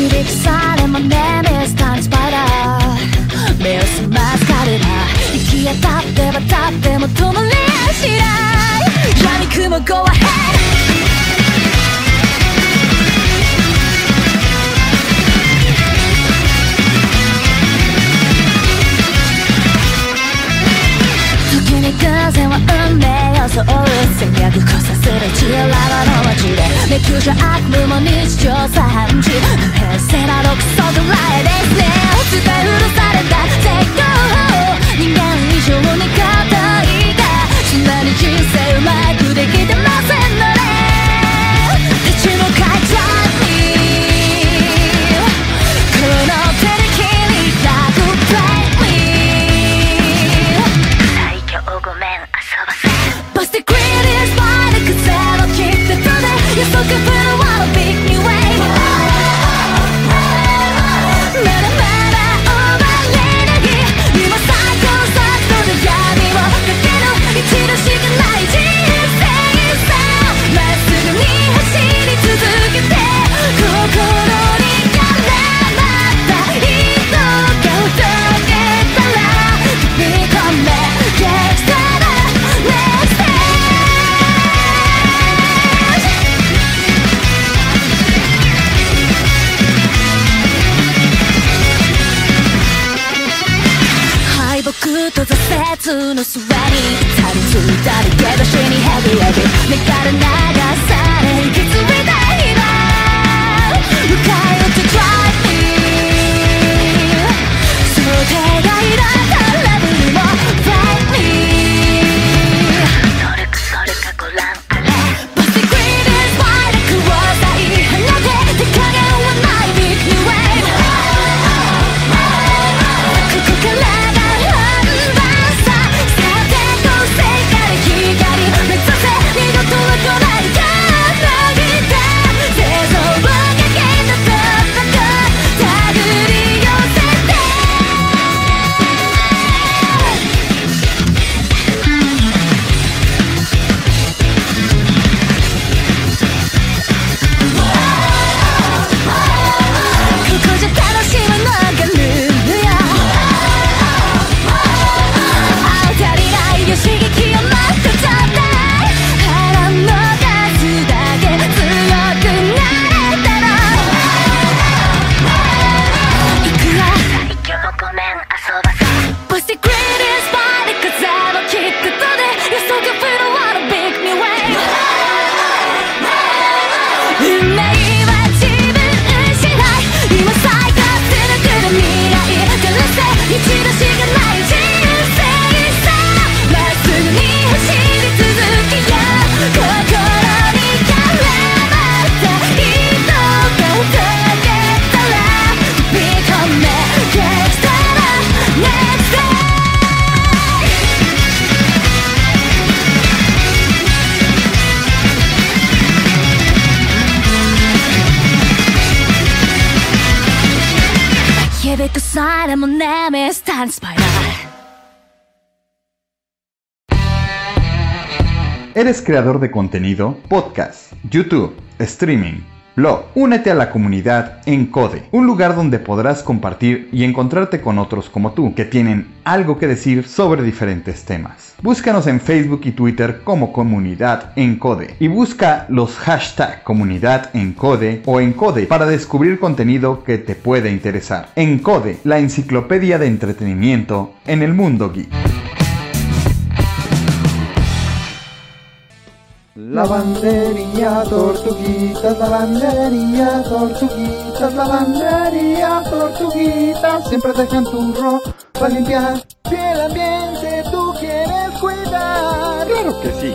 響くされまねミスタンスパイダー。目を覚ます彼ら行き当たって渡っても止まりやしない。闇雲 Go ahead 命を装う戦略こさす。るチララの街でめくじゃ悪夢も日常茶飯事不平静な独創ドライですね使い古された絶好人間以上に硬いがそんなに人生うまくできてませんなら 수완이 다른 둘 다르게 더 신이 heavy heavy 내 가른 나가 사는 to drive me 소대가 ¿Eres creador de contenido? Podcast, YouTube, streaming, blog. Únete a la comunidad Encode, un lugar donde podrás compartir y encontrarte con otros como tú, que tienen algo que decir sobre diferentes temas. Búscanos en Facebook y Twitter como Comunidad Encode y busca los hashtag Comunidad Encode o Encode para descubrir contenido que te puede interesar. Encode, la enciclopedia de entretenimiento en el mundo geek. Lavandería, tortuguitas, lavandería, tortuguitas, lavandería, tortuguitas, siempre dejan tu ropa limpiar. Si el ambiente tú quieres cuidar, Claro que sí.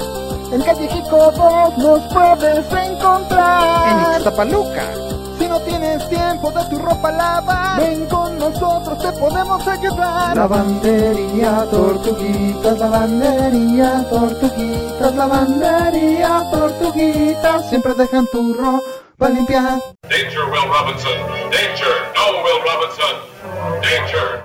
en calle Jico 2 nos puedes encontrar. En Ixtapaluca. Si no tienes tiempo de tu ropa lavar, ven con nosotros, te podemos ayudar. Lavandería, tortuguitas, lavandería, tortuguitas, lavandería, tortuguitas, siempre dejan tu ropa limpiar. Danger, Will Robinson! Danger! No, Will Robinson! Danger!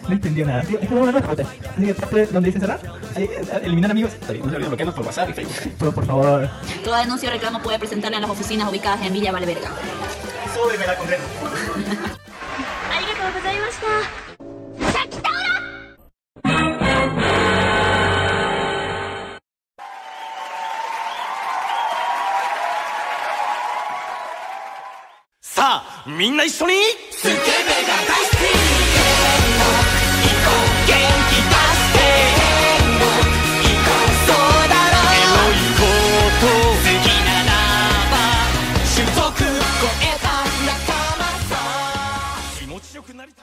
no entendió nada. Tío, Este programa no es para usted. Así que, ¿puede- ¿dónde dice cerrar? Ahí, eh, eliminar amigos. Está bien, no se olviden bloquearnos por WhatsApp y Facebook. Pero por favor, Toda denuncia o reclamo puede presentarla en las oficinas ubicadas en Villa Valverga. súbeme la concreta. ありがとうございましたさきたら さあみんな一緒にスケベが大好き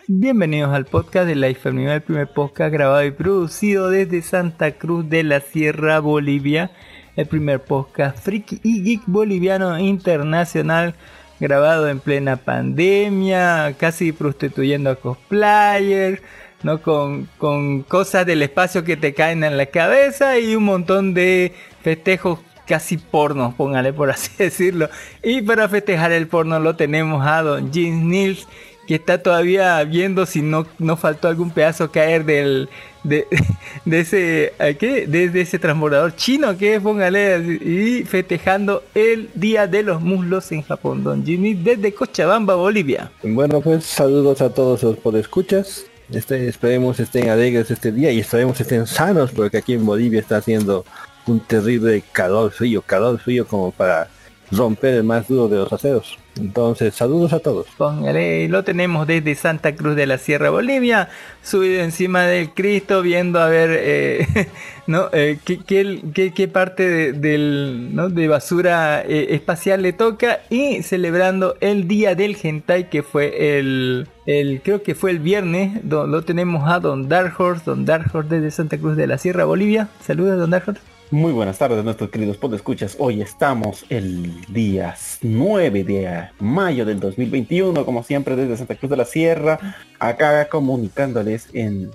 Bienvenidos al podcast de la enfermedad, el primer podcast grabado y producido desde Santa Cruz de la Sierra, Bolivia. El primer podcast friki y geek boliviano internacional grabado en plena pandemia, casi prostituyendo a cosplayers, ¿no? Con, con cosas del espacio que te caen en la cabeza y un montón de festejos casi pornos, póngale por así decirlo. Y para festejar el porno lo tenemos a Don James Nils, que está todavía viendo si no, no faltó algún pedazo caer del de, de ese ¿a qué? desde ese transbordador chino que póngale y festejando el Día de los Muslos en Japón. Don Jimmy desde Cochabamba, Bolivia. Bueno, pues saludos a todos los podescuchas. Este, esperemos estén alegres este día y esperemos estén sanos porque aquí en Bolivia está haciendo un terrible calor frío, calor frío como para romper el más duro de los aceros. Entonces, saludos a todos. Póngale, lo tenemos desde Santa Cruz de la Sierra, Bolivia, subido encima del Cristo, viendo a ver eh, ¿no? Eh, qué, parte de, del, ¿no? de basura eh, espacial le toca y celebrando el Día del Hentai que fue el, el creo que fue el viernes, lo tenemos a Don Dark Horse, Don Dark Horse desde Santa Cruz de la Sierra, Bolivia. Saludos, Don Dark. Muy buenas tardes nuestros queridos podescuchas. Hoy estamos el día 9 de mayo del 2021, como siempre desde Santa Cruz de la Sierra, acá comunicándoles en,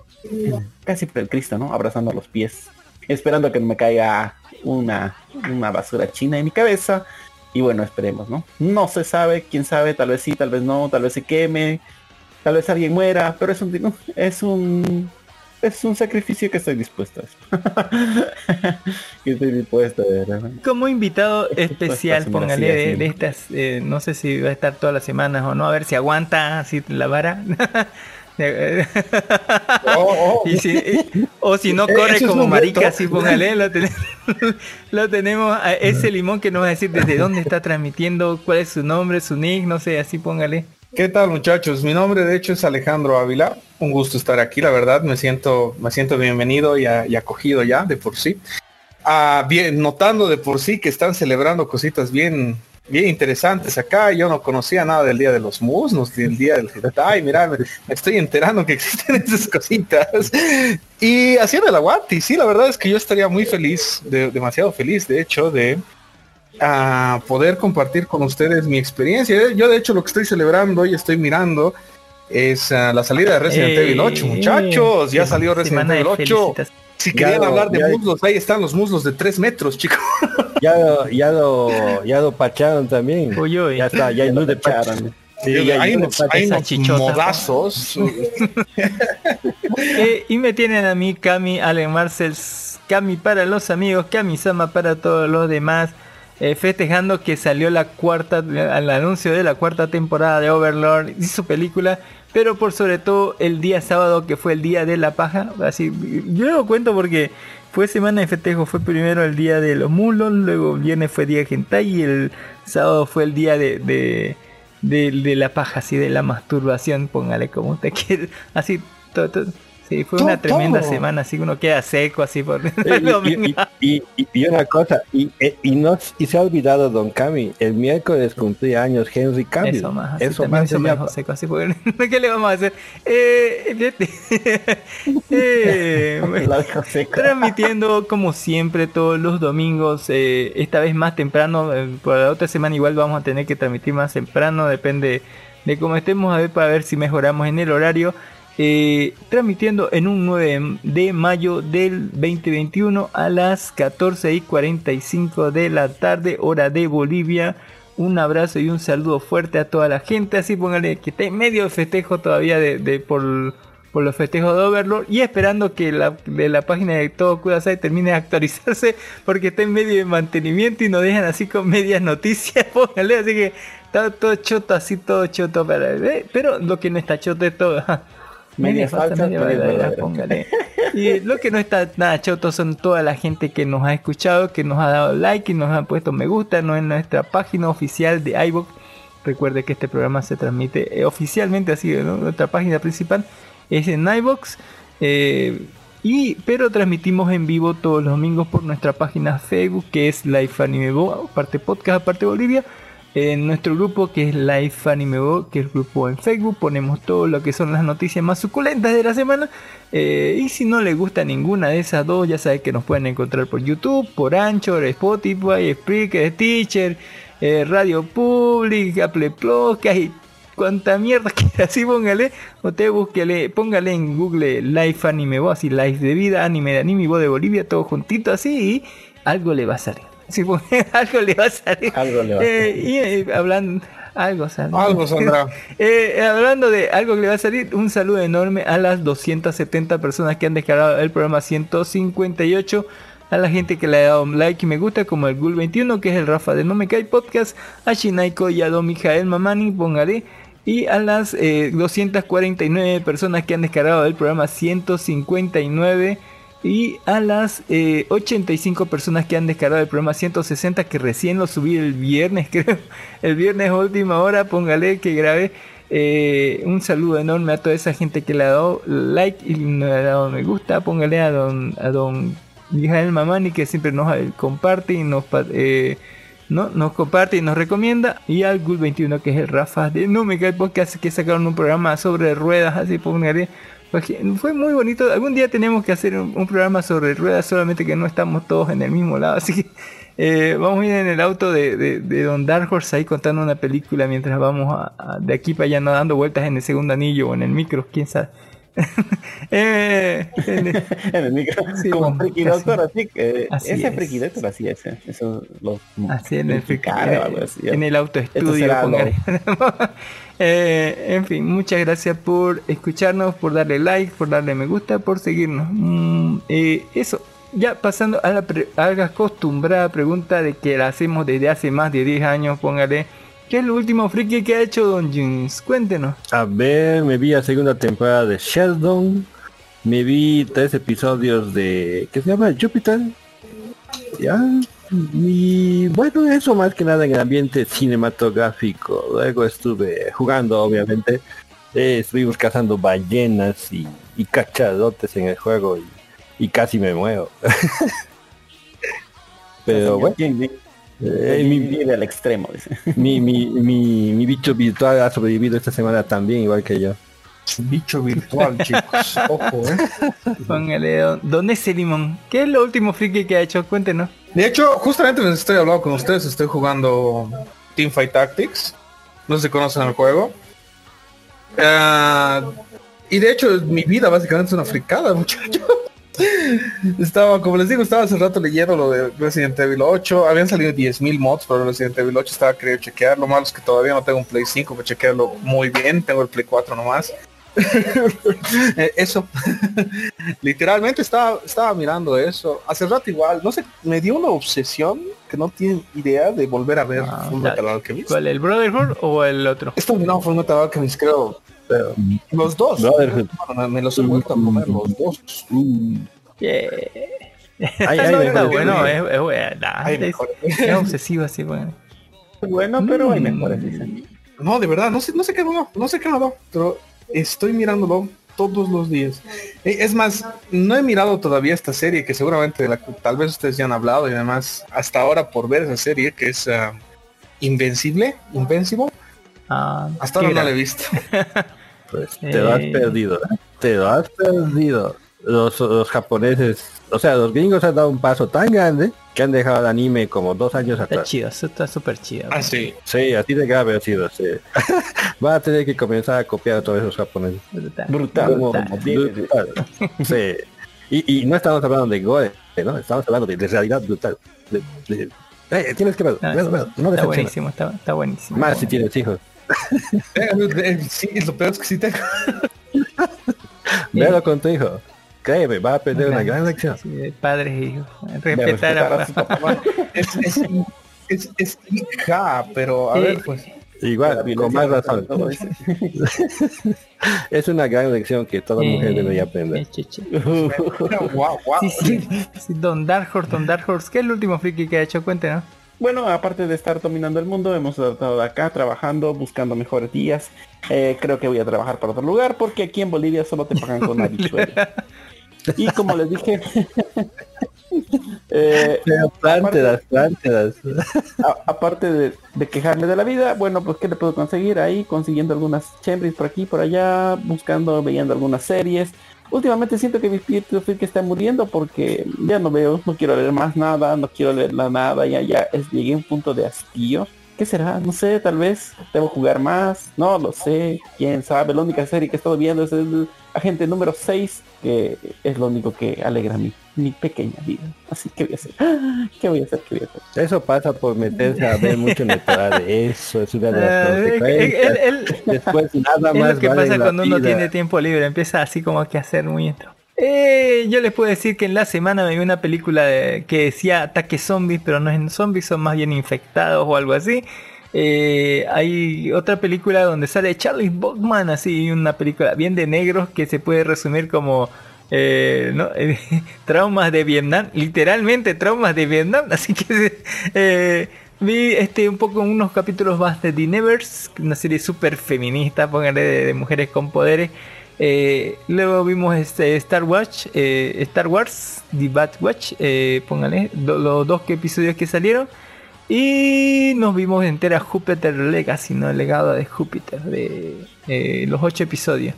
casi por el Cristo, ¿no? Abrazando los pies, esperando que no me caiga una, una basura china en mi cabeza. Y bueno, esperemos, ¿no? No se sabe, quién sabe, tal vez sí, tal vez no, tal vez se queme, tal vez alguien muera, pero es un es un es un sacrificio que estoy dispuesto a eso. que estoy dispuesto a ver. Como invitado especial, póngale de, estas, eh, no sé si va a estar todas las semanas o no, a ver si aguanta así la vara. Y si- y- o si no Eh, corre como marica, así póngale, lo, ten- lo tenemos a ese limón que nos va a decir desde dónde está transmitiendo, cuál es su nombre, su nick, no sé, así póngale. ¿Qué tal muchachos? Mi nombre de hecho es Alejandro Ávila. Un gusto estar aquí, la verdad. Me siento, me siento bienvenido y, acogido ya de por sí. Ah, bien, notando de por sí que están celebrando cositas bien, bien interesantes acá. Yo no conocía nada del Día de los Musnos, del Día del Hentai. Mira, me, estoy enterando que existen esas cositas. Y haciendo el aguante. Sí, la verdad es que yo estaría muy feliz, de- demasiado feliz, de hecho, de a poder compartir con ustedes mi experiencia. Yo de hecho lo que estoy celebrando y estoy mirando es ah, la salida de Resident Eh, Evil 8, muchachos. Ya eh, salió Resident Evil 8. felicitaciones. Si Ya querían lo- hablar de ya- muslos, ahí están los muslos de 3 metros, chicos. Ya lo, ya lo, ya lo pacharon también. Uy, uy. Ya está, ya hay luz de pacharon. Sí, ya hay unos, hay unos modazos. Eh, y me tienen a mí, Cami, Allen Marcel, Cami para los amigos, Cami Sama para todos los demás, eh, festejando que salió la cuarta, el anuncio de la cuarta temporada de Overlord y su película, pero por sobre todo el día sábado que fue el día de la paja, así, yo lo cuento porque fue semana de festejo, fue primero el día de los mulos, luego viernes fue día de y el sábado fue el día de, de, la paja, así de la masturbación, póngale como usted quiere, así, todo, sí, fue Todo, una tremenda todo. semana, así que uno queda seco así por Eh, el y, domingo. y- y- una cosa, y, eh, y no y se ha olvidado Don Cami, el miércoles cumplía años Henry Cavill. Eso más, así Eso más eso me dejó seco, así porque ¿qué le vamos a hacer? Eh. Eh, transmitiendo como siempre todos los domingos, eh, esta vez más temprano, por la otra semana igual vamos a tener que transmitir más temprano, depende de cómo estemos a ver para ver si mejoramos en el horario. Eh, transmitiendo en un 9 de mayo del 2021 a las 14 y 45 de la tarde, hora de Bolivia. Un abrazo y un saludo fuerte a toda la gente. Así póngale que está en medio de festejo todavía de, por, los festejos de Overlord. Y esperando que la, de la página de Todo Kudasai termine de actualizarse. Porque está en medio de mantenimiento y nos dejan así con medias noticias. Póngale, así que está todo choto, así todo choto. Para, eh, pero lo que no está choto es todo. Media Medias falsa, media verdadera, póngale. Y lo que no está nada choto son toda la gente que nos ha escuchado, que nos ha dado like y nos ha puesto me gusta, no en nuestra página oficial de iVoox. Recuerde que este programa se transmite eh, oficialmente así, ¿no? nuestra página principal es en iVoox. eh, y, pero transmitimos en vivo todos los domingos por nuestra página Facebook que es Life Anime Bo, aparte podcast, aparte Bolivia. En nuestro grupo que es Life Anime Bo, que es el grupo en Facebook, ponemos todo lo que son las noticias más suculentas de la semana. Eh, y si no les gusta ninguna de esas dos, ya saben que nos pueden encontrar por YouTube, por Anchor, Spotify, Spreaker, Teacher, eh, Radio Public, Apple Podcast y cuanta mierda que así póngale. Usted búsquele, póngale en Google Life Anime Bo, así Life de vida, anime de anime de Bolivia, todo juntito así y algo le va a salir. Si pone algo le va a salir. Algo le va a Eh, y eh, hablando, algo saldrá. Algo saldrá. Eh, hablando de algo que le va a salir, un saludo enorme a las 270 personas que han descargado el programa 158. A la gente que le ha dado un like y me gusta, como el Gul21, que es el Rafa de No Me Cae Podcast, a Shinaiko y a Don Mijael Mamani, póngale. Y a las eh, 249 personas que han descargado el programa 159. Y a las eh, 85 personas que han descargado el programa 160, que recién lo subí el viernes, creo. El viernes última hora, póngale que grabé. Eh, un saludo enorme a toda esa gente que le ha dado like y le ha dado me gusta. Póngale a don, a don Mijael Mamani que siempre nos eh, comparte y nos, eh, no, nos comparte y nos recomienda. Y al Gul21 que es el Rafa de No Me Cae Podcast que sacaron un programa sobre ruedas. Así póngale. Fue muy bonito. Algún día tenemos que hacer un, programa sobre ruedas, solamente que no estamos todos en el mismo lado. Así que eh, vamos a ir en el auto de, de, de Don Dark Horse ahí contando una película mientras vamos a- de aquí para allá, no dando vueltas en el segundo anillo o en el micro, quién sabe. Eh, en el- en el micro, Sí, como bueno, Friki casi. Doctor, así que Así ese es. Friki Doctor así es, eh, eso lo Así en el, así, en el. Eh, en fin, muchas gracias por escucharnos, por darle like, por darle me gusta, por seguirnos. Mm, eh, eso, ya pasando a la, pre- a la acostumbrada pregunta de que la hacemos desde hace más de 10 años, póngale. ¿Qué es lo último friki que ha hecho Don Junes? Cuéntenos. A ver, me vi la segunda temporada de Sheldon. Me vi tres episodios de... ¿Qué se llama? Jupiter. Ya. Y bueno, eso más que nada en el ambiente cinematográfico. Luego estuve jugando, obviamente. Eh, estuvimos cazando ballenas y, y cachadotes en el juego y, y casi me muero. Pero bueno, ¿Quién eh, mi, vive al extremo? Dice. mi, mi, mi, mi bicho virtual ha sobrevivido esta semana también, igual que yo. Bicho virtual, chicos. Ojo, eh. Póngale, don, don ese limón. ¿Qué es lo último friki que ha hecho? Cuéntenos. De hecho, justamente les estoy hablando con ustedes, estoy jugando Teamfight Tactics. No sé si conocen el juego. Ah, y de hecho, mi vida básicamente es una fricada, muchacho. Estaba, como les digo, estaba hace rato leyendo lo de Resident Evil 8. Habían salido 10.000 mods para Resident Evil 8. Estaba queriendo chequear. Lo malo es que todavía no tengo un Play 5 para chequearlo muy bien. Tengo el Play 4 nomás. Eh, eso. Literalmente estaba, estaba mirando eso. Hace rato igual. No sé, me dio una obsesión que no tienen idea de volver a ver Ah, Full. Metal Alchemist. ¿Cuál, el Brotherhood o el otro? Esto no, Full Metal Alchemist creo. Pero los dos. Brotherhood. Bueno, me los he vuelto a comer los dos. Yeah. Ay, ay, no, mejor está bueno, es, es es, es obsesivo así, bueno. Bueno, pero hay Mm. mejores, dicen. No, de verdad, no sé, no sé qué no, no sé qué no, pero estoy mirándolo todos los días. Eh, Es más, no he mirado todavía esta serie que seguramente de la que tal vez ustedes ya han hablado y además hasta ahora por ver esa serie que es ah, Invencible, Invencible. Ah, Hasta ahora no la he visto. Pues te lo has Eh. perdido. ¿eh? Te lo has perdido. Los, los japoneses, o sea, los gringos han dado un paso tan grande que han dejado el anime como dos años Está atrás. chido, eso está súper chido. Ah, sí. Sí, así de grave ha sido, sí. Va a tener que comenzar a copiar a todos esos japoneses. Brutal. Brutal. Como-. Sí. Y, y no estamos hablando de gore, ¿no? Estamos hablando de, de realidad brutal. De- de- Eh, tienes que verlo, No, verlo, verlo, no está buenísimo, está, está buenísimo. Más si tienes hijos. Eh, eh, sí, lo peor es que sí tengo. Verlo con tu hijo. Créeme, va a aprender una gran lección. Sí, padres e hijos. Respetar a, a su papá. Es, es, es, es hija, pero a Sí. ver, pues. Igual, con más razón. todo. Es una gran lección que toda mujer Eh, debería aprender. eh. Guau, guau. Sí, sí, sí, Don Dark Horse, Don Dark Horse, ¿qué es el último friki que ha hecho? Cuéntenos. Bueno, aparte de estar dominando el mundo, hemos estado acá trabajando, buscando mejores días. Eh, creo que voy a trabajar para otro lugar porque aquí en Bolivia solo te pagan con habichuela. Y como les dije, eh, Pero plántelas, plántelas. a- aparte de, de quejarme de la vida, bueno, pues ¿qué le puedo conseguir ahí? Consiguiendo algunas chembris por aquí, por allá, buscando, viendo algunas series. Últimamente siento que mi espíritu freak está muriendo porque ya no veo, no quiero leer más nada, no quiero leer la nada, ya, ya llegué a un punto de hastío. ¿Qué será? No sé, tal vez debo jugar más, no lo sé, quién sabe. La única serie que he estado viendo es el agente número 6, que es lo único que alegra mi, mi pequeña vida. Así que voy a hacer, ¿qué voy a hacer? ¿Qué voy a hacer? Eso pasa por meterse a ver mucho Metroid. Eso es una de las él- consecuencias. él- Después nada Es más lo que vale pasa en cuando uno tiene tiempo libre, empieza así como que a hacer muy intro. Eh, yo les puedo decir que en la semana me vi una película de- que decía ataque zombies, pero no es zombies, son más bien infectados o algo así. Eh, hay otra película donde sale Charlie Bogman, así una película bien de negros que se puede resumir como eh, ¿no? Traumas de Vietnam, literalmente traumas de Vietnam, así que eh, vi este un poco unos capítulos más de The Nevers, una serie súper feminista, póngale de, de mujeres con poderes. Eh, luego vimos este Star Wars, eh, Star Wars, The Bad Watch, eh, póngale do- los dos episodios que salieron. Y nos vimos entera Júpiter Legacy, ¿no? El legado de Júpiter, de los ocho episodios.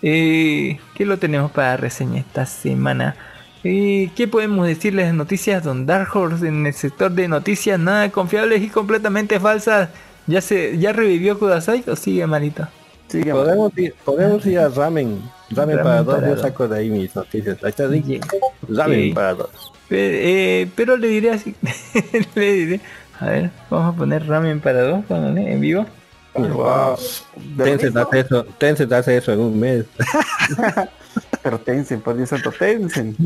¿Qué lo tenemos para reseña esta semana? ¿Qué podemos decirles de noticias? Don Dark Horse en el sector de noticias nada confiables y completamente falsas. ¿Ya se ya revivió Kudasai o sigue malito? Podemos ir, podemos ir a Ramen. Ramen, Ramen para dos, para yo dos. saco de ahí mis noticias. Ahí está. Yeah. Ramen para dos. Eh, eh, pero le diré así. le diré. A ver, vamos a poner ramen para dos póngale, en vivo. Wow. Tencent hace eso, Tencent hace eso en un mes. Pero Tencent, por Dios santo, Tencent.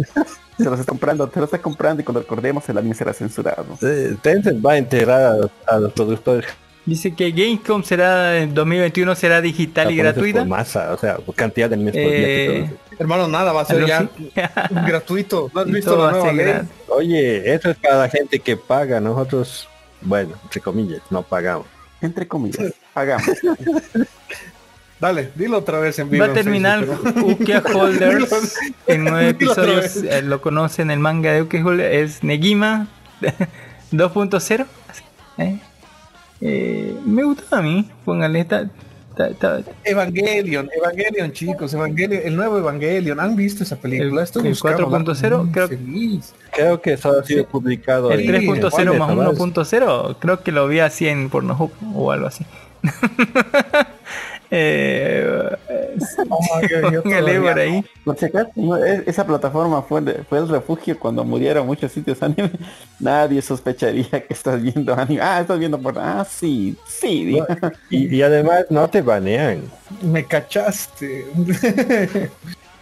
Se los está comprando, te lo está comprando y cuando recordemos el anime será censurado. Eh, Tencent va a enterrar a los, a los productores Dice que Gamescom será en 2021 será digital y japoneses gratuita. por masa, o sea, por cantidad de animes por día que Eh. Hermano, nada, va a ser ya gratuito. ¿No has Y visto la nueva ley? Oye, eso es para la gente que paga, nosotros, bueno, entre comillas, no pagamos. Entre comillas, hagamos. Dale, dilo otra vez en vivo. Va a terminar Ukia Holders en nueve episodios. eh, lo conocen el manga de Ukia Holders. Es Negima 2.0. así, ¿eh? Eh, me gustó a mí. Póngale esta- Evangelion, Evangelion, chicos, Evangelion, el nuevo Evangelion. ¿Han visto esa película? El- el buscando, 4.0, muy creo- feliz. Creo que eso ha sido publicado el en- 3.0 ¿Dónde, más Tomás? 1.0. Creo que lo vi así en Pornhub o algo así. eh, Oh yo todavía por ahí. Si acaso, no, e- esa plataforma fue, el- fue el refugio cuando murieron muchos sitios anime. Nadie sospecharía que estás viendo anime. Ah, estás viendo por... Ah, sí, sí. Y, y además no te banean. Me cachaste.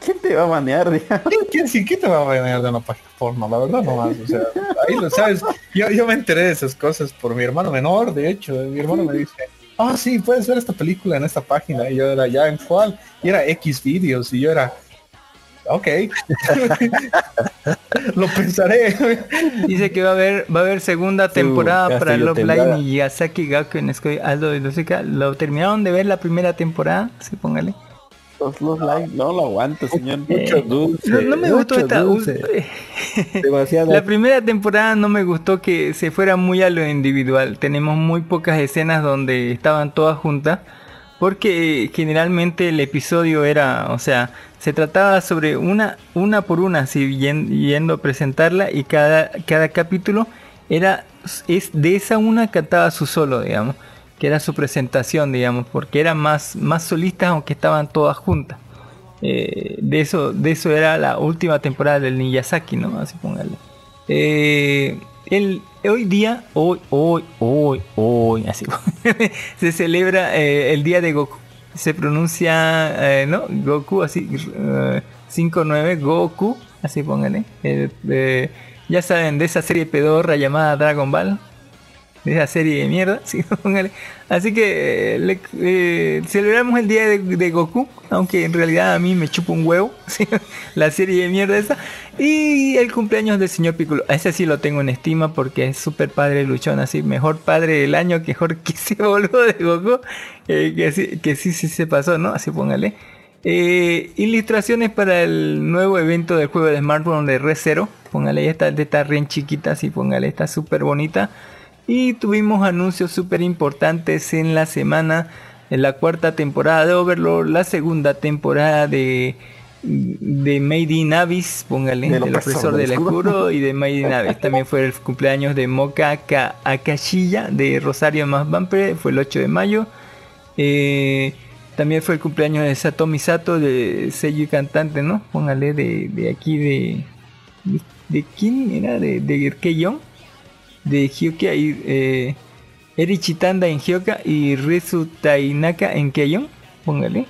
¿Quién te va a banear? ¿Quién, quién, sí, ¿quién te va a venir de una porno? La verdad no más. O sea, ahí lo sabes. Yo, yo me enteré de esas cosas por mi hermano menor, de hecho. Mi hermano me dice, ah, sí, puedes ver esta película en esta página. Y yo era, ya, ¿en cuál? Y era X videos. Y yo era, ok. lo pensaré. Dice que va a haber va a haber segunda temporada para Love. Line y Yasaki Gaku en Sky Aldo de Lucica. Lo terminaron de ver la primera temporada, sí, póngale. Los, los live, no lo aguanto, señor. Mucho dulce. No, no me gustó esta dulce. Demasiado. La primera temporada no me gustó que se fuera muy a lo individual. Tenemos muy pocas escenas donde estaban todas juntas. Porque generalmente el episodio era, o sea, se trataba sobre una, una por una, así yen- yendo a presentarla y cada, cada capítulo era, es de esa una cantaba su solo, digamos, era su presentación, digamos, porque eran más, más solistas aunque estaban todas juntas. Eh, de eso de eso era la última temporada del Miyazaki, ¿no? Así póngale. Eh, el, hoy día, hoy, hoy, hoy, hoy, así se celebra eh, el día de Goku. Se pronuncia, ¿no? Goku, así, eh, 5-9, Goku, así póngale. Ya saben, de esa serie pedorra llamada Dragon Ball de esa serie de mierda. Así que eh, eh, celebramos el día de, Goku, aunque en realidad a mí me chupa un huevo la serie de mierda esa. Y el cumpleaños del señor Piccolo. Ese sí lo tengo en estima porque es súper padre luchón, así mejor padre del año que mejor que ese boludo de Goku. eh, que, sí, se pasó, ¿no? Así póngale. Ilustraciones para el nuevo evento del juego de smartphone de Re Zero. Póngale, esta está bien chiquita, así póngale, está súper bonita. Y tuvimos anuncios súper importantes en la semana. En la cuarta temporada de Overlord, la segunda temporada de, de Made in Abyss, póngale, Del del opresor del escudo y de Made in Abyss. También fue el cumpleaños de Moka Aka- Akashiya de Rosario más Vampire, fue el 8 de mayo. Eh, también fue el cumpleaños de Satomi Sato, de sello y cantante, ¿no? Póngale de, de aquí de, de. ¿De quién era? De, de Keyon de Hyoka y eh, Eri Chitanda en Hyoka y Rizu Tainaka en Keyon. Póngale.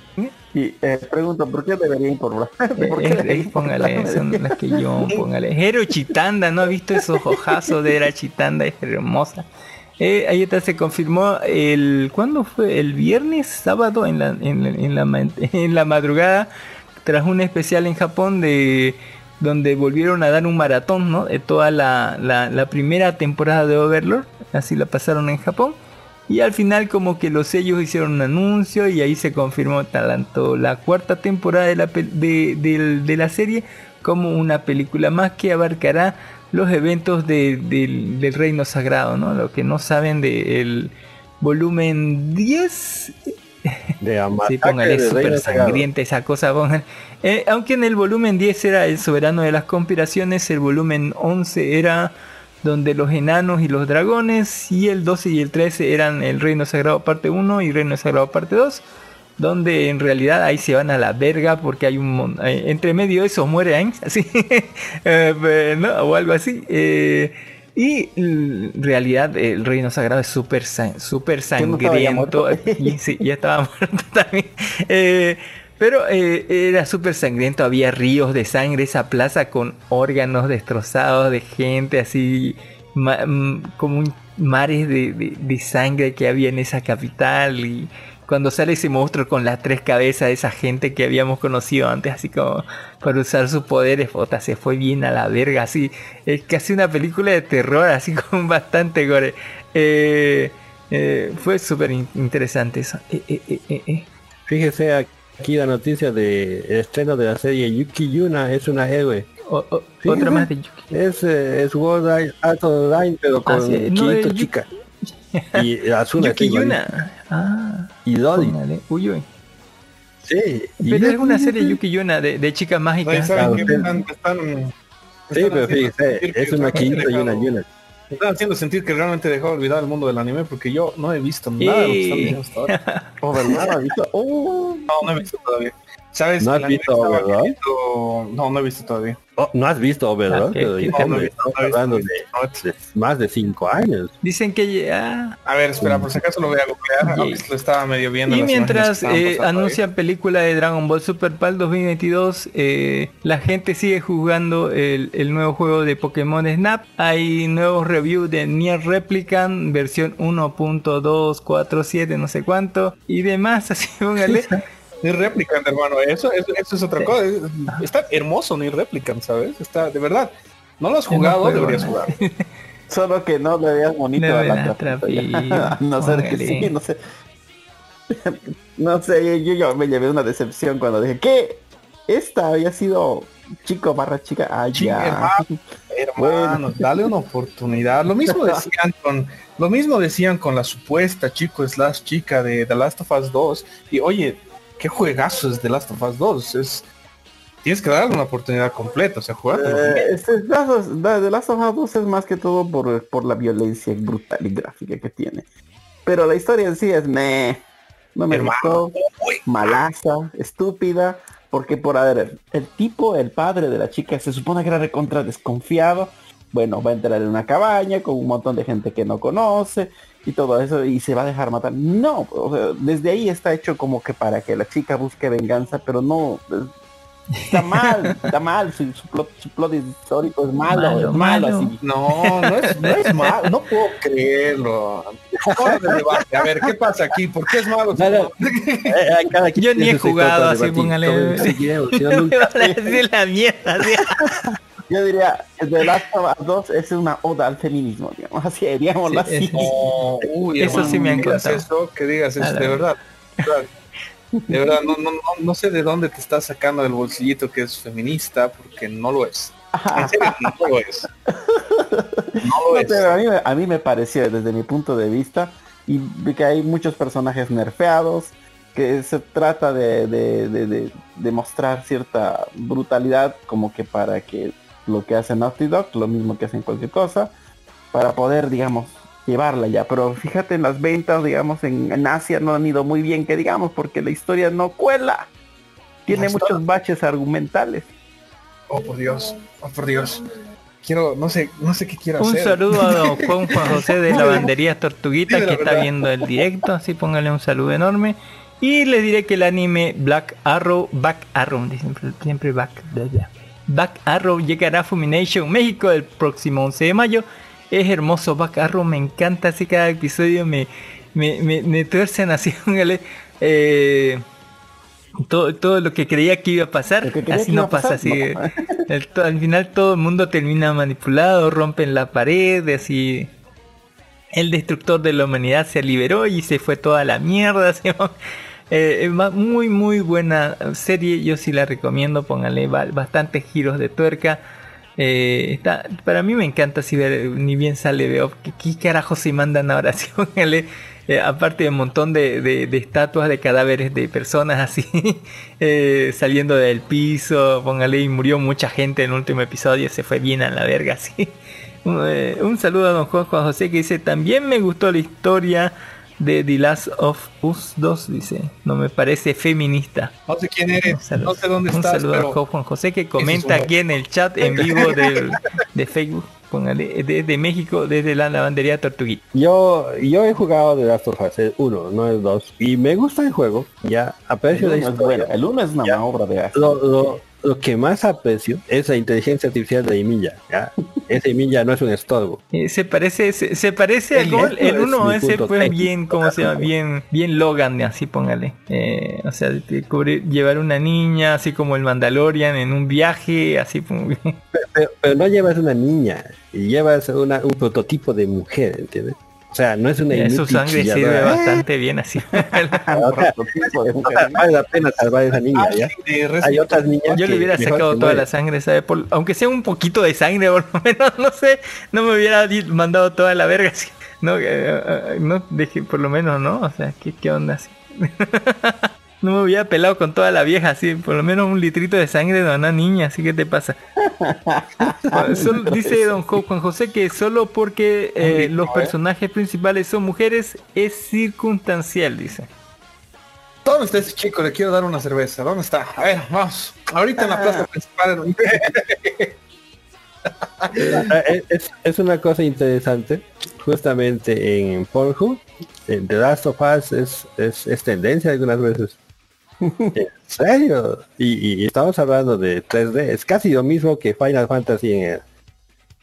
Y eh, pregunto, ¿por qué debería informar? ¿Por qué Eh, debería eh, póngale, son las que yo, póngale. Hero Chitanda, ¿no ha visto esos ojazos de Era Chitanda? Es hermosa. Eh, ahí está, se confirmó el. ¿Cuándo fue? El viernes, sábado, en la, en, la- en la, ma- en la madrugada, tras un especial en Japón de donde volvieron a dar un maratón, ¿no? De toda la, la, la primera temporada de Overlord, así la pasaron en Japón. Y al final como que los sellos hicieron un anuncio y ahí se confirmó tanto la cuarta temporada de la, de, del- de la serie como una película más que abarcará los eventos de- del, del reino sagrado, ¿no? Lo que no saben del volumen 10 De Sí, póngale súper sangrienta esa cosa. Eh, aunque en el volumen 10 era el soberano de las conspiraciones, el volumen 11 era donde los enanos y los dragones, y el 12 y el 13 eran el reino sagrado parte 1 y reino sagrado parte 2, donde en realidad ahí se van a la verga porque hay un eh, entre medio de eso muere así, eh, ¿no? o algo así. eh, y en realidad el reino sagrado es súper san- súper ¿Que no estaba ya sangriento. muerto? Y sí, ya estaba muerto también. Eh, pero eh, era súper sangriento, había ríos de sangre, esa plaza con órganos destrozados de gente, así mm, como un mares de, de- sangre que había en esa capital. Y cuando sale ese monstruo con las tres cabezas de esa gente que habíamos conocido antes, así como para usar sus poderes, puta, se fue bien a la verga, así. Es casi una película de terror, así con bastante gore. Eh, eh, fue súper in- interesante eso. Eh, eh, eh. Fíjese aquí la noticia de el estreno de la serie Yuki Yuna es una héroe. O- o- Sí, otra más de Yuki. Es, eh, es World Art Online pero con Ah, sí, no, Kirito chica. Y Azuna Yuki. Yuna. Ah, Y Loli. Uy, uy. Sí. Pero yo- es una serie Yuki Yuna de, de chicas mágicas. ¿saben Claro, sí. Están, me están- me Sí, están pero fíjese, es una Kirito y una Yuna. Me están haciendo sentir que realmente he dejado olvidar el mundo del anime porque yo no he visto nada de lo que están diciendo hasta ahora. Overlord, ¿ha visto? Oh, No, no he visto todavía. ¿Sabes? ¿No has visto Overlord? viendo- No, no he visto todavía. Oh, no has visto Overlord, Ah, ya no, de, de más de cinco años. Dicen que ah, A ver, espera, por si acaso lo voy a googlear. Lo estaba medio viendo. Y mientras eh, anuncian película de Dragon Ball Super Pal 2022, eh, la gente sigue jugando el, el nuevo juego de Pokémon Snap. Hay nuevos reviews de Nier Replicant, versión 1.247, no sé cuánto, y demás, así póngale. Ni Replicant, hermano. Eso, eso, eso es otra Sí. cosa. Es- Está hermoso ni Replicant, ¿sabes? Está, de verdad. No lo has no jugado, juego, deberías ¿no? jugar. solo que no le veas bonito No a la. No sé que sí, no sé. no sé, yo, yo me llevé una decepción cuando dije que esta había sido chico barra chica. Ah, Sí, ya. hermano, hermano, dale una oportunidad. Lo mismo decían con, lo mismo decían con la supuesta chico slash chica de The Last of Us 2. Y oye, qué juegazo es The Last of Us 2. Es, tienes que darle una oportunidad completa, o sea, jugar. Eh, este, The Last of Us 2 es más que todo por, por la violencia brutal y gráfica que tiene. Pero la historia en sí es me no me gustó, malaza, estúpida, porque por a ver, el tipo, el padre de la chica se supone que era recontra desconfiado. Bueno, va a entrar en una cabaña con un montón de gente que no conoce y todo eso y se va a dejar matar. No, o sea, desde ahí está hecho como que para que la chica busque venganza, pero no está mal, está mal, su, su plot, su plot histórico es malo, Malo, es malo, malo. así. No, no es, no es malo, no puedo creerlo. A ver, ¿qué pasa aquí? ¿Por qué es malo? Nada, cada quien Yo ni he jugado así, póngale. Nunca- decir la mierda. Yo diría, The Last of Us 2 es una oda al feminismo, digamos, así, Sí, así. es- No, uy, Eso hermano, sí me digas contado. eso, que digas eso, de verdad. de verdad. De verdad, no, no, no, no sé de dónde te estás sacando del bolsillito que es feminista, porque no lo es. En serio, no lo es. No lo No, es. pero a, mí, me- a mí me pareció desde mi punto de vista y vi que hay muchos personajes nerfeados, que se trata de, de, de- de- de mostrar cierta brutalidad como que para que lo que hace Naughty Dog, lo mismo que hacen cualquier cosa, para poder, digamos, llevarla ya. Pero fíjate en las ventas, digamos, en, en Asia no han ido muy bien, que digamos, porque la historia no cuela. Tiene muchos baches argumentales. Oh, por Dios. Oh, por Dios. Quiero, no sé, no sé qué quiero Un hacer. saludo a don Juan Juan José de Lavandería Tortuguita Dime la que está viendo el directo, así póngale un saludo enorme. Y les diré que el anime Black Arrow, Back Arrow, siempre, siempre Back, bla, bla. Back Arrow llegará a Fumination México el próximo 11 de mayo. Es hermoso Back Arrow, me encanta así cada episodio, me, me, me, me tuercen así, eh, todo, todo lo que creía que iba a pasar, así no pasar, pasa, así. no. el to- al final todo el mundo termina manipulado, rompen la pared, así. El destructor de la humanidad se liberó y se fue toda la mierda. ¿no? Eh, ma- muy muy buena serie, yo sí la recomiendo, póngale ba- bastantes giros de tuerca. Eh, está, para mí me encanta si ver, ni bien sale veo ¿qué, qué carajo se mandan ahora? Sí, póngale, eh, aparte de un montón de, de- estatuas de cadáveres de personas así eh, saliendo del piso, póngale y murió mucha gente en el último episodio, se fue bien a la verga así. Eh, un saludo a don Juan José que dice, también me gustó la historia de The Last of Us 2, dice, no me parece feminista. No sé quién eres, Un saludo, no sé dónde un estás, saludo a pero Juan Juan José que es comenta un- aquí en el chat en vivo del- de Facebook, póngale, desde México, desde la lavandería Tortuguita. Yo, yo he jugado de Last of Us, el 1, no el 2. Y me gusta el juego, ya aprecio El la uno es bueno, el uno es una Ya. obra de arte. Lo, lo- lo que más aprecio es la inteligencia artificial de Emilia. ¿ya? Ese Emilia no es un estorbo. Eh, se parece, se, se parece al El gol, esto el es uno mi ese fue técnico. bien, ¿cómo se llama? Bien, bien Logan, así póngale. Eh, o sea, de cubrir- llevar una niña, así como el Mandalorian en un viaje, así como Pero, pero no llevas una niña, llevas una- un prototipo de mujer, ¿entiendes? O sea, no es una Eh, su sangre sirve chilladora. bastante bien así. Vale la pena salvar a esa niña, ¿ya? Hay otras niñas Yo le hubiera sacado toda la sangre, ¿sabe? Por- aunque sea un poquito de sangre, por lo menos, no sé, no me hubiera mandado toda la verga así. No, eh, eh, no, dejé, por lo menos, ¿no? O sea, ¿qué, qué onda así? No me hubiera pelado con toda la vieja, así, por lo menos un litrito de sangre de una niña, así que te pasa. Solo- dice don Jo- Juan José que solo porque eh, los personajes principales son mujeres es circunstancial, dice. ¿Dónde está ese chico? Le quiero dar una cerveza. ¿Dónde está? A ver, vamos. Ahorita en la plaza principal. Ah, es- Es, es una cosa interesante. Justamente en Pornhub, en The Last of Us es, es, es tendencia algunas veces. ¿En serio? Y, y estamos hablando de 3D. Es casi lo mismo que Final Fantasy en el,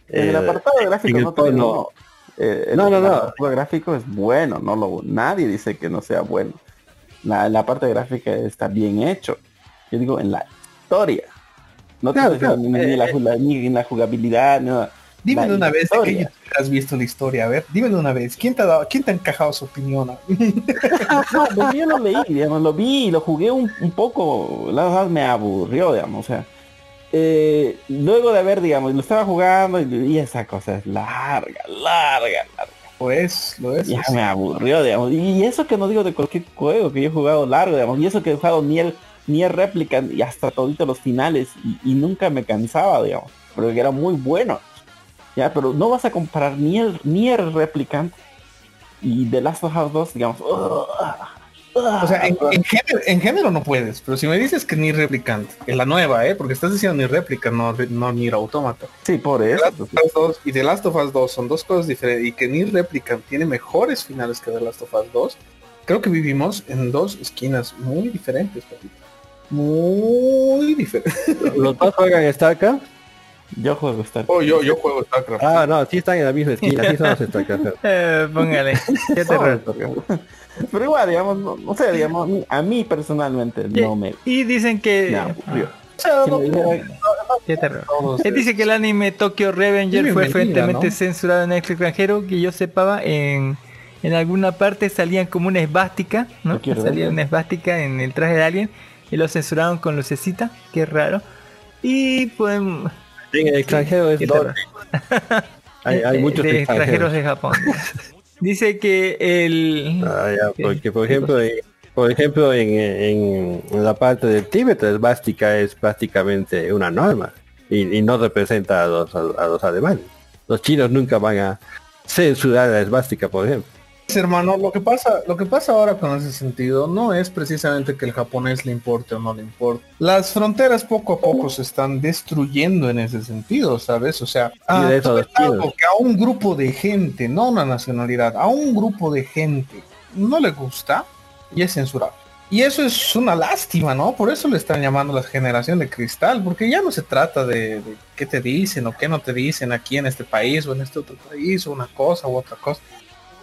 En el eh, apartado gráfico el no digo, eh, el No, no, no. gráfico es bueno, no lo nadie dice que no sea bueno. La, la parte gráfica está bien hecho. Yo digo en la historia. No Claro, claro, ni, eh, la, ni la jugabilidad, nada. Dime una vez de qué has visto la historia, a ver, dime de una vez, ¿quién te ha dado, quién te ha encajado su opinión? Pues yo lo leí, digamos, lo vi y lo jugué un, un poco, la verdad me aburrió, digamos, o sea, eh, luego de haber, digamos, lo estaba jugando y, y esa cosa es larga, larga, larga. Pues, lo es. Ya me aburrió, digamos, y eso que no digo de cualquier juego que yo he jugado largo, digamos, y eso que he jugado ni el, ni el réplica y hasta todito los finales y, y nunca me cansaba, digamos, porque era muy bueno. Ya, pero no vas a comparar ni el, ni el replicant y The Last of Us 2, digamos, O sea, en, en género, en género no puedes, pero si me dices que ni replicant, es la nueva, ¿eh? Porque estás diciendo ni réplica, no, no ni autómata. Sí, por The eso. Last of Us 2 y The Last of Us 2 son dos cosas diferentes y que ni replicant tiene mejores finales que The Last of Us 2. Creo que vivimos en dos esquinas muy diferentes, papito. Muy diferentes. ¿Los dos juegan StarCraft? Yo juego Star Oh, yo, yo juego StarCraft. Ah, no, sí están en la misma esquina, sí somos StarCraft. Eh, póngale. Qué terror. Pero igual, digamos, no, no sé, digamos, a mí, personalmente no me, Y dicen que... Si no- Qué terror. Él dice que el anime Tokyo Revenger fue frecuentemente ¿no? censurado en el extranjero, que yo sepaba, en, en alguna parte salían como una esvástica, ¿no? Salía Revenger. una esvástica en el traje de alguien y lo censuraron con lucecita, qué raro. Y pues En el extranjero es terror. Hay, hay muchos de extranjeros. extranjeros de Japón. Dice que el Ah, ya, porque por ejemplo, en- por ejemplo en, en- en la parte del Tíbet, la esvástica es prácticamente una norma y, y no representa a los, a, a los alemanes. Los chinos nunca van a censurar la esvástica, por ejemplo. Hermano, lo que pasa, lo que pasa ahora con ese sentido no es precisamente que el japonés le importe o no le importe. Las fronteras poco a poco se están destruyendo en ese sentido, ¿sabes? O sea, de chinos. que a un grupo de gente, no una nacionalidad, a un grupo de gente no le gusta y es censurado. Y eso es una lástima, ¿no? Por eso le están llamando la generación de cristal, porque ya no se trata de, de qué te dicen o qué no te dicen aquí en este país o en este otro país, o una cosa u otra cosa.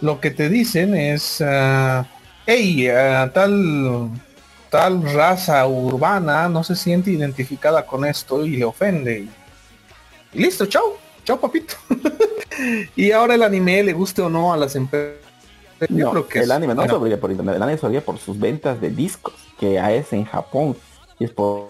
Lo que te dicen es, ah, hey, ah, tal, tal raza urbana no se siente identificada con esto y le ofende. Y listo, chao, chao papito. y ahora el anime, le guste o no a las empresas. Yo No, creo que el es- anime no bueno, sobrevive por internet, el anime sobrevive por sus ventas de discos, que es en Japón, y es por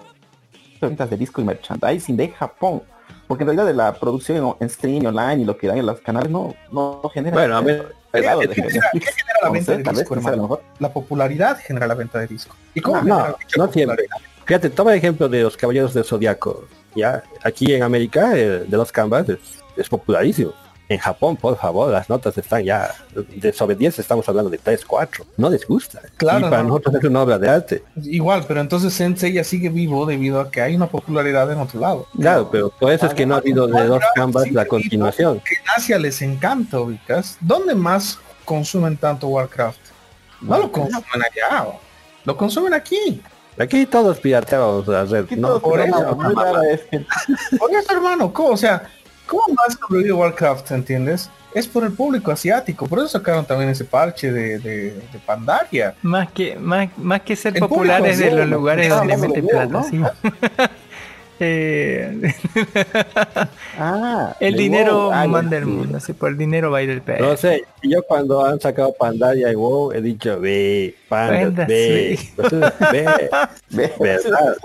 ventas de disco y merchandising de Japón. Porque en realidad de la producción en, streaming online y lo que dan en los canales no, no, genera. Bueno, a ver, ¿Qué genera, qué genera la venta de disco, quizá a lo hermano? mejor. La popularidad genera la venta de disco. ¿Y cómo No, genera no, siempre. Fíjate, toma el ejemplo de los Caballeros del Zodiaco. Ya, aquí en América, el de los Canvas es, es popularísimo. En Japón, por favor, las notas están ya de sobre 10 estamos hablando de 3, 4. No les gusta. Claro, y para no. nosotros es una obra de arte. Igual, pero entonces Sensei ya sigue vivo debido a que hay una popularidad en otro lado. Claro, pero por eso es que no ha habido de los Canvas la continuación. Que en Asia les encanta, ubicas. ¿Dónde más consumen tanto Warcraft? No lo consumen allá, lo consumen aquí. Aquí todos pirateamos la red. ¿no? Por eso, hermano, ¿cómo? O sea, ¿cómo más sobrevive Warcraft, entiendes? Es por el público asiático, por eso sacaron también ese parche de, de, de Pandaria. Más que, más, más que ser El populares de los lugares estaba donde meten plata, sí. Eh, Ah, el dinero WoW, ah, manda el sí. mundo, así por el dinero va a ir el pez. No sé, yo cuando han sacado Pandaria y WoW he dicho, ve, pandas, Pandas, ve, ve, Ve, verdad.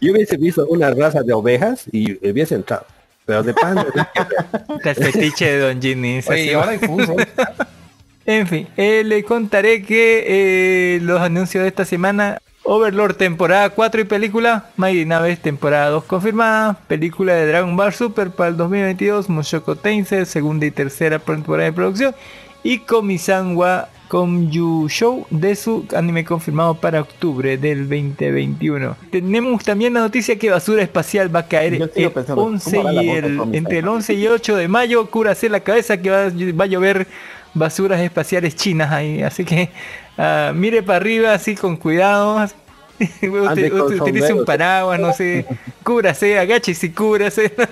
Yo hubiese visto una raza de ovejas y hubiese entrado. Pero de fetiche de Don Ginny. Oye, ahora. En fin, eh, le contaré que eh, los anuncios de esta semana, Overlord temporada 4 y película, Mighty Naves temporada 2 confirmada, película de Dragon Ball Super para el 2022, Mushoku Tensei segunda y tercera temporada de producción y Komi-san wa Komyu Show de su anime confirmado para octubre del 2021. Tenemos también la noticia que Basura Espacial va a caer el pensando, 11 ¿cómo hará la y el, entre el 11 y 8 de mayo, cúrase la cabeza que va, va a llover basuras espaciales chinas ahí. Así que ah, mire para arriba así con cuidado. Ande Usted- con usted utilice un paraguas, no sé, cúbrase, agáchese y cúbrase.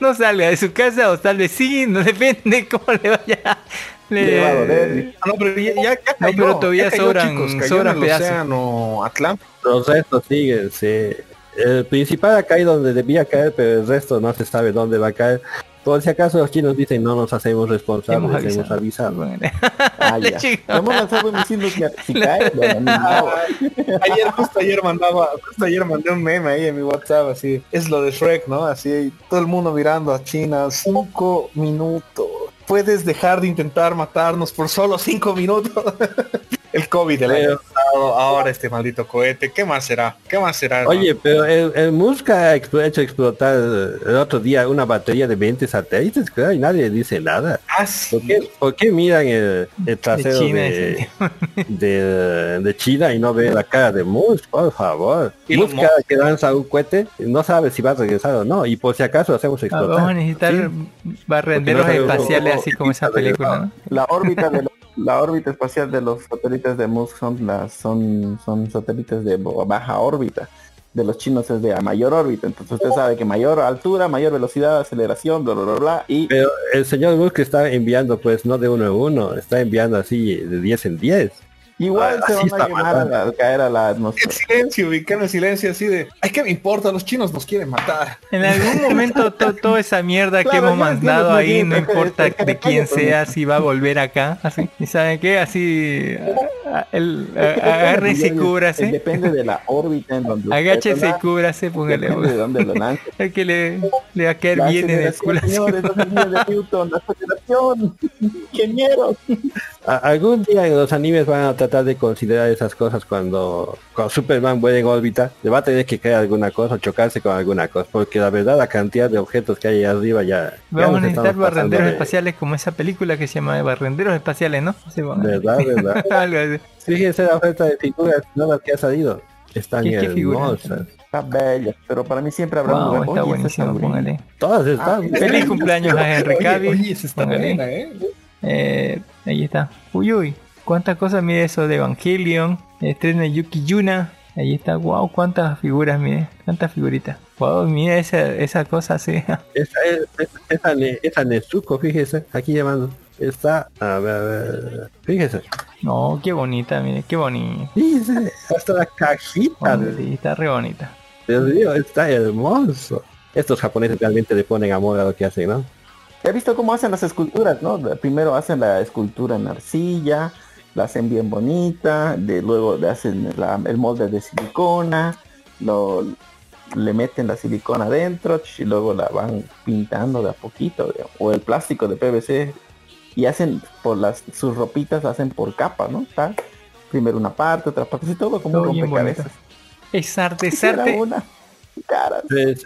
No salga de su casa o tal vez sí, no depende cómo le vaya. Le- Le va a doler. Ah, no, pero ya, ya, ya No, cayó, pero todavía ya cayó, sobran- chicos, cayó sobran en el pedazos. océano Atlántico. los restos siguen, sí. El principal ha caído donde debía caer, pero el resto no se sabe dónde va a caer. Por si acaso los chinos dicen no nos hacemos Hemos responsables, avisado. hemos avisado. Ah, ya. Hemos lanzado. Si cae, bueno. Ayer, justo ayer mandaba, justo ayer mandé un meme ahí en mi WhatsApp, así, es lo de Shrek, ¿no? Así, todo el mundo mirando a China, cinco minutos. Puedes dejar de intentar matarnos por solo cinco minutos. el COVID del año pasado, ahora este maldito cohete, ¿qué más será? ¿Qué más será? hermano? Oye, pero el, el Musk ha expl- hecho explotar el otro día una batería de 20 satélites, creo, y nadie dice nada. Ah, sí. ¿Por qué, por qué miran el, el trasero China, de, de, de China y no ven la cara de Musk? Por favor. Elon Musk cada que lanza un cohete no sabe si va a regresar o no, y por si acaso hacemos Ah, explotar. Vamos a necesitar Sí. barrenderos no espaciales así como esa película, ¿no? La órbita de los- la órbita espacial de los satélites de Musk son las son son satélites de baja órbita. De los chinos es de a mayor órbita. Entonces usted sabe que mayor altura, mayor velocidad, aceleración, bla bla bla, bla y Pero el señor Musk está enviando pues no de uno en uno, está enviando así de 10 en 10. Igual Ah, se así van a quemar matando. al caer a la El atmósfera. silencio, ubicando el silencio así de, ay, ¿qué me importa? Los chinos nos quieren matar. En algún momento to- toda esa mierda que hemos mandado no ahí, no importa de quién sea, si va a volver acá, así. ¿Y saben qué? Así, el- a- Es que depende, agárrese y cúbrase, Depende de la órbita en donde agáchese y cúbrase, póngale. depende de dónde lo lance. Es que le, le va a caer La bien en el culo. señores, los anillos de Newton, la aceleración, ingenieros. Algún día los animes van a tratar de considerar esas cosas cuando, cuando Superman vuelve en órbita, le va a tener que caer alguna cosa o chocarse con alguna cosa, porque la verdad la cantidad de objetos que hay ahí arriba ya... ya Vamos a necesitar barrenderos de- espaciales como esa película que se llama Barrenderos Espaciales, ¿no? Sí, bueno. Verdad, verdad. Algo así. Fíjense la oferta de figuras nuevas que ha salido. Están ¿Qué- qué figuras? hermosas. Está bella, pero para mí siempre habrá un Wow, lugar. está Oye, esa buenísimo, está póngale. Todas están. Feliz cumpleaños a Henry Cavill. oye, está buena, ¿eh? Eh, ahí está. Uy, uy. ¿Cuántas cosas mide eso de Evangelion? Estreno de Yuki Yuna. Ahí está. Wow, cuántas figuras mide. Cuántas figuritas. Wow, mira esa, esa cosa así. Esa, es, es- esa, ne- esa Nezuko, fíjese, aquí llamando. Está, a ver, a ver, fíjese. No, qué bonita, mire, qué bonita. Fíjese, hasta la cajita. Sí, está re bonita. Dios mío, está hermoso. Estos japoneses realmente le ponen amor a lo que hacen, ¿no? He visto cómo hacen las esculturas, ¿no? Primero hacen la escultura en arcilla, la hacen bien bonita, de luego le hacen la- el molde de silicona, lo, le meten la silicona adentro y luego la van pintando de a poquito, digamos, o el plástico de PVC y hacen por las sus ropitas hacen por capas, ¿no? Está Primero una parte, otra parte, así todo como Todo un rompecabezas. Es arte, es arte.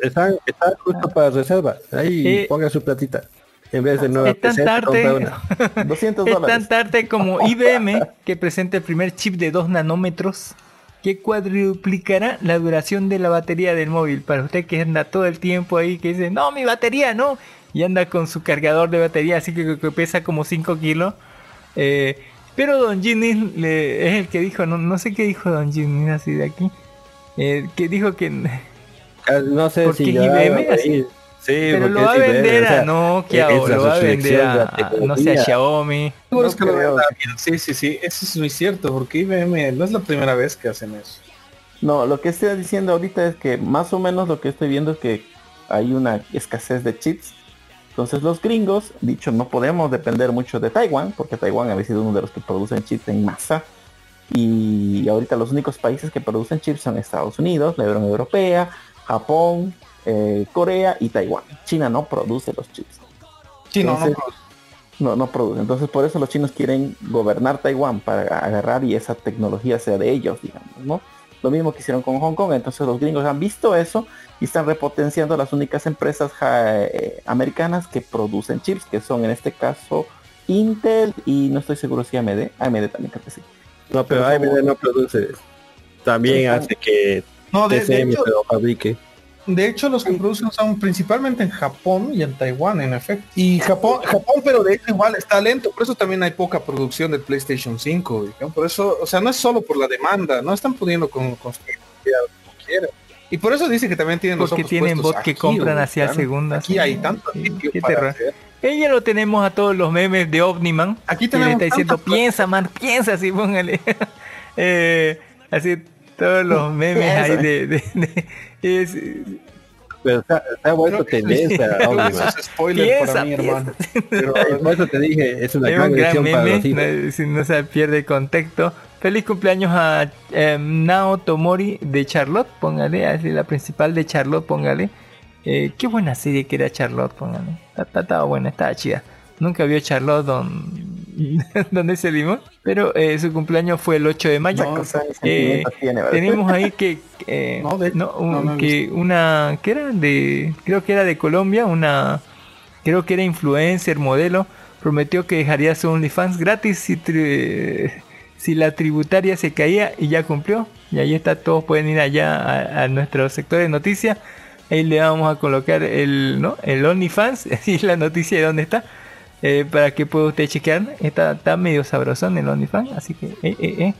están, están justo para reserva. Ahí Eh, ponga su platita. En vez de nueva Es tan tarde. una. 200 Es dólares. tan tarde como IBM, que presenta el primer chip de 2 nanómetros, que cuadruplicará la duración de la batería del móvil. Para usted que anda todo el tiempo ahí, que dice, no, mi batería no, y anda con su cargador de batería, así que, que pesa como 5 kilos. Eh, pero Don Ginny le- es el que dijo, no, no sé qué dijo Don Ginny así de aquí, eh, que dijo que... Ah, No sé si IBM así-. Sí, Pero porque lo va a vender o sea, a Nokia es o la lo va a vender resurrección de la a, no sé, a tecnología. Xiaomi. Creo verdad, Sí, sí, sí, eso es muy cierto, porque IBM no es la primera vez que hacen eso. No, lo que estoy diciendo ahorita es que más o menos lo que estoy viendo es que hay una escasez de chips. Entonces los gringos, dicho, no podemos depender mucho de Taiwán, porque Taiwán había sido uno de los que producen chips en masa. Y ahorita los únicos países que producen chips son Estados Unidos, la Unión Europea, Japón, eh, Corea y Taiwán. China no produce los chips. Sí, no, no, no, no produce. Entonces por eso los chinos quieren gobernar Taiwán para agarrar y esa tecnología sea de ellos, digamos, ¿no? Lo mismo que hicieron con Hong Kong. Entonces los gringos han visto eso y están repotenciando las únicas empresas ja- eh, americanas que producen chips, que son en este caso Intel y no estoy seguro si AMD. AMD también creo que sí. No, pero Pero como- AMD no produce. También hace que No, de, de TCM hecho, se lo fabrique. De hecho los que producen son principalmente en Japón y en Taiwán, en efecto. Y Japón, Japón, pero de hecho igual está lento, por eso también hay poca producción del PlayStation 5. ¿no? Por eso, o sea, no es solo por la demanda, no están pudiendo con, con su tecnología como quieren. Y por eso dice que también tienen los Porque ojos tienen puestos bot que compran hacia segundo. Aquí hay tanto sitio para hacer. Ella lo tenemos a todos los memes de Omniman. Aquí le tenemos está diciendo, piensa, man, piensa, así póngale. Eh, así todos los memes ahí de... de- de- es- pero se ha, se ha vuelto tendencia. obvio, Eso es spoiler para mí, hermano. Pero por eso te dije, es una Es gran un gran para meme, los hijos. no, si no se pierde contexto. Feliz cumpleaños a eh, Nao Tomori de Charlotte, póngale, así la principal de Charlotte, póngale. Eh, qué buena serie que era Charlotte, póngale. Está- está- Estaba buena, estaba chida. Nunca vio Charlotte don... donde se limón, pero eh, su cumpleaños fue el 8 de mayo. No, Eh, tenemos ahí que eh, No, de- no, un- que una que era de creo que era de Colombia una creo que era influencer modelo prometió que dejaría su OnlyFans gratis si tri- si la tributaria se caía y ya cumplió. Y ahí está todos pueden ir allá a, a nuestro sector de noticias. Ahí le vamos a colocar el no el OnlyFans y la noticia de dónde está eh, para que pueda usted chequear está, está medio sabrosón el OnlyFans así que eh, eh, eh.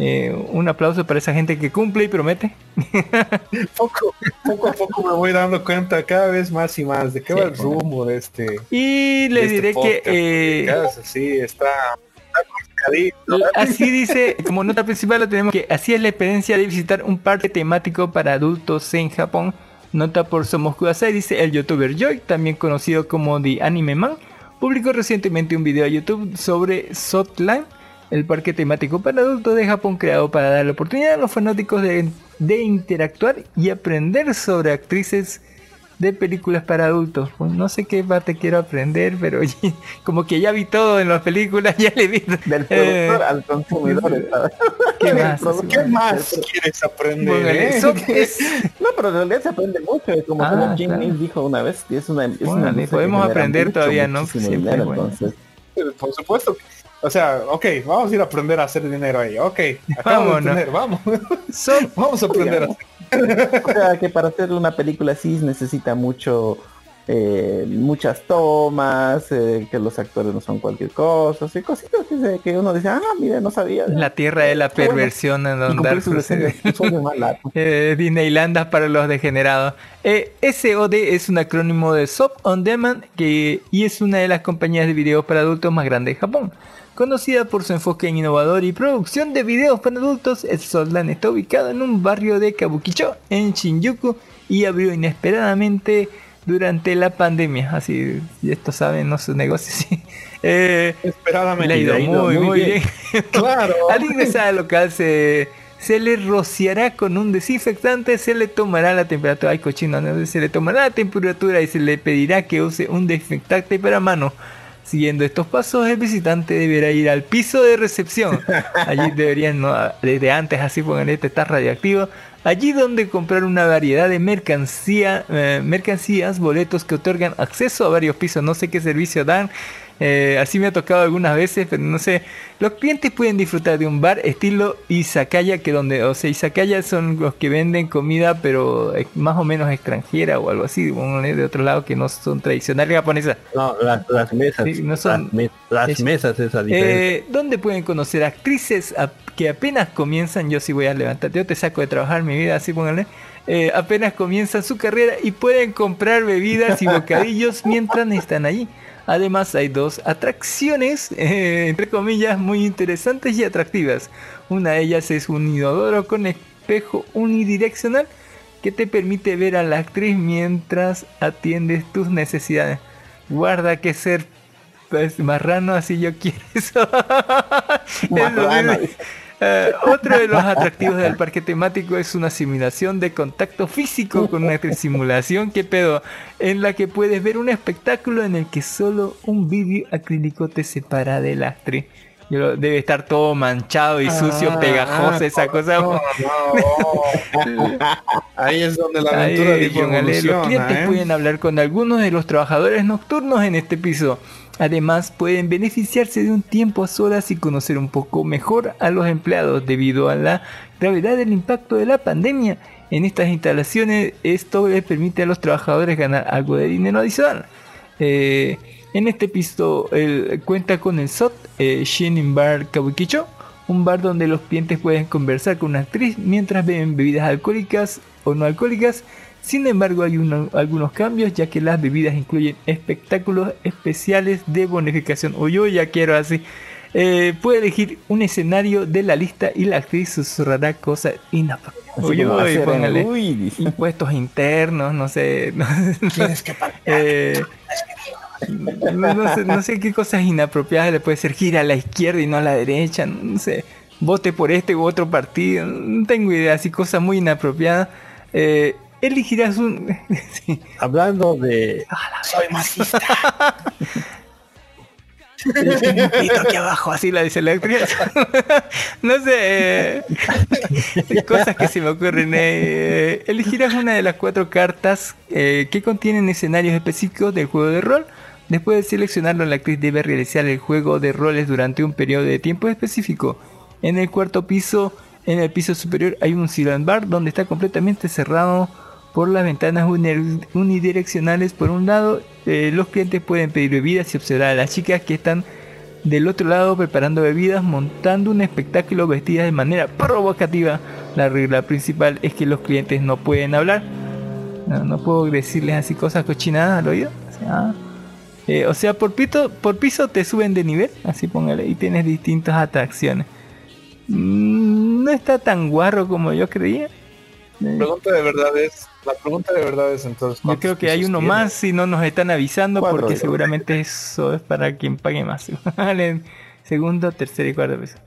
Eh, un aplauso para esa gente que cumple y promete. Poco, poco a poco me voy dando cuenta cada vez más y más de qué Sí, va el rumbo de este. Y les este diré que podcast. eh, así está. así dice, como nota principal lo tenemos que así es la experiencia de visitar un parque temático para adultos en Japón. Nota por Somos Kudasai, dice el youtuber Joy, también conocido como The Anime Man, publicó recientemente un video a YouTube sobre Sotland, el parque temático para adultos de Japón creado para dar la oportunidad a los fanáticos de, de interactuar y aprender sobre actrices de películas para adultos. Pues no sé qué parte quiero aprender, pero como que ya vi todo en las películas, ya le vi. Del Eh, productor al consumidor. está. ¿Qué más? ¿Qué más quieres aprender? Eh? so- es- No, pero en realidad se aprende mucho. es Como Ah, Jim claro. Dijo una vez, es una, es una que podemos aprender mucho, todavía, ¿no? Siempre dinero, es bueno. entonces, Por supuesto. que- O sea, ok, vamos a ir a aprender a hacer dinero ahí. Ok, acabo Vámonos. de entender, vamos. vamos a aprender a hacer. O sea, que para hacer una película así necesita mucho, eh, muchas tomas, eh, que los actores no son cualquier cosa, así cositas que, se- que uno dice, ah, mira, no sabía. la tierra de la Qué bueno. perversión en donde largos. Eh, Disneylandas para los degenerados. Eh, SOD es un acrónimo de Sop On Demand que, y es una de las compañías de videos para adultos más grandes de Japón. Conocida por su enfoque en innovador y producción de videos para adultos, Sotland está ubicado en un barrio de Kabukicho, en Shinjuku, y abrió inesperadamente durante la pandemia. Así, y esto saben, no sus negocios. sí. Eh, Esperadamente. le ha ido ido muy, muy muy bien. bien. Claro. Al ingresar al local se, se le rociará con un desinfectante, se le tomará la temperatura, ay cochino, ¿no? se le tomará la temperatura y se le pedirá que use un desinfectante para mano. Siguiendo estos pasos, el visitante deberá ir al piso de recepción. Allí deberían, ¿no? desde antes, así pongan este está radioactivo. Allí donde comprar una variedad de mercancía, eh, mercancías, boletos que otorgan acceso a varios pisos. No sé qué servicio dan. Eh, así me ha tocado algunas veces, pero no sé. Los clientes pueden disfrutar de un bar estilo Izakaya, que donde, o sea, Izakaya son los que venden comida, pero eh, más o menos extranjera o algo así, de otro lado que no son tradicionales japonesas. No, las, las mesas. Sí, no son- las, me- las es- mesas esa diferencia. Eh, donde pueden conocer actrices a- que apenas comienzan, yo sí voy a levantar, yo te saco de trabajar mi vida, así póngale, eh, apenas comienzan su carrera y pueden comprar bebidas y bocadillos mientras están allí. Además hay dos atracciones, eh, entre comillas, muy interesantes y atractivas. Una de ellas es un inodoro con espejo unidireccional que te permite ver a la actriz mientras atiendes tus necesidades. Guarda que ser pues, marrano así yo quiero eso. Marrano. Eso, eh, otro de los atractivos del parque temático es una simulación de contacto físico con una simulación que pedo en la que puedes ver un espectáculo en el que solo un vídeo acrílico te separa de la actriz. Yo lo- Debe estar todo manchado y sucio, Ah, pegajoso, ah, esa cosa. no, no. Ahí es donde la aventura Ahí, de los clientes ¿eh? pueden hablar con algunos de los trabajadores nocturnos en este piso. Además, pueden beneficiarse de un tiempo a solas y conocer un poco mejor a los empleados debido a la gravedad del impacto de la pandemia. En estas instalaciones, esto les permite a los trabajadores ganar algo de dinero adicional. Eh, en este piso cuenta con el SOT eh, Shinin Bar Kabukicho, un bar donde los clientes pueden conversar con una actriz mientras beben bebidas alcohólicas o no alcohólicas. Sin embargo, hay uno- algunos cambios ya que las bebidas incluyen espectáculos especiales de bonificación. O yo ya quiero así. Eh, puede elegir un escenario de la lista y la actriz susurrará cosas inapropiadas. Uy, póngale. Impuestos internos, no sé. No, que eh, no, no sé, no sé qué cosas inapropiadas le puede ser gira a la izquierda y no a la derecha, no sé, vote por este u otro partido, no tengo idea, así cosas muy inapropiadas. Eh, elegirás un... Hablando de... Soy masista. Aquí abajo, así la dice la actriz. no sé, eh, cosas que se me ocurren. eh, elegirás una de las cuatro cartas eh, que contienen escenarios específicos del juego de rol. Después de seleccionarlo, la actriz debe realizar el juego de roles durante un periodo de tiempo específico. En el cuarto piso, en el piso superior, hay un silent bar donde está completamente cerrado por las ventanas uni- unidireccionales. Por un lado, eh, los clientes pueden pedir bebidas y observar a las chicas que están del otro lado preparando bebidas, montando un espectáculo vestidas de manera provocativa. La regla principal es que los clientes no pueden hablar. No, puedo decirles así cosas cochinadas al oído. O sea, eh, o sea, por, pito, por piso te suben de nivel, así póngale, y tienes distintas atracciones. Mm, no está tan guarro como yo creía. La pregunta de verdad es, la pregunta de verdad es entonces. Yo ¿cuántos creo que hay uno tiene? más si no nos están avisando Cuatro, porque seguramente eso es para quien pague más. Segundo, tercero y cuarto piso.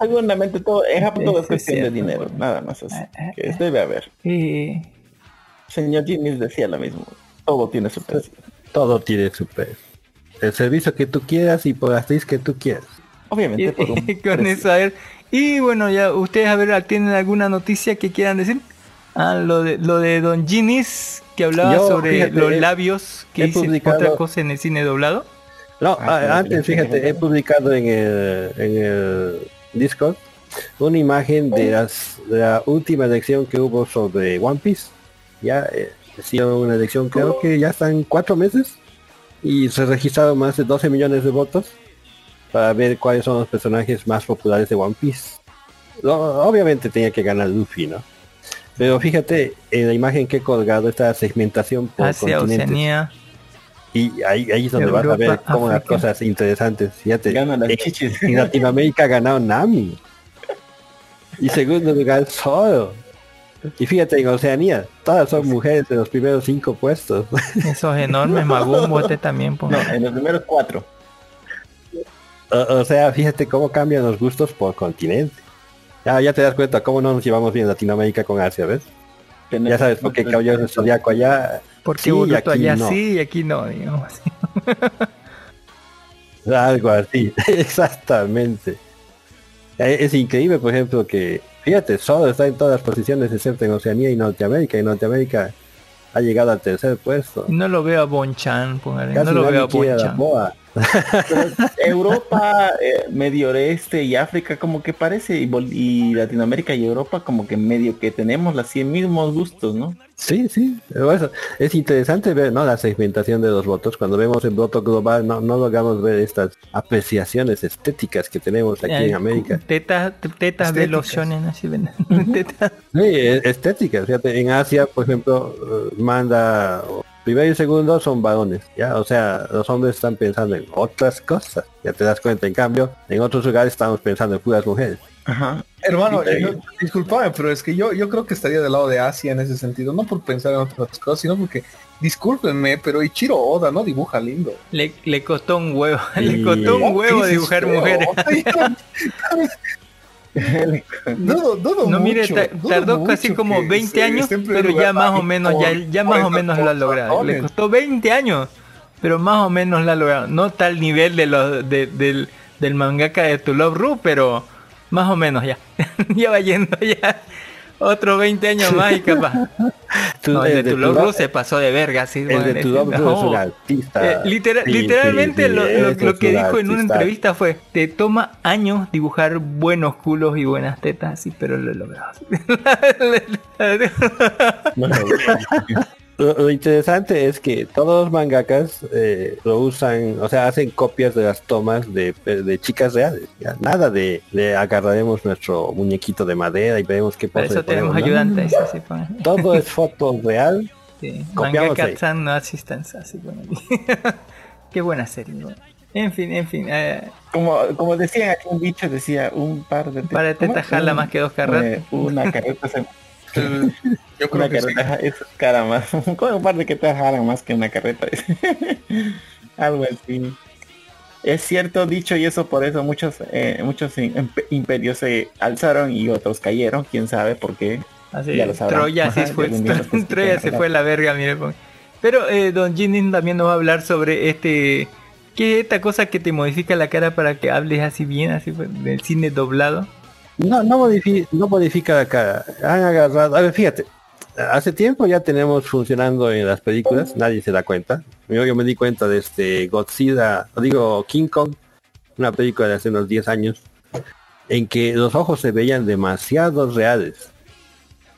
Seguramente todo, es, todo es Es cuestión de dinero, nada más así. Ah, ah, Que debe haber. Eh, Señor Jimmy decía lo mismo. Todo tiene su precio. Todo tiene su precio. El servicio que tú quieras y por la actriz que tú quieras. Obviamente por un con precio. eso, a ver. Y bueno, ya ustedes a ver, ¿tienen alguna noticia que quieran decir? Ah, lo de, lo de Don Ginis, que hablaba Yo, sobre fíjate, los labios, que publicado- otra cosa en el cine doblado. No, Ah, a- pero antes, fíjate, he publicado en el, en el Discord una imagen de, las, de la última elección que hubo sobre One Piece. Ya eh, ha sido una elección, creo que ya están cuatro meses y se registraron más de 12 millones de votos para ver cuáles son los personajes más populares de One Piece. Lo- obviamente tenía que ganar Luffy, ¿no? Pero fíjate, en la imagen que he colgado está la segmentación por Hacia continentes. Oceanía. Y ahí, ahí es donde vas a ver cómo las cosas interesantes. Fíjate, Gana las en, chichis. en Latinoamérica ha ganado Nami. Y segundo lugar Zoro. Y fíjate, en Oceanía, todas son mujeres en los primeros cinco puestos. Esos enormes Magumbo, este también. pues. No, en los primeros cuatro. o, o sea, fíjate cómo cambian los gustos por continente. Ya, ya te das cuenta cómo no nos llevamos bien Latinoamérica con Asia, ¿ves? Ya sabes, porque Caballero del Zodiaco allá, Porque sí, Boruto aquí allá no. sí y aquí no, digamos. Algo así, exactamente. Eh, Es increíble, por ejemplo, que, fíjate, solo está en todas las posiciones excepto en Oceanía y Norteamérica. Y Norteamérica ha llegado al tercer puesto. No lo veo a Bonchan, póngale. Casi No lo veo a Bonchan. Pero Europa, eh, Medio Oriente y África como que parece y, Bol- y Latinoamérica y Europa como que medio que tenemos los mismos gustos, ¿no? Sí, sí, eso, es interesante ver ¿no? la segmentación de los votos. Cuando vemos el voto global no, no logramos ver estas apreciaciones estéticas que tenemos aquí Ay, en América. Tetas, tetas de shonen así ven. Sí, e- estéticas. Fíjate, en Asia, por ejemplo, eh, manda primero y segundo son varones, ya, o sea, los hombres están pensando en otras cosas. Ya te das cuenta. En cambio, en otros lugares estamos pensando en puras mujeres. Ajá. Hermano, yo- discúlpame, pero es que yo, yo creo que estaría del lado de Asia en ese sentido, no por pensar en otras cosas, sino porque, discúlpenme, pero Ichiro Oda no dibuja lindo. Le, le costó un huevo. Le costó un huevo Crisis dibujar mujeres. Dudo, dudo No, mire, mucho, tardó casi como que 20 se- años, pero ya más o por- menos, ya, ya más o menos lo ha logrado. Le costó 20 años, pero más o menos lo ha logrado. No tal nivel de los de- del, del mangaka de To Love Ru, pero más o menos ya. ya va yendo ya. Otros 20 años más y capaz. Tú- No, el de el de Tu- se pasó de verga, sí. El de bueno, tu Ru es no. un artista. Eh, litera- Sí, literalmente sí, sí, lo, lo- lo que dijo en una entrevista fue, te toma años dibujar buenos culos y buenas tetas, así, pero lo he logrado. Lo, lo interesante es que todos los mangakas eh, lo usan, o sea, hacen copias de las tomas de, de chicas reales. ya. Nada de, de agarraremos nuestro muñequito de madera y veremos qué pose eso tenemos ponemos, ¿no? ayudantes, así pues. Todo es foto real. Sí. Mangaka-san no assistance, así. Qué buena serie, ¿no? En fin, en fin. Eh, Como, como decían aquí un bicho, decía un par de Par de tetas jala Un- más que dos carretas. una carreta se, Yo creo Una que sí. carreta es cara más. Con un par de que te jalan más que una carreta. Algo así. Es cierto dicho y eso por eso muchos eh, muchos im- imperios se alzaron y otros cayeron, quién sabe por qué. Así, Ya lo. Troya se Ajá, fue, nos explican, Troya se fue a la verga, mire. pues. Pero eh, Don Jinin también nos va a hablar sobre este... ¿Qué es esta cosa que te modifica la cara para que hables así bien, así del cine doblado? No, no modifica, no modifica cara. Han agarrado, a ver, fíjate, hace tiempo ya tenemos funcionando en las películas, nadie se da cuenta. Yo, yo me di cuenta de este Godzilla, digo King Kong, una película de hace unos 10 años, en que los ojos se veían demasiado reales.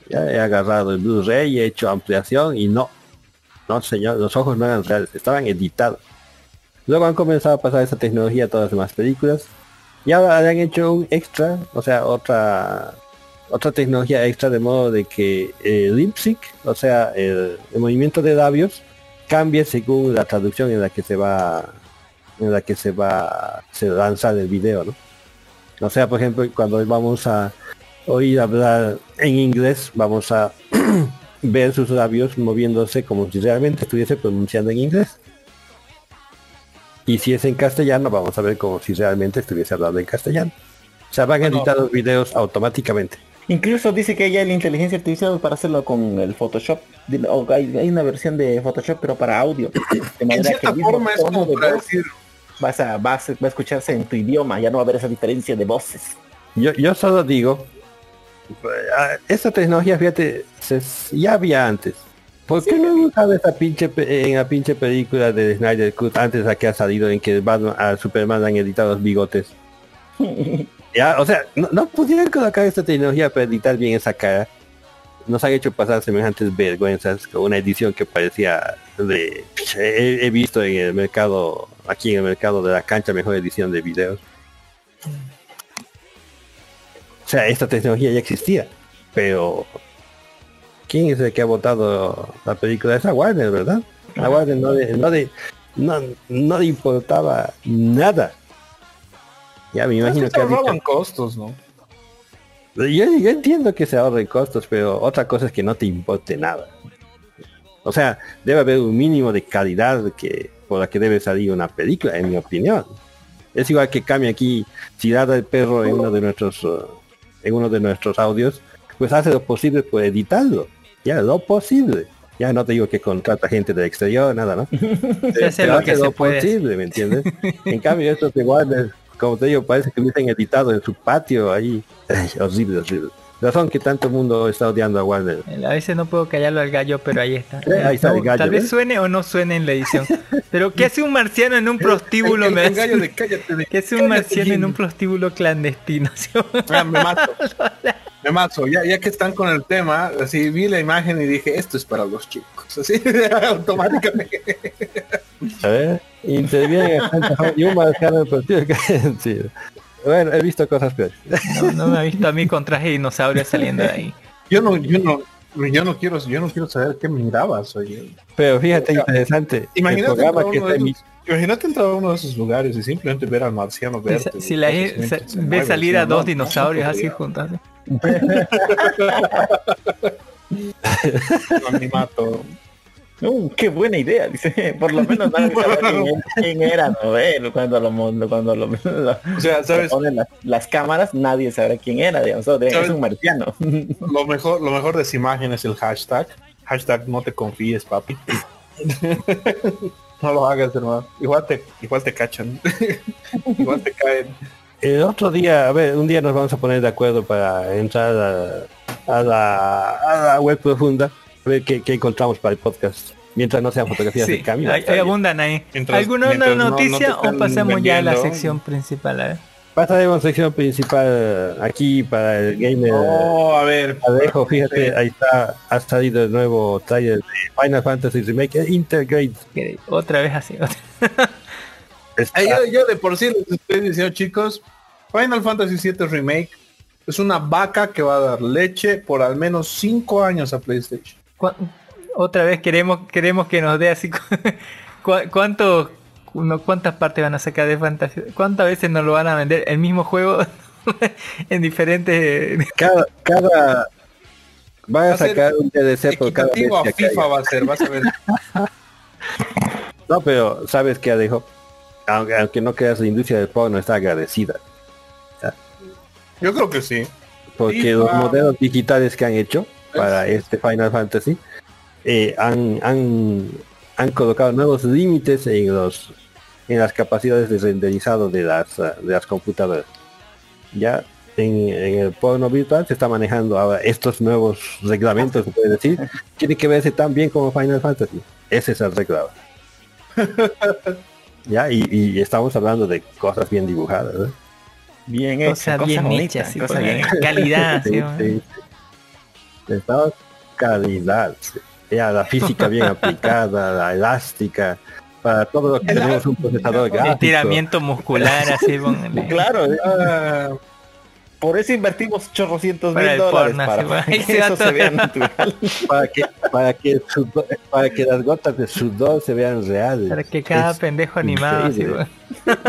Ya he agarrado el Blu-ray, he hecho ampliación y no, no señor, los ojos no eran reales, estaban editados. Luego han comenzado a pasar esa tecnología a todas las demás películas. Y ahora le han hecho un extra, o sea, otra otra tecnología extra de modo de que el lip sync, o sea, el, el movimiento de labios, cambie según la traducción en la que se va en la que se va se lanza el video, ¿no? O sea, por ejemplo, cuando vamos a oír hablar en inglés, vamos a ver sus labios moviéndose como si realmente estuviese pronunciando en inglés. Y si es en castellano, vamos a ver como si realmente estuviese hablando en castellano. O sea, van a editar los videos automáticamente. Incluso dice que ya la inteligencia artificial para hacerlo con el Photoshop. Dile, O hay, una versión de Photoshop pero para audio. De En manera mismo forma es como de para voz decir, vas a, vas, a- va a escucharse en tu idioma, ya no va a haber esa diferencia de voces. Yo, yo solo digo, ah, esta tecnología, fíjate, se- ya había antes. ¿Por qué no usar esa pinche pe- en la pinche película de Snyder Cut antes a que ha salido en que Batman- a Superman han editado los bigotes? Ya, o sea, no, no pudieron colocar esta tecnología para editar bien esa cara. Nos han hecho pasar semejantes vergüenzas con una edición que parecía de... He, he visto en el mercado, aquí en el mercado de la cancha, mejor edición de videos. O sea, esta tecnología ya existía, pero ¿quién es el que ha votado la película? Es a Warner, ¿verdad? A Warner no le, no le, no, no le importaba nada. Ya me imagino que se ahorraban dicho, costos, ¿no? yo, yo entiendo que se ahorren costos, pero otra cosa es que no te importe nada. O sea, debe haber un mínimo de calidad que por la que debe salir una película, en mi opinión. Es igual que cambia aquí, si da el perro en uno de nuestros uh, en uno de nuestros audios, pues hace lo posible por editarlo. Ya, lo posible. Ya no te digo que contrata gente del exterior, nada, ¿no? Se lo que se puede. posible, ¿me entiendes? en cambio, estos de Warner, como te digo, parece que hubiesen editado en su patio ahí. Ay, horrible, horrible. Razón que tanto mundo está odiando a Warner. A veces no puedo callarlo al gallo, pero ahí está. Eh, ahí está No, el gallo, Tal vez suene o no suene en la edición. Pero ¿qué hace un marciano en un prostíbulo? El, me el hace? gallo de cállate de ¿Qué hace un marciano en un prostíbulo clandestino? ¿sí? Ah, me mato. Me mato. Ya, ya que están con el tema, así vi la imagen y dije, esto es para los chicos. Así, automáticamente. A ver, interviene y un marciano deportivo que sí. Bueno, he visto cosas peores. No, no me ha visto a mí con traje de dinosaurio saliendo de ahí. Yo no, yo no, yo no quiero, yo no quiero saber qué mirabas, oye. Pero fíjate, interesante. Imagínate entrar, que a uno está de emi- esos, imagínate entrar a uno de esos lugares y simplemente ver al marciano verte. Si la Entonces, ve mueve, salir si a dos no, dinosaurios no, así no, juntos. Uh, qué buena idea, dice. Por lo menos nadie sabe quién, era, ¿no? Él, cuando lo, cuando lo, lo- O sea, ¿sabes? ponen las, las cámaras, nadie sabrá quién era, digamos. Es un marciano. Lo mejor, lo mejor de esa imagen es el hashtag. Hashtag no te confíes, papi. no lo hagas, hermano. Igual te, igual te cachan. igual te caen. El otro día, a ver, un día nos vamos a poner de acuerdo para entrar a, a la, a la web profunda, a ver qué, qué encontramos para el podcast. Mientras no sean fotografías Sí, de camino. hay, abundan ahí. Mientras- ¿Alguna otra mientras no- no te noticia o pasamos ya a la sección principal? A ver. Pasaremos sección principal aquí para el gamer. Oh, a ver. Alejo, fíjate, ahí está, ha salido el nuevo trailer de Final Fantasy Remake Integrate. Que Otra vez así. otra- Está- yo, yo de por sí les estoy diciendo, chicos, Final Fantasy VII Remake es una vaca que va a dar leche por al menos 5 años a PlayStation. ¿Cuá- Otra vez queremos queremos que nos dé así cu- cu- cuánto no, cuántas partes van a sacar de fantasía cuántas veces nos lo van a vender el mismo juego en diferentes cada, cada, Van Va a sacar un DLC por cada bestia que FIFA haya. va a ser, vas a ver. No, pero ¿sabes qué, Alejo? Aunque, aunque no creas, la industria del porno está agradecida. Yo creo que sí. Porque los modelos digitales que han hecho para este Final Fantasy eh, han, han, han colocado nuevos límites en los en las capacidades de renderizado de las de las computadoras. Ya en, en el porno virtual se está manejando ahora estos nuevos reglamentos, se puede decir, tiene que verse tan bien como Final Fantasy. Ese es el regla. ahora. ya, y, y estamos hablando de cosas bien dibujadas. ¿eh? Bien hecha, Cosa cosa, bien bonita, hecha, sí, cosa pues, bien calidad, sí, Sí, man. sí, calidad. Ya, la física bien aplicada, la elástica, para todo lo que tenemos un procesador gráfico. Estiramiento muscular, así, póngale. Claro, por eso invertimos chorrocientos mil dólares porno, para que eso se vea natural. para que para que sudor- para que las gotas de sudor se vean reales. Para que cada Es pendejo animado, así,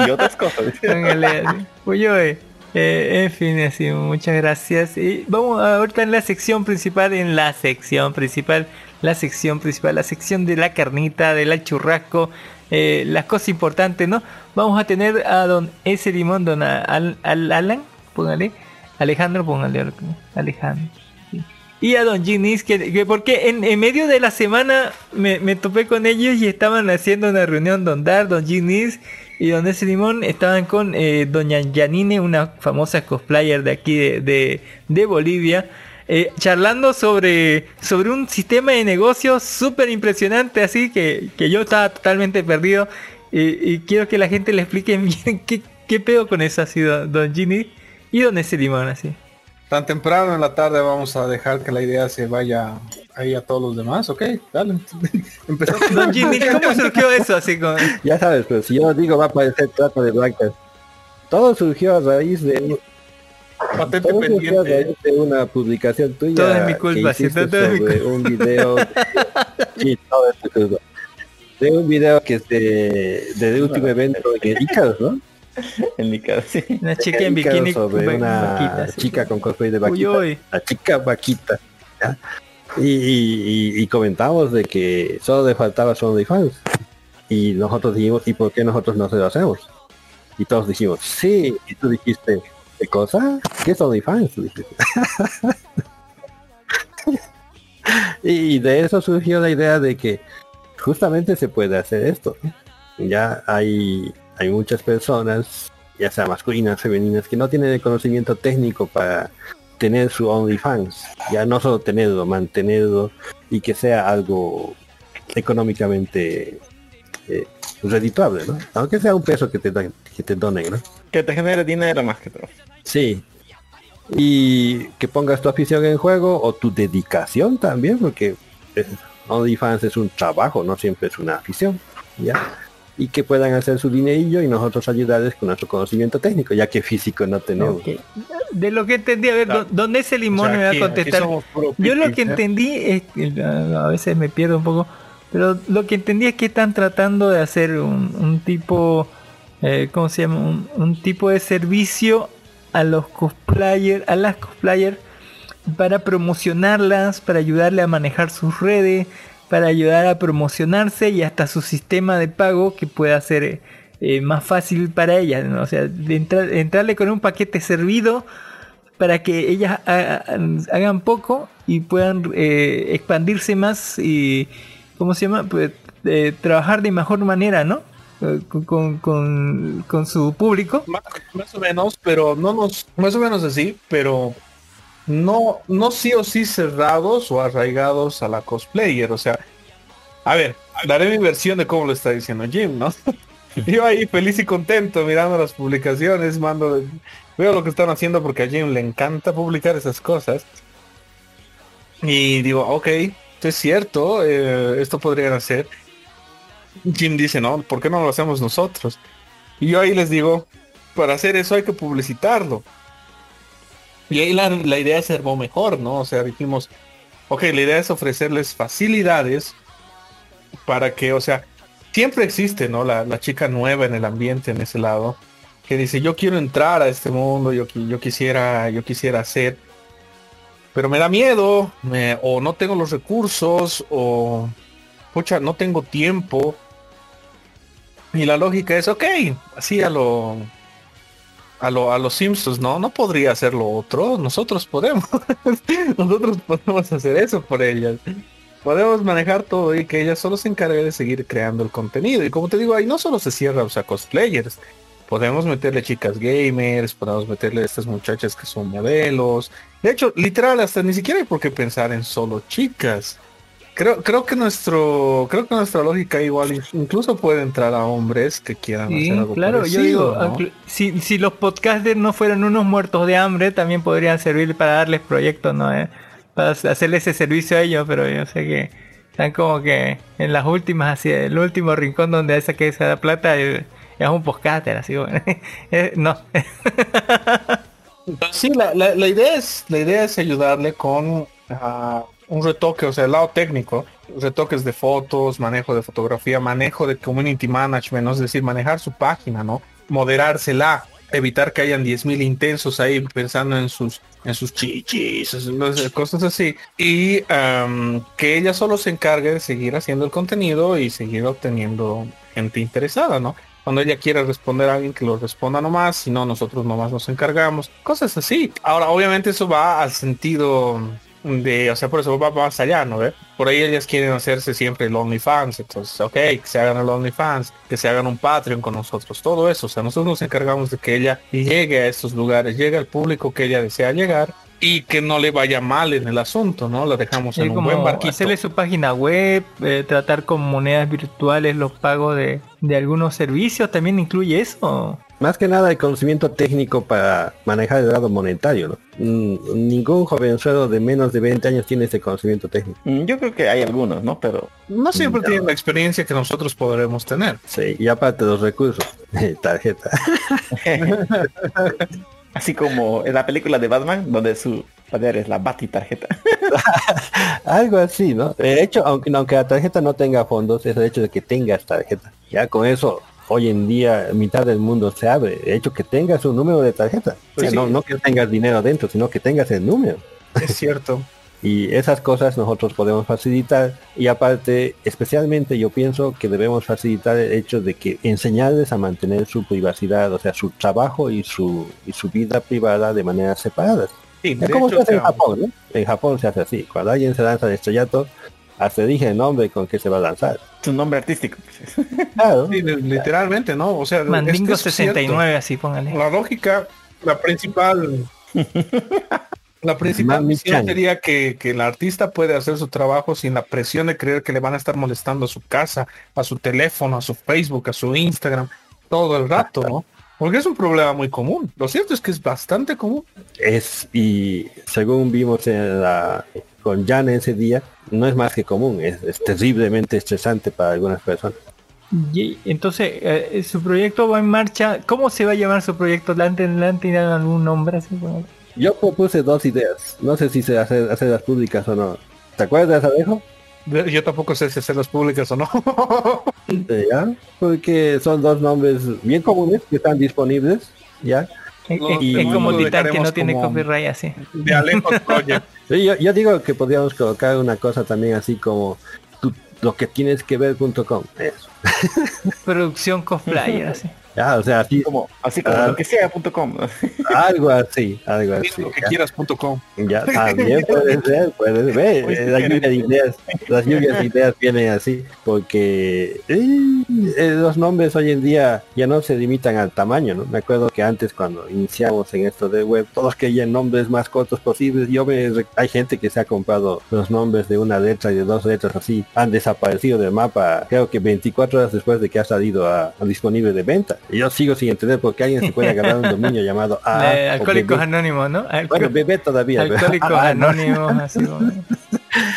y otras cosas. Póngale así. Uy, uy. Eh, en fin, así, muchas gracias. Y vamos ahorita en la sección principal, en la sección principal, la sección principal, la sección de la carnita, del churrasco, eh, las cosas importantes, ¿no? Vamos a tener a don ese limón, don al, al- Alan, póngale, Alejandro, póngale, Alejandro. Y a Don Ginis, que, que porque en, medio de la semana me, me topé con ellos y estaban haciendo una reunión Don Dar, Don Ginis y Don Ese Limón estaban con eh, Doña Yanine, una famosa cosplayer de aquí de, de, Bolivia, eh, charlando sobre, sobre un sistema de negocios súper impresionante, así que, que yo estaba totalmente perdido y, quiero que la gente le explique bien qué, qué pedo con eso así, Don, don Ginis y Don Ese Limón, así. Tan temprano en la tarde vamos a dejar que la idea se vaya ahí a todos los demás, ok, dale. Empezamos. Don Jimmy, ¿cómo surgió eso? Así como... Ya sabes, pero si yo digo va a parecer trata de blancas. Todo surgió a raíz de Patente todo surgió a raíz de una publicación tuya Todo es mi que culpa, sí, hiciste todo mi sobre culpa. un video sí, todo es tu culpa. de un video que es de, último evento de Icarus, ¿no? En mi caso, sí. Una chica en bikini sobre una vaquita, sí. chica con cosplay de vaquita. uy. La chica vaquita. ¿ya? Y, y- y- y comentamos de que solo le faltaba su OnlyFans. Y nosotros dijimos, ¿y por qué nosotros no se lo hacemos? Y todos dijimos, sí. Y tú dijiste, ¿qué cosa? ¿Qué es OnlyFans? Dijiste. y de eso surgió la idea de que justamente se puede hacer esto. Ya hay, hay muchas personas, ya sea masculinas, femeninas, que no tienen el conocimiento técnico para tener su OnlyFans. Ya no solo tenerlo, mantenerlo y que sea algo económicamente eh, redituable, ¿no? Aunque sea un peso que te, dan- que te donen, ¿no? Que te genere dinero más que todo. Sí. Y que pongas tu afición en juego o tu dedicación también, porque OnlyFans es un trabajo, no siempre es una afición, ¿ya? Y que puedan hacer su dinerillo y nosotros ayudarles con nuestro conocimiento técnico, ya que físico no tenemos. De lo que entendí, a ver, Claro. ¿dó- ¿dónde ese limón O sea, me va aquí- a contestar? Yo lo que ¿eh? entendí es que a a veces me pierdo un poco, pero lo que entendí es que están tratando de hacer un, un tipo, eh, ¿cómo se llama? Un, un tipo de servicio a los cosplayers, a las cosplayers para promocionarlas, para ayudarle a manejar sus redes, para ayudar a promocionarse y hasta su sistema de pago que pueda ser eh, eh, más fácil para ellas, ¿no? o sea, de entrar- entrarle con un paquete servido para que ellas ha- ha- hagan poco y puedan eh, expandirse más y ¿cómo se llama? Pues, trabajar de mejor manera, ¿no? Con, con, con- su público. Más o menos, pero no nos, más o menos así, pero no, no sí o sí cerrados o arraigados a la cosplayer. O sea, a ver, daré mi versión de cómo lo está diciendo Jim, ¿no? Yo ahí feliz y contento mirando las publicaciones, mando, veo lo que están haciendo porque a Jim le encanta publicar esas cosas. Y digo, ok, esto es cierto, eh, esto podrían hacer. Jim dice, no, ¿por qué no lo hacemos nosotros? Y yo ahí les digo, para hacer eso hay que publicitarlo. Y ahí la, la idea se armó mejor, ¿no? O sea, dijimos, ok, la idea es ofrecerles facilidades para que, o sea, siempre existe, ¿no? La, la chica nueva en el ambiente, en ese lado, que dice, yo quiero entrar a este mundo, yo, yo quisiera, yo quisiera hacer. pero me da miedo, o no tengo los recursos, o pucha, no tengo tiempo. Y la lógica es, ok, así a lo a lo a los Simpsons, no, no podría hacer lo otro, nosotros podemos. nosotros podemos hacer eso por ellas. Podemos manejar todo y que ella solo se encargue de seguir creando el contenido. Y como te digo, ahí no solo se cierra, o sea, cosplayers. Podemos meterle chicas gamers, podemos meterle a estas muchachas que son modelos. De hecho, literal, hasta ni siquiera hay por qué pensar en solo chicas. Creo, creo que nuestro, creo que nuestra lógica igual in- incluso puede entrar a hombres que quieran Sí, hacer algo claro, yo digo, ¿no? acl- si, si los podcasters no fueran unos muertos de hambre, también podrían servir para darles proyectos, ¿no? Eh, Para hacerle ese servicio a ellos, pero yo sé que están como que en las últimas, así, el último rincón donde esa que se da plata eh, es un podcaster, así, bueno. Eh, no, Sí, la, la- la idea es, la idea es ayudarle con ah, un retoque, o sea, el lado técnico, retoques de fotos, manejo de fotografía, manejo de community management, ¿no? es decir, manejar su página, ¿no? Moderársela, evitar que hayan 10.000 intensos ahí pensando en sus en sus chichis, cosas así. Y que ella solo se encargue de seguir haciendo el contenido y seguir obteniendo gente interesada, ¿no? Cuando ella quiera responder a alguien que lo responda nomás, si no, nosotros nomás nos encargamos. Cosas así. Ahora, obviamente eso va al sentido de, o sea, por eso va más allá, ¿no ve? Por ahí ellas quieren hacerse siempre el OnlyFans, entonces, ok, que se hagan el OnlyFans, que se hagan un Patreon con nosotros, todo eso, o sea, nosotros nos encargamos de que ella llegue a estos lugares, llegue al público que ella desea llegar y que no le vaya mal en el asunto, ¿no? La dejamos en un como buen barquito. hacerle su página web, eh, tratar con monedas virtuales los pagos de, de algunos servicios, también incluye eso. Más que nada el conocimiento técnico para manejar el lado monetario, ¿no? Mm, Ningún jovenzuelo de menos de 20 años tiene ese conocimiento técnico. Mm, Yo creo que hay algunos, ¿no? Pero No siempre tienen la experiencia que nosotros podremos tener. Sí, y aparte los recursos, tarjeta. así como en la película de Batman, donde su poder es la Bati tarjeta. Algo así, ¿no? De hecho, aunque, aunque la tarjeta no tenga fondos, es el hecho de que tengas tarjeta. Ya con eso, hoy en día, mitad del mundo se abre. De hecho, que tengas un número de tarjeta. O sea, Pues sí. no, no que tengas dinero dentro, sino que tengas el número. Es cierto. Y esas cosas nosotros podemos facilitar. Y aparte, especialmente yo pienso que debemos facilitar el hecho de que enseñarles a mantener su privacidad, o sea, su trabajo y su, y su vida privada de manera separadas. Sí, Es de como hecho, se hace en o sea, Japón, ¿no? En Japón se hace así. Cuando alguien se lanza al estrellato, hasta dije el nombre con que se va a lanzar. Su nombre artístico. Claro. sí, li- literalmente, ¿no? O sea, Mandingo es que es cierto. 69, así póngale. La lógica, la principal, la principal misión sería que, que el artista puede hacer su trabajo sin la presión de creer que le van a estar molestando a su casa, a su teléfono, a su Facebook, a su Instagram, todo el rato, ¿no? Porque es un problema muy común. Lo cierto es que es bastante común. Es, y según vimos en la, con Jan ese día, no es más que común, es, es terriblemente estresante para algunas personas. Y entonces, eh, su proyecto va en marcha. ¿Cómo se va a llamar su proyecto? ¿Le han, tirado algún nombre así? Yo propuse dos ideas, no sé si se hace hacerlas públicas o no. ¿Te acuerdas, Alejo? Yo tampoco sé si hacerlas públicas o no. ¿Ya? Porque son dos nombres bien comunes que están disponibles, ¿ya? es como Titán que no tiene copyright así. De Alejo Project. Sí, yo, yo digo que podríamos colocar una cosa también así como tú, lo que tienes que ver.com. Eso. Producción cosplayer así. Ya, o sea, así Como, así como Ah. lo que sea.com. algo así, algo así. Lo que quieras.com. Ya, también puede ser, puede ver. Pues, eh, Las lluvias de ideas, las lluvias de ideas vienen así, porque eh, eh, los nombres hoy en día ya no se limitan al tamaño, ¿no? Me acuerdo que antes cuando iniciamos en esto de web, todos querían nombres más cortos posibles. Yo me, hay gente que se ha comprado los nombres de una letra y de dos letras así, han desaparecido del mapa, creo que 24 horas después de que ha salido a, a disponible de venta. Y yo sigo sin entender por qué alguien se puede agarrar un dominio llamado A. Alcohólicos bebé. Anónimos, ¿no? Alco- Bueno, bebé todavía. Alcohólicos Ah, no. Anónimos, así.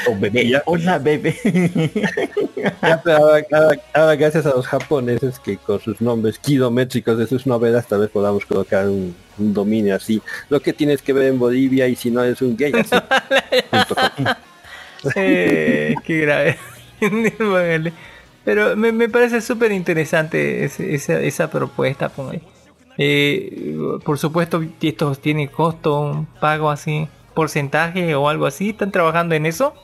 o bebé, ya. Hola, bebé. Ya, ahora, ahora- ahora gracias a los japoneses que con sus nombres kilométricos de sus novelas tal vez podamos colocar un, un dominio así. Lo que tienes que ver en Bolivia y si no es un gay así. Eh, qué grave. Pero me, me parece súper interesante ese- esa, esa propuesta. póngale. Eh, por supuesto, esto tiene costo, un pago así. porcentaje o algo así? ¿Están trabajando en eso?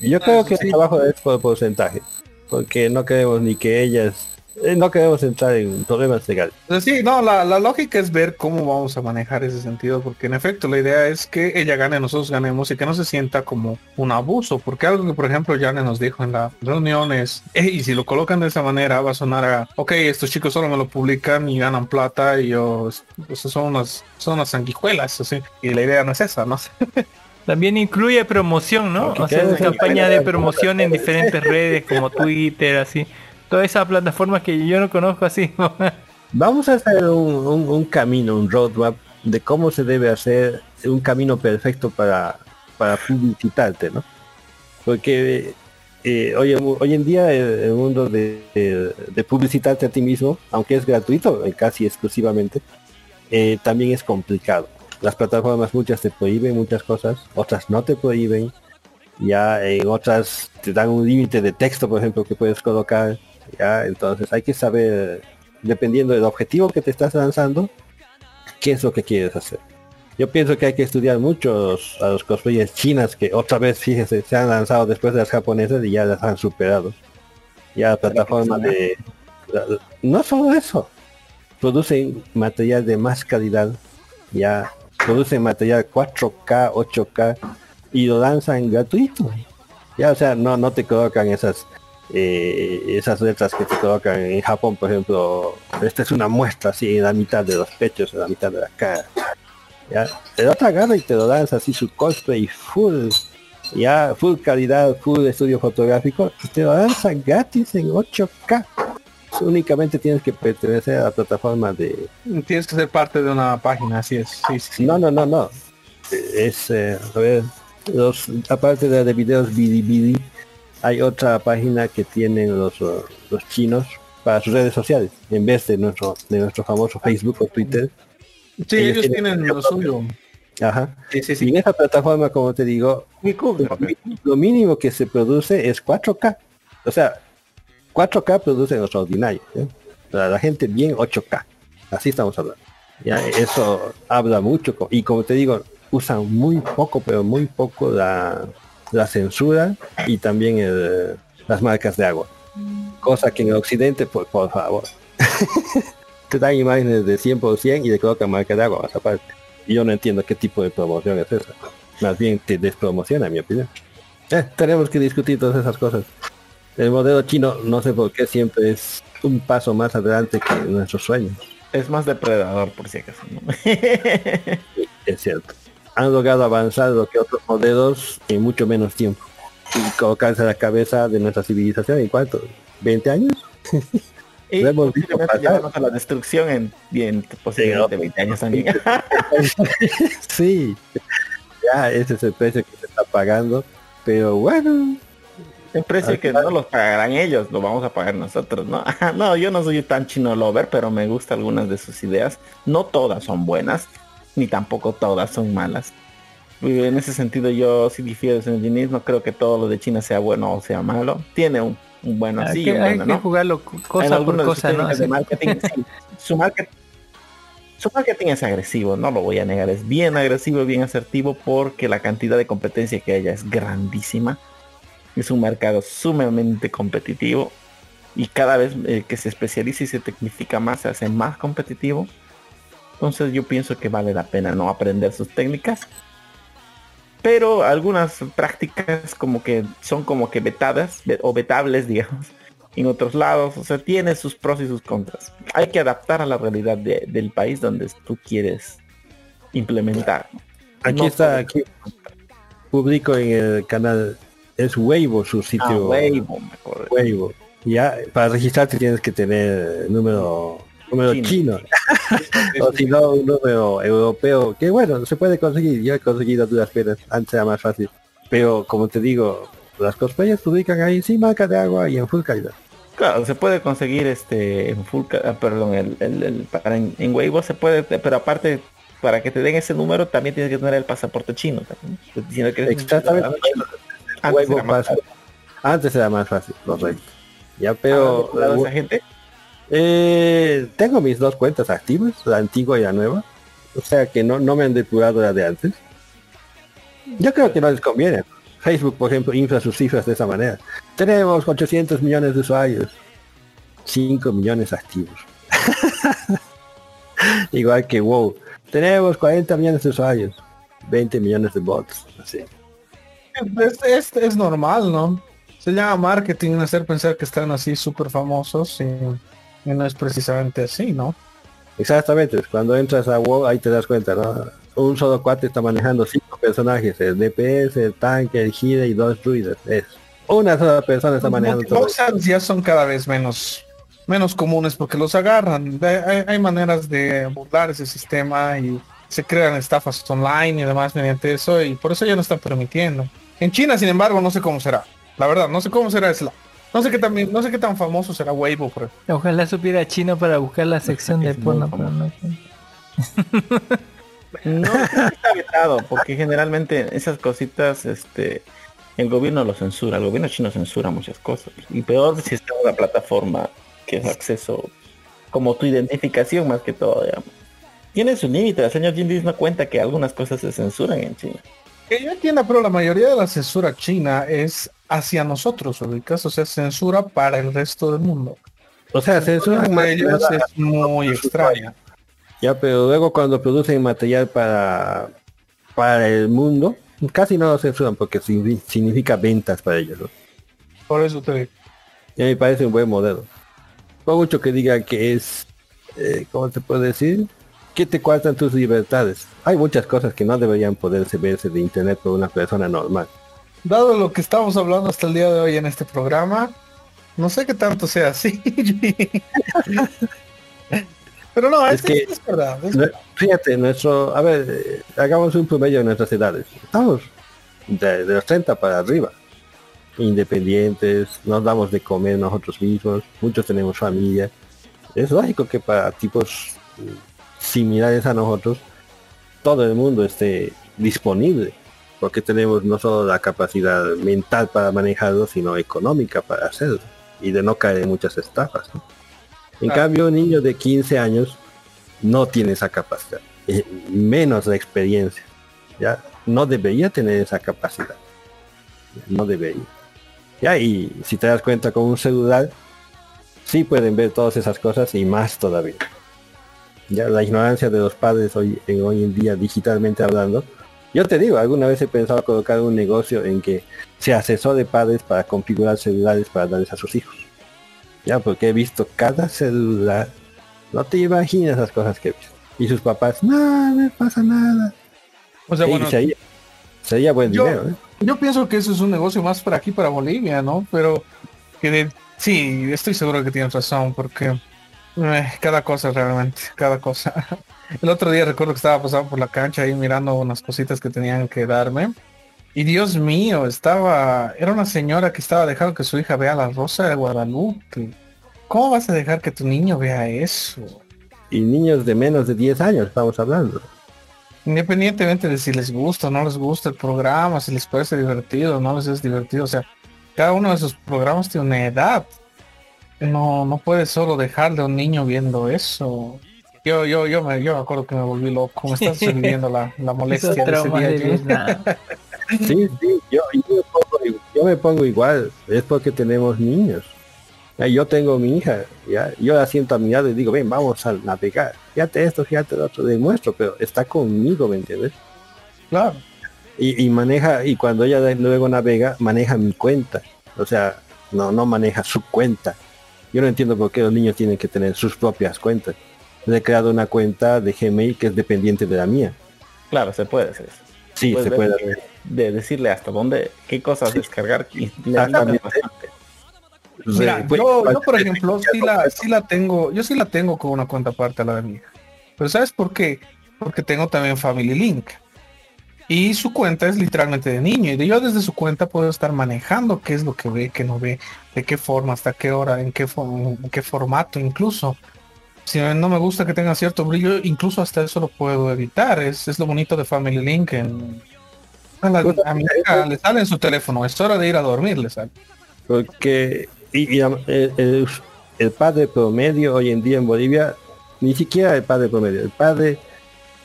Yo creo que el trabajo es por porcentaje, porque no queremos ni que ellas, no queremos entrar en problemas legales. Pues sí, no, la, la lógica es ver cómo vamos a manejar ese sentido, porque en efecto la idea es que ella gane, nosotros ganemos y que no se sienta como un abuso, porque algo que por ejemplo Jane nos dijo en la reunión es, "Ey, y si lo colocan de esa manera va a sonar a, ok, estos chicos solo me lo publican y ganan plata y yo, pues, son unas, son unas sanguijuelas, así, y la idea no es esa, ¿no? También incluye promoción, ¿no? O sea, campaña de promoción en diferentes redes como Twitter, así. Todas esas plataformas que yo no conozco así. Vamos a hacer un, camino, un roadmap de cómo se debe hacer un camino perfecto para, para publicitarte, ¿no? Porque eh, hoy, hoy en día el, mundo de, de- de publicitarte a ti mismo, aunque es gratuito, eh, casi exclusivamente, eh, también es complicado. Las plataformas muchas te prohíben muchas cosas, otras no te prohíben. Ya en otras te dan un límite de texto, por ejemplo, que puedes colocar. Ya, entonces hay que saber, dependiendo del objetivo que te estás lanzando, qué es lo que quieres hacer. Yo pienso que hay que estudiar mucho a los- cosplayers chinas que otra vez, fíjese, se han lanzado después de las japonesas y ya las han superado. Ya la plataforma de... No solo eso, producen material de más calidad, ya producen material 4K, 8K y lo lanzan gratuito. Ya, o sea, no, no te colocan esas eh, esas letras que te colocan en Japón, por ejemplo, esta es una muestra así en la mitad de los pechos, en la mitad de la cara. Ya, te lo agarra y te lo lanza así su cosplay full, ya full calidad, full estudio fotográfico, y te lo lanza gratis en 8K. Únicamente tienes que pertenecer a la plataforma de Tienes que ser parte de una página, así es. Sí, sí, sí. no, no, no, no. Es, eh, a ver, los, aparte de, de videos Bilibili, hay otra página que tienen los, uh, los chinos para sus redes sociales, en vez de nuestro, de nuestro famoso Facebook o Twitter. Sí, ellos ellos tienen tienen lo suyo. Ajá. Sí, sí, Y en esa plataforma, como te digo, lo mínimo que se produce es 4K. O sea, 4K produce lo extraordinario. ¿eh? Para la gente bien 8K. Así estamos hablando. Ya, eso habla mucho. Y como te digo, usan muy poco, pero muy poco la, la censura y también el- las marcas de agua. Cosa que en Occidente, por, por favor. te dan imágenes de 100% y le colocan marca de agua más aparte. Y yo no entiendo qué tipo de promoción es esa. Más bien te despromociona, en mi opinión. Eh, tenemos que discutir todas esas cosas. El modelo chino, no sé por qué, siempre es un paso más adelante que nuestros sueños. Es más depredador, por si acaso. ¿no? Es cierto. Han logrado avanzar lo que otros modelos en mucho menos tiempo. Y colocarse a la cabeza de nuestra civilización en cuánto? ¿20 años? Y Lo hemos visto pasar. a la destrucción en, en posiblemente 20 años también. sí. Ya, ese es el precio que se está pagando. Pero bueno, El precio que no los pagarán ellos, lo vamos a pagar nosotros, ¿no? no, yo no soy tan chino lover, pero me gustan algunas de sus ideas. No todas son buenas, ni tampoco todas son malas. Y En ese sentido yo sí difiero de Diniz, no creo que todo lo de China sea bueno o sea malo. Tiene un, un bueno hay sí y que, un hay bueno, que ¿no? jugarlo co- En cosa por cosa, ¿no? de Así. marketing, sí. su marketing su marketing es agresivo, no lo voy a negar, es bien agresivo, bien asertivo porque la cantidad de competencia que haya es grandísima. Es un mercado sumamente competitivo y cada vez eh, que se especializa y se tecnifica más se hace más competitivo. Entonces yo pienso que vale la pena no aprender sus técnicas. Pero algunas prácticas como que son como que vetadas ve- o vetables, digamos, en otros lados. O sea, tiene sus pros y sus contras. Hay que adaptar a la realidad de- del país donde tú quieres implementar. aquí No está, aquí publico en el canal, es Weibo su Ah, sitio. Weibo, me acuerdo. Weibo. Ya, para registrarte tienes que tener número número Chino. chino. o si no, un número europeo, que bueno, se puede conseguir. Yo he conseguido duras penas, antes era más fácil. Pero como te digo, las cosplayers publican ahí sin marca de agua y en full calidad. Claro, se puede conseguir este en full, ah, perdón, el, el- el- para en, en Weibo se puede, pero aparte para que te den ese número también tienes que tener el pasaporte chino también. Pues, Diciendo que Exactamente. chino. Antes Weibo era más pasa- Antes era más fácil, correcto. Ya, pero ¿Has depurado a esa gente? Eh, tengo mis dos cuentas activas, la antigua y la nueva. O sea que no, no me han depurado la de antes. Yo creo que no les conviene. Facebook, por ejemplo, infla sus cifras de esa manera. Tenemos 800 millones de usuarios. 5 millones activos. Igual que WoW. Tenemos 40 millones de usuarios. 20 millones de bots. Así. Es, es- normal, ¿no? Se llama marketing hacer pensar que están así súper famosos y, y no es precisamente así, ¿no? Exactamente. Cuando entras a WoW ahí te das cuenta, ¿no? Un solo cuate está manejando cinco personajes. El DPS, el tanque, el gira y dos druidas. Es una sola persona está manejando todo. Boxers ya son cada vez menos menos comunes porque los agarran. Hay, maneras de burlar ese sistema y se crean estafas online y demás mediante eso y por eso ya no están permitiendo. En China, sin embargo, no sé cómo será. La verdad, no sé cómo será Sla. No sé qué tan, no sé qué tan famoso será Weibo, ejemplo. Ojalá supiera chino para buscar la sección de porno, pero no. No, está vetado, porque generalmente esas cositas, este, el gobierno lo censura, el gobierno chino censura muchas cosas. Y peor si está en una plataforma que es acceso como tu identificación más que todo, digamos. Tiene su límite, el señor Jindis no cuenta que algunas cosas se censuran en China. Que yo entienda, pero la mayoría de la censura china es hacia nosotros, ubicas, o sea, censura para el resto del mundo. O sea, censura Para ellos es muy extraña. Ya, pero luego cuando producen material para, para el mundo, casi no lo censuran porque signi- significa ventas para ellos. ¿no? Por eso te digo. Y me parece un buen modelo. Por mucho que digan que es, eh, ¿cómo te puedo decir? Que te cuartan tus libertades. Hay muchas cosas que no deberían poderse verse de internet por una persona normal. Dado lo que estamos hablando hasta el día de hoy en este programa, no sé qué tanto sea así. Pero no, Es es, que- es- verdad. es No, verdad. Fíjate, nuestro, a ver, eh, hagamos un promedio de nuestras edades. Estamos de, de los 30 para arriba. Independientes, nos damos de comer nosotros mismos, muchos tenemos familia. Es lógico que para tipos similares a nosotros, todo el mundo esté disponible. Porque tenemos no solo la capacidad mental para manejarlo, sino económica para hacerlo. Y de no caer en muchas estafas. ¿no? En cambio, un niño de 15 años no tiene esa capacidad, eh, menos la experiencia. Ya no debería tener esa capacidad. No debería. Ya, y si te das cuenta con un celular, sí pueden ver todas esas cosas y más todavía. Ya la ignorancia de los padres hoy en, hoy en día digitalmente hablando. Yo te digo, alguna vez he pensado colocar un negocio en que se asesore padres para configurar celulares para darles a sus hijos. Ya, porque he visto cada celular. No te imaginas las cosas que he visto. Y sus papás, no, no pasa nada. O sea, Sí, bueno, sería, sería buen yo- dinero, ¿eh? yo pienso que eso es un negocio más para aquí, para Bolivia, ¿no? Pero que de- sí, estoy seguro que tienes razón, porque eh, cada cosa realmente, cada cosa. El otro día recuerdo que estaba pasando por la cancha ahí mirando unas cositas que tenían que darme. Y Dios mío, estaba, era una señora que estaba dejando que su hija vea la rosa de Guadalupe. ¿Cómo vas a dejar que tu niño vea eso? Y niños de menos de 10 años estamos hablando. Independientemente de si les gusta o no les gusta el programa, si les parece divertido o no les es divertido, o sea, cada uno de esos programas tiene una edad. No, no puedes solo dejarle a un niño viendo eso. Yo, yo, yo me, yo me acuerdo que me volví loco, me estás viviendo la, la molestia de ese día. de. Sí, sí, yo, yo, me pongo, i- yo me pongo igual. Es porque tenemos niños. Yo tengo mi hija, ya, yo la siento a mi lado y digo, ven, vamos a navegar. Fíjate esto, fíjate lo otro, demuestro, pero está conmigo, ¿me entiendes? Claro. Y, y maneja, y cuando ella luego navega, maneja mi cuenta. O sea, no, no maneja su cuenta. Yo no entiendo por qué los niños tienen que tener sus propias cuentas. Le he creado una cuenta de Gmail que es dependiente de la mía. Claro, se puede hacer eso. Sí, Puedes se puede hacer. De decirle hasta dónde, qué cosas descargar y. Mira, Pues, yo, yo, por ejemplo, sí la, sí la tengo, yo sí la tengo con una cuenta aparte a la de mi hija. Pero ¿sabes por qué? Porque tengo también Family Link. Y su cuenta es literalmente de niño. Y yo desde su cuenta puedo estar manejando qué es lo que ve, qué no ve, de qué forma, hasta qué hora, en qué, en qué formato incluso. Si no me gusta que tenga cierto brillo, incluso hasta eso lo puedo evitar. Es, es lo bonito de Family Link. En, a, la- a mi hija le sale en su teléfono. Es hora de ir a dormir, le sale. Porque y, y, el, el- el padre promedio hoy en día en Bolivia, ni siquiera el padre promedio, el padre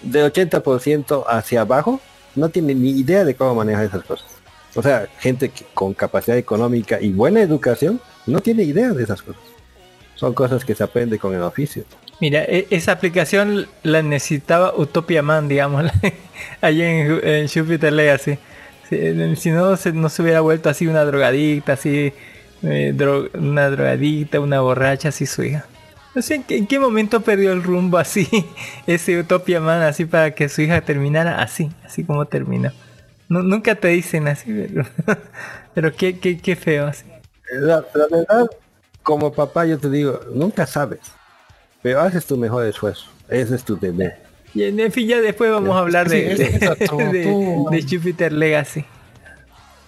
del 80% hacia abajo no tiene ni idea de cómo manejar esas cosas. O sea, gente que con capacidad económica y buena educación no tiene idea de esas cosas. Son cosas que se aprende con el oficio. Mira, e- esa aplicación la necesitaba Utopia Man, digamos, allí en, en Jupiter Legacy. Si, si no, se, no se hubiera vuelto así una drogadicta, así, eh, dro- una drogadicta, una borracha, así su hija. No sé en qué, en qué momento perdió el rumbo así, ese Utopia Man, así para que su hija terminara así, así como terminó. Nu- nunca te dicen así, pero, pero qué, qué, qué feo así. La, la verdad, como papá yo te digo, nunca sabes. Pero haces tu mejor esfuerzo. Ese es tu deber. Y en fin, ya después vamos a hablar de, de, Jupiter Legacy.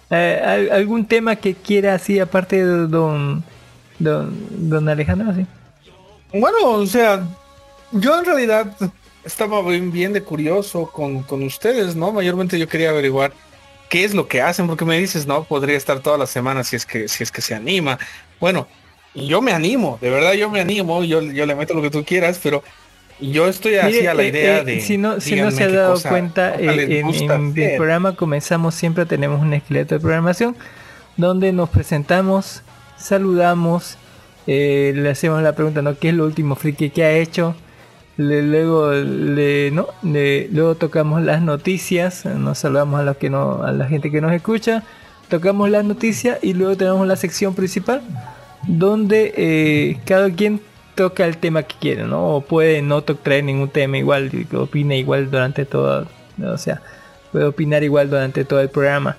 Eh, ¿al- ¿Algún tema que quiera así, aparte de don, don, don Alejandro? Sí. Bueno, o sea, yo en realidad estaba bien, bien de curioso con, con ustedes, ¿no? Mayormente yo quería averiguar qué es lo que hacen, porque me dices, no, podría estar toda la semana si es que, si es que se anima. Bueno, yo me animo, de verdad yo me animo, yo, yo le meto lo que tú quieras, pero yo estoy así Mire, a la eh, idea eh, de. si no, si no se ha dado cosa- cuenta, eh, en, el programa comenzamos siempre tenemos un esqueleto de programación donde nos presentamos, saludamos, eh, le hacemos la pregunta, ¿no? ¿Qué es lo último friki que ha hecho? Luego le, no, luego tocamos las noticias, nos saludamos a los que no, a la gente que nos escucha, tocamos las noticias y luego tenemos la sección principal donde eh, cada quien toca el tema que quiere, ¿no? O puede no traer ningún tema igual, opine igual durante todo, o sea, puede opinar igual durante todo el programa.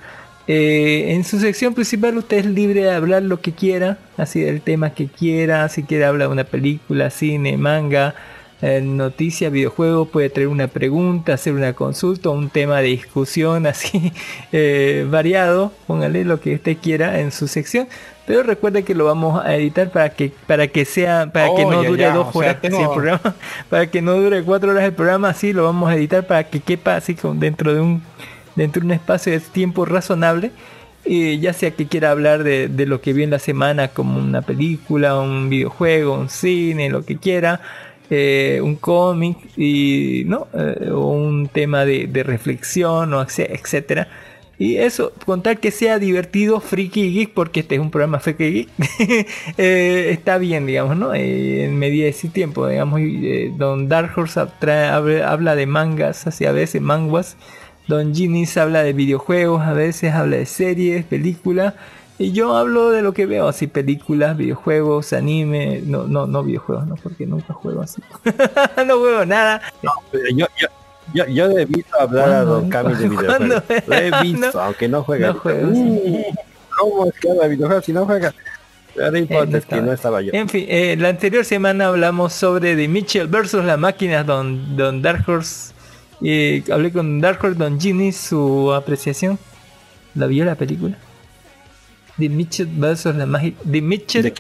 Eh, en su sección principal usted es libre de hablar lo que quiera, así del tema que quiera, si quiere hablar de una película, cine, manga, eh, noticia, videojuego, puede traer una pregunta, hacer una consulta, un tema de discusión así eh, variado, póngale lo que usted quiera en su sección, pero recuerde que lo vamos a editar para que para que sea para que Oh, no ya, dure ya, dos o sea, horas tengo- el programa, para que no dure cuatro horas el programa, así lo vamos a editar para que quepa así con dentro de un dentro de un espacio de tiempo razonable. Y ya sea que quiera hablar de, lo que vio en la semana como una película, un videojuego, un cine, lo que quiera, eh, un cómic y no Eh, o un tema de, reflexión o etc- etcétera y eso con tal que sea divertido friki y geek porque este es un programa friki y geek eh, está bien digamos no Eh, en medida de ese tiempo digamos eh, don Dark Horse habla de mangas así a veces manguas Don Ginis habla de videojuegos, a veces habla de series, películas. Y yo hablo de lo que veo, así películas, videojuegos, anime, no, no, no videojuegos, no, porque nunca juego así. no juego nada. Pero yo, yo, yo, yo he visto hablar a Don. Cami de videojuegos. Lo he visto, No. aunque no juega. No juego, Uh, ¿Cómo es que habla de videojuegos si no juega? Pero no importa, Eh, no es que no estaba yo. En fin, eh, la anterior semana hablamos sobre The Mitchell versus las máquinas, don, don Dark Horse. Y hablé con Dark Horse, don Ginny, su apreciación. ¿La vio la película? The Mitchell versus las máquinas. The Mitchell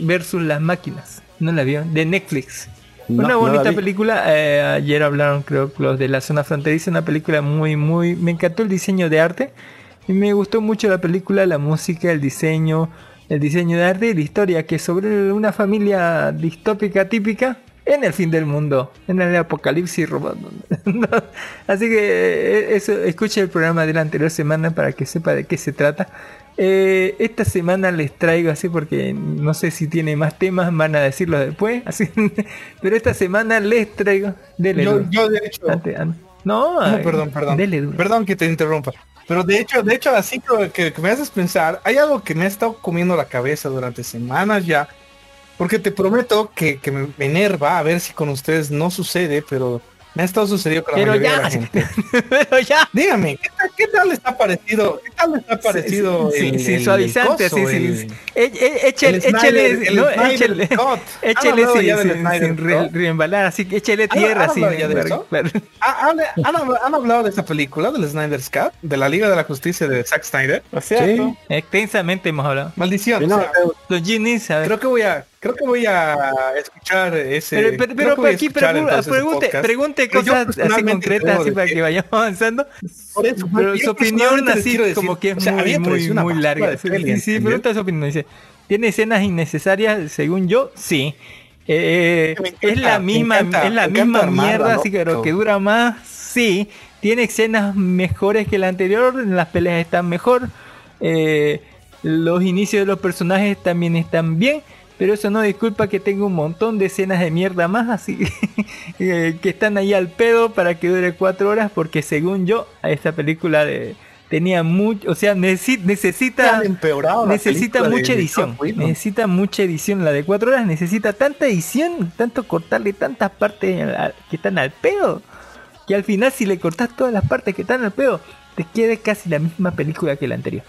versus las máquinas. ¿No la vio? De Netflix. No, una bonita película. eh, ayer hablaron, creo, los de la zona fronteriza. Una película muy, muy. Me encantó el diseño de arte. Y me gustó mucho la película, la música, el diseño. El diseño de arte y la historia, que sobre una familia distópica típica en el fin del mundo, en el apocalipsis robot. Así que eh, eso, escuche el programa de la anterior semana para que sepa de qué se trata. Eh, esta semana les traigo así porque no sé si tiene más temas, van a decirlo después. Así, pero esta semana les traigo. Dele, Yo, yo de hecho, Ante- no, No, ay, perdón, perdón. dele. Perdón que te interrumpa. Pero de hecho, de hecho, así que me haces pensar, hay algo que me ha estado comiendo la cabeza durante semanas ya. Porque te prometo que, que me enerva a ver si con ustedes no sucede, pero me ha estado sucediendo con la Pero mayoría de ya, la gente. pero ya. Dígame, ¿qué tal, qué tal les ha parecido? ¿Qué tal les ha parecido Sí, el, sí, el- suavizante, el sí, coso, sí. sí. E- e- Échele, échele, no, échele. ¿Han sin, reembalar, así que échele ¿Han- tierra, han sin hablado de ¿Han, han habl- han hablado de esa película, del Snyder's Cut, de la Liga de la Justicia de Zack Snyder? O sea, Sí. Extensamente hemos hablado. Maldición. Sí, o no, sea, pero- Los Ginis, a ver. creo que voy a, creo que voy a escuchar ese. Pero, pero, pero aquí pregunte, pregunte cosas así concretas, así para que vayamos avanzando. Por eso, Pero su opinión así como que es o sea, muy, muy, larga. Sí, sí, pregunta su opinión. Dice, ¿tiene escenas innecesarias según yo? Sí. Eh, es la misma, encanta, es la misma mierda, ¿no? así que, que dura más, sí. tiene escenas mejores que la anterior, las peleas están mejor, eh, los inicios de los personajes también están bien, pero eso no disculpa que tenga un montón de escenas de mierda más, así eh, que están ahí al pedo para que dure cuatro horas, porque según yo, a esta película de, tenía mucho, o sea, necesi- necesita, necesita de- mucha edición, Whedon. necesita mucha edición, la de cuatro horas necesita tanta edición, tanto cortarle tantas partes que están al pedo, que al final si le cortas todas las partes que están al pedo, te quede casi la misma película que la anterior.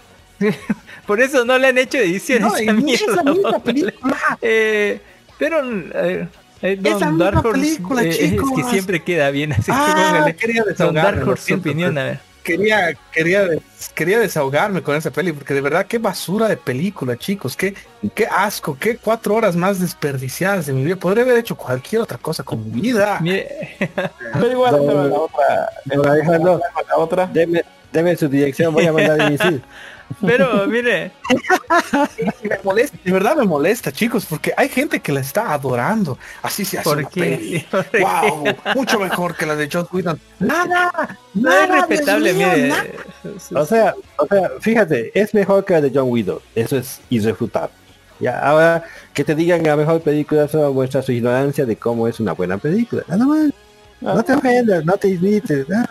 Por eso no le han hecho edición No, esa mierda, misma vos. película. Eh, pero eh, eh, Es la Don misma Dark Horse, película, eh, es que chicos. siempre queda bien así. Ah, póngale. quería Don desahogarme, Dark su opinión, pues. a ver. Quería, quería, quería desahogarme con esa peli, porque de verdad qué basura de película, chicos, qué, qué asco, qué cuatro horas más desperdiciadas de mi vida. Podría haber hecho cualquier otra cosa con mi vida. Pero igual, Don- pero la otra, la otra. deme, deme su dirección, voy a mandar a emitir. Pero mire, me molesta, de verdad me molesta, chicos, porque hay gente que la está adorando. Así se hace ¿Por una qué? peli. ¿Por qué? Wow, mucho mejor que la de Joss Whedon. Nada, no es nada, respetable, mire. nada. O sea, o sea, fíjate, es mejor que la de John Widow. Eso es irrefutable. Ya, ahora que te digan la mejor película solo muestra su ignorancia de cómo es una buena película. Nada más. No te ofendas, no te irrites. ah.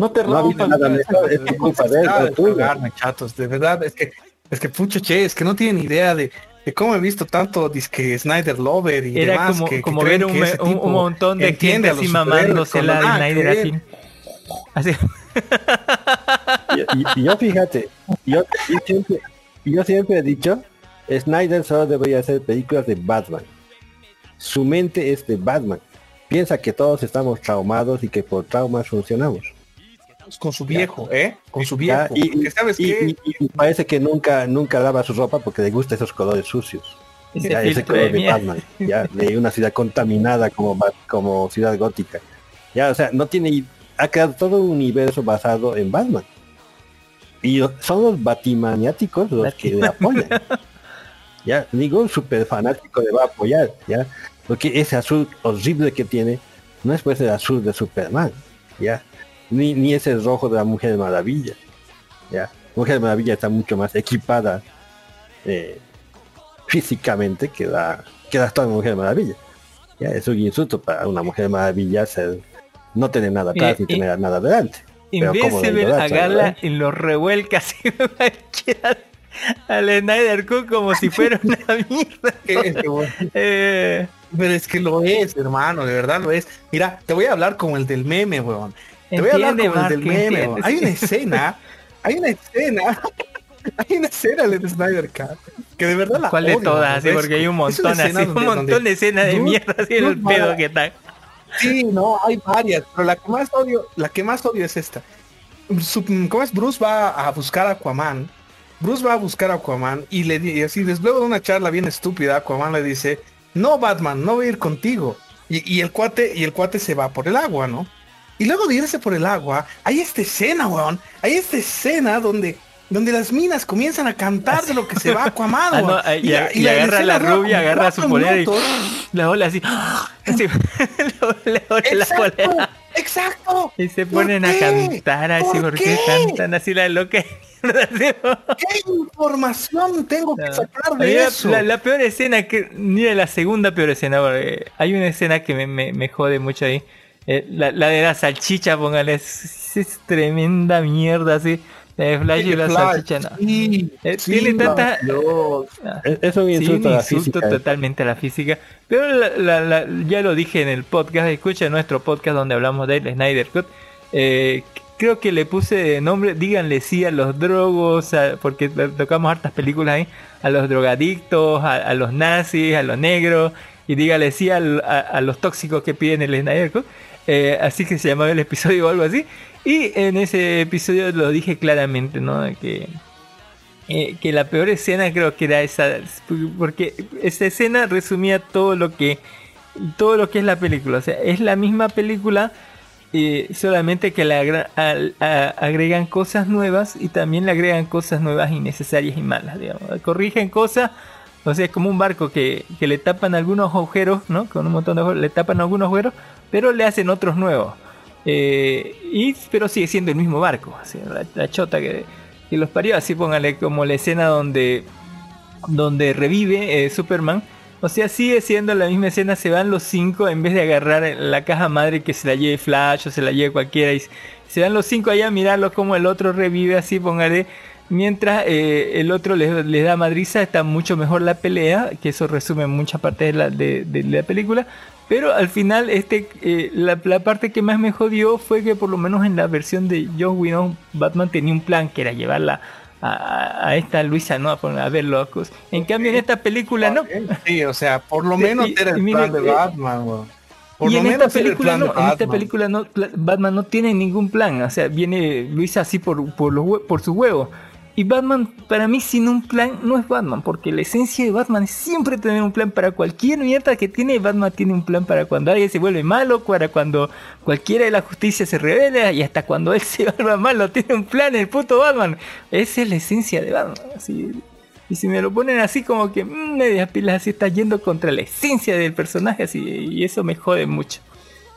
No te No rompas. nada es tu culpa de él, chatos, de verdad, es que, es que pucho che, es que no tienen idea de, de cómo he visto tanto disque Snyder Lover y Era demás como, que, que como creen ver un, que ese un- un montón de gente así mamándosela de que Snyder así. Así. Y, y- y yo fíjate, yo, yo siempre, yo siempre he dicho, Snyder solo debería hacer películas de Batman. Su mente es de Batman. Piensa que todos estamos traumados y que por traumas funcionamos. Con su viejo, ¿eh? Con su Ya, viejo. y, porque sabes y- qué? y- y parece que nunca nunca lava su ropa porque le gusta esos colores sucios. Ese Ya, ese color de de. Batman, ya, de una ciudad contaminada como ciudad gótica. Ya, o sea, no tiene ha creado todo un universo basado en Batman. Y son los batimaniáticos los que le apoyan. Ya, ningún super fanático le va a apoyar, ya. Porque ese azul horrible que tiene no es pues el azul de Superman, ya. Ni, ni ese rojo de la Mujer Maravilla. Ya. Mujer Maravilla está mucho más equipada eh, físicamente que la que la actual Mujer Maravilla. Ya, es un insulto para una Mujer Maravilla ser, no tener nada atrás ni tener nada adelante. Idolatra, agarra y lo revuelca así al Snyder Cut como si fuera una mierda. Es que, bueno, Eh, Pero es que lo es, hermano, de verdad lo es. Mira, te voy a hablar como el del meme, weón. Te voy a hablar como el del meme, entiende. Hay una escena, hay una escena, hay una escena de Snyder Cut que de verdad la ¿Cuál de odio, todas? Así, aborrezco. porque hay un montón así, escena un donde- montón donde de escenas de mierda así en el pedo que está. Sí, no, hay varias, pero la que más odio, la que más odio es esta. ¿Cómo es? Bruce va a buscar a Aquaman. Bruce va a buscar a Aquaman y le y así, después de una charla bien estúpida, Aquaman le dice, no Batman, no voy a ir contigo. Y, y el cuate, y el cuate se va por el agua, ¿no? Y luego de irse por el agua, hay esta escena, weón. Hay esta escena donde, donde las minas comienzan a cantar de lo que se va Aquaman, Ah, no, weón. ah, y, y la agarra escena la rubia, agarra su cuatro polera y la ola así. la Exacto. Y se ¿Por ponen a cantar así ¿Por porque qué? cantan así la loca. ¿Qué información tengo que sacar de eso? La, la peor escena que. Mira, la segunda peor escena. porque hay una escena que me, me, me jode mucho ahí. Eh, la, la de la salchicha, póngale. Es, es tremenda mierda así. La de Flash y la Flash, salchicha, no. sí, Eh, sí, tiene tanta. Ah, Es, es un sí, insulto a la insulto física. totalmente a la física. Pero la- la- la- ya lo dije en el podcast. Escucha nuestro podcast donde hablamos de Snyder Cut. Eh, creo que le puse nombre, díganle sí a los drogos, a- porque to- tocamos hartas películas ahí, a los drogadictos, a, a los nazis, a los negros, y díganle sí a, a los tóxicos que piden el Snyder Cut. Eh, así que se llamaba el episodio o algo así. Y en ese episodio lo dije claramente, ¿no? Que, eh, que la peor escena creo que era esa, porque esa escena resumía todo lo que todo lo que es la película, o sea, es la misma película, eh, solamente que le agra- a- agregan cosas nuevas y también le agregan cosas nuevas innecesarias y malas, digamos. Corrigen cosas, o sea, es como un barco que, que le tapan algunos agujeros, ¿no? Con un montón de agujeros, le tapan algunos agujeros, pero le hacen otros nuevos. Eh, y, pero sigue siendo el mismo barco. la, chota que, que los parió. Así póngale como la escena donde, donde revive eh, Superman. O sea, sigue siendo la misma escena. Se van los cinco en vez de agarrar la caja madre que se la lleve Flash o se la lleve cualquiera. Y se van los cinco allá a mirarlo como el otro revive. Así póngale. Mientras eh, el otro les, les da madriza, está mucho mejor la pelea, que eso resume mucha parte de la, de la película. Pero al final, este, eh, la, la parte que más me jodió fue que por lo menos en la versión de Joss Whedon, Batman tenía un plan que era llevarla a, esta Luisa, ¿no? A, poner- a ver locos. En cambio, en esta película no. Sí, o sea, por lo Sí, menos era el plan de eh, Batman. Por y en esta película no, en esta Batman. película no, Batman no tiene ningún plan, o sea, viene Luisa así por, por, los por su huevo. Y Batman, para mí, sin un plan, no es Batman, porque la esencia de Batman es siempre tener un plan para cualquier mierda que tiene. Batman tiene un plan para cuando alguien se vuelve malo, para cuando cualquiera de la justicia se revela y hasta cuando él se vuelva malo. Tiene un plan el puto Batman. Esa es la esencia de Batman. Así, y si me lo ponen así como que mm, medias pilas así está yendo contra la esencia del personaje así y eso me jode mucho.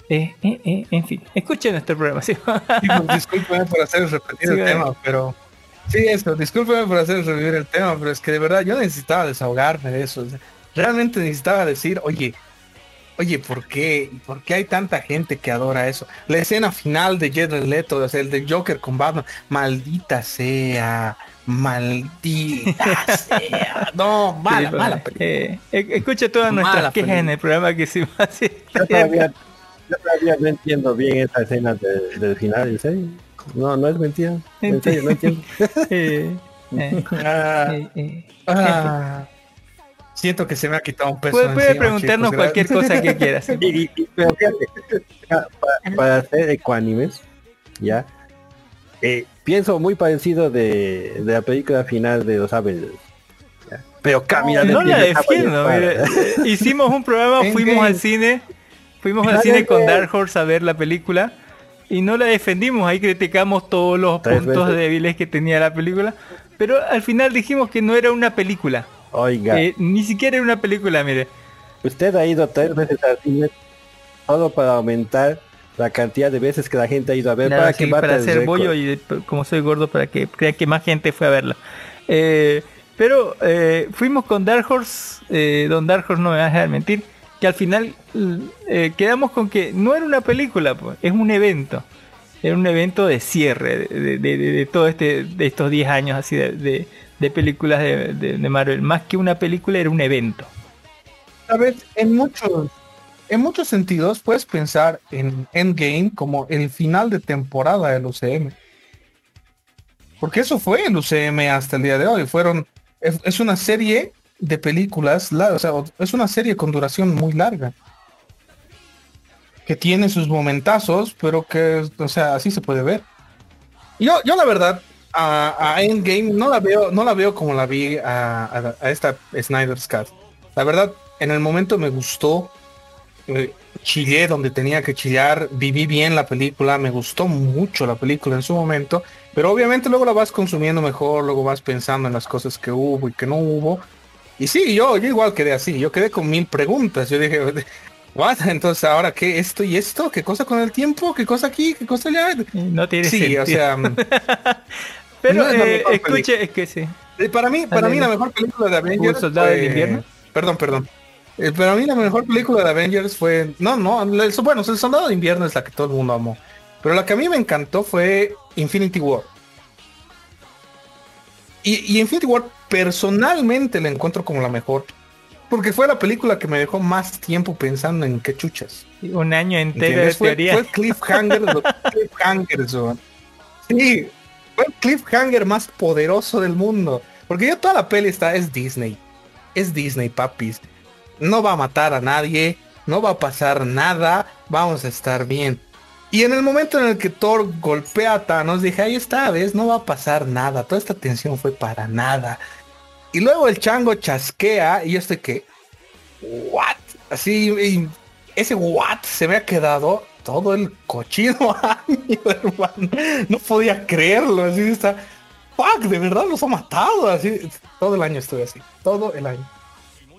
Eh, eh, eh, en fin, escuchen nuestro programa. ¿sí? Sí, pues, discúlpeme por hacer repetir Sí, el tema, pero... Sí, eso, discúlpeme por hacer revivir el tema, pero es que de verdad yo necesitaba desahogarme de eso. o sea, realmente necesitaba decir, oye, oye, ¿por qué? ¿Por qué hay tanta gente que adora eso? La escena final de Jared Leto, o sea, el de Joker con Batman, maldita sea, maldita sea. No, mala, Sí, mala eh, eh, escucha todas nuestras quejas película. en el programa que hicimos así. Yo todavía, yo todavía no entiendo bien esa escena de- del final, ¿en serio? No, no es mentira. En serio, no entiendo. Eh, eh, Ah, eh, eh. ah, siento que se me ha quitado un peso. Puede, encima, preguntarnos chicos, cualquier cosa que quieras. Y- y- y- pero fíjate, para, para hacer ecuánimes, ya, eh, pienso muy parecido de, de la película final de los Avengers. ya. Pero camina No la defiendo. hicimos un programa, fuimos al cine, fuimos al cine con Dark Horse a ver la película y no la defendimos. Ahí criticamos todos los puntos débiles que tenía la película, pero al final dijimos que no era una película. Oiga, Eh, ni siquiera era una película, mire. usted ha ido tres veces al cine solo para aumentar la cantidad de veces que la gente ha ido a ver Claro, para sí, que para hacer bollo y como soy gordo para que crea que más gente fue a verla. Eh, pero eh, fuimos con Dark Horse, eh, don Dark Horse no me va a dejar mentir, que al final eh, quedamos con que no era una película, pues, es un evento. Era un evento de cierre de, de, todo este estos 10 años así de, de- películas de, Marvel. Más que una película era un evento. Sabes, en muchos, en muchos sentidos puedes pensar en Endgame como el final de temporada del UCM. Porque eso fue el UCM hasta el día de hoy. Fueron, es una serie de películas, la- o sea, es una serie con duración muy larga. Que tiene sus momentazos, pero que, o sea, así se puede ver. Yo, yo la verdad, a, a Endgame no la veo, no la veo como la vi a, a- a esta Snyder's Cut. La verdad, en el momento me gustó. eh, chillé donde tenía que chillar. Viví bien la película. Me gustó mucho la película en su momento. Pero obviamente luego la vas consumiendo mejor. Luego vas pensando en las cosas que hubo y que no hubo. Y sí, yo, yo igual quedé así. Yo quedé con mil preguntas. Yo dije, ¿what? Entonces, ¿ahora qué? ¿Esto y esto? ¿Qué cosa con el tiempo? ¿Qué cosa aquí? ¿Qué cosa allá? No tiene Sí, sentido. o sea, pero no es eh, escuche, es que sí. Eh, Para mí, para mí la mejor película de Avengers ¿Un soldado fue- del invierno? Perdón, perdón. Eh, para mí la mejor película de Avengers fue... No, no, el- bueno, el soldado de invierno es la que todo el mundo amó. Pero la que a mí me encantó fue Infinity War. Y, y Infinity War personalmente la encuentro como la mejor. Porque fue la película que me dejó más tiempo pensando en qué chuchas. Un año entero de. Fue, teoría. fue cliffhanger de los cliffhangers, weón. Sí, fue el cliffhanger más poderoso del mundo. Porque ya toda la peli está, es Disney. Es Disney, papis. No va a matar a nadie, no va a pasar nada, vamos a estar bien. Y en el momento en el que Thor golpea a Thanos, dije, ahí está, ves, no va a pasar nada. Toda esta tensión fue para nada. Y luego el chango chasquea y yo estoy que, what? Así, ese what se me ha quedado todo el cochino hermano. No podía creerlo, así está. Fuck, de verdad los ha matado, así. Todo el año estuve así, todo el año.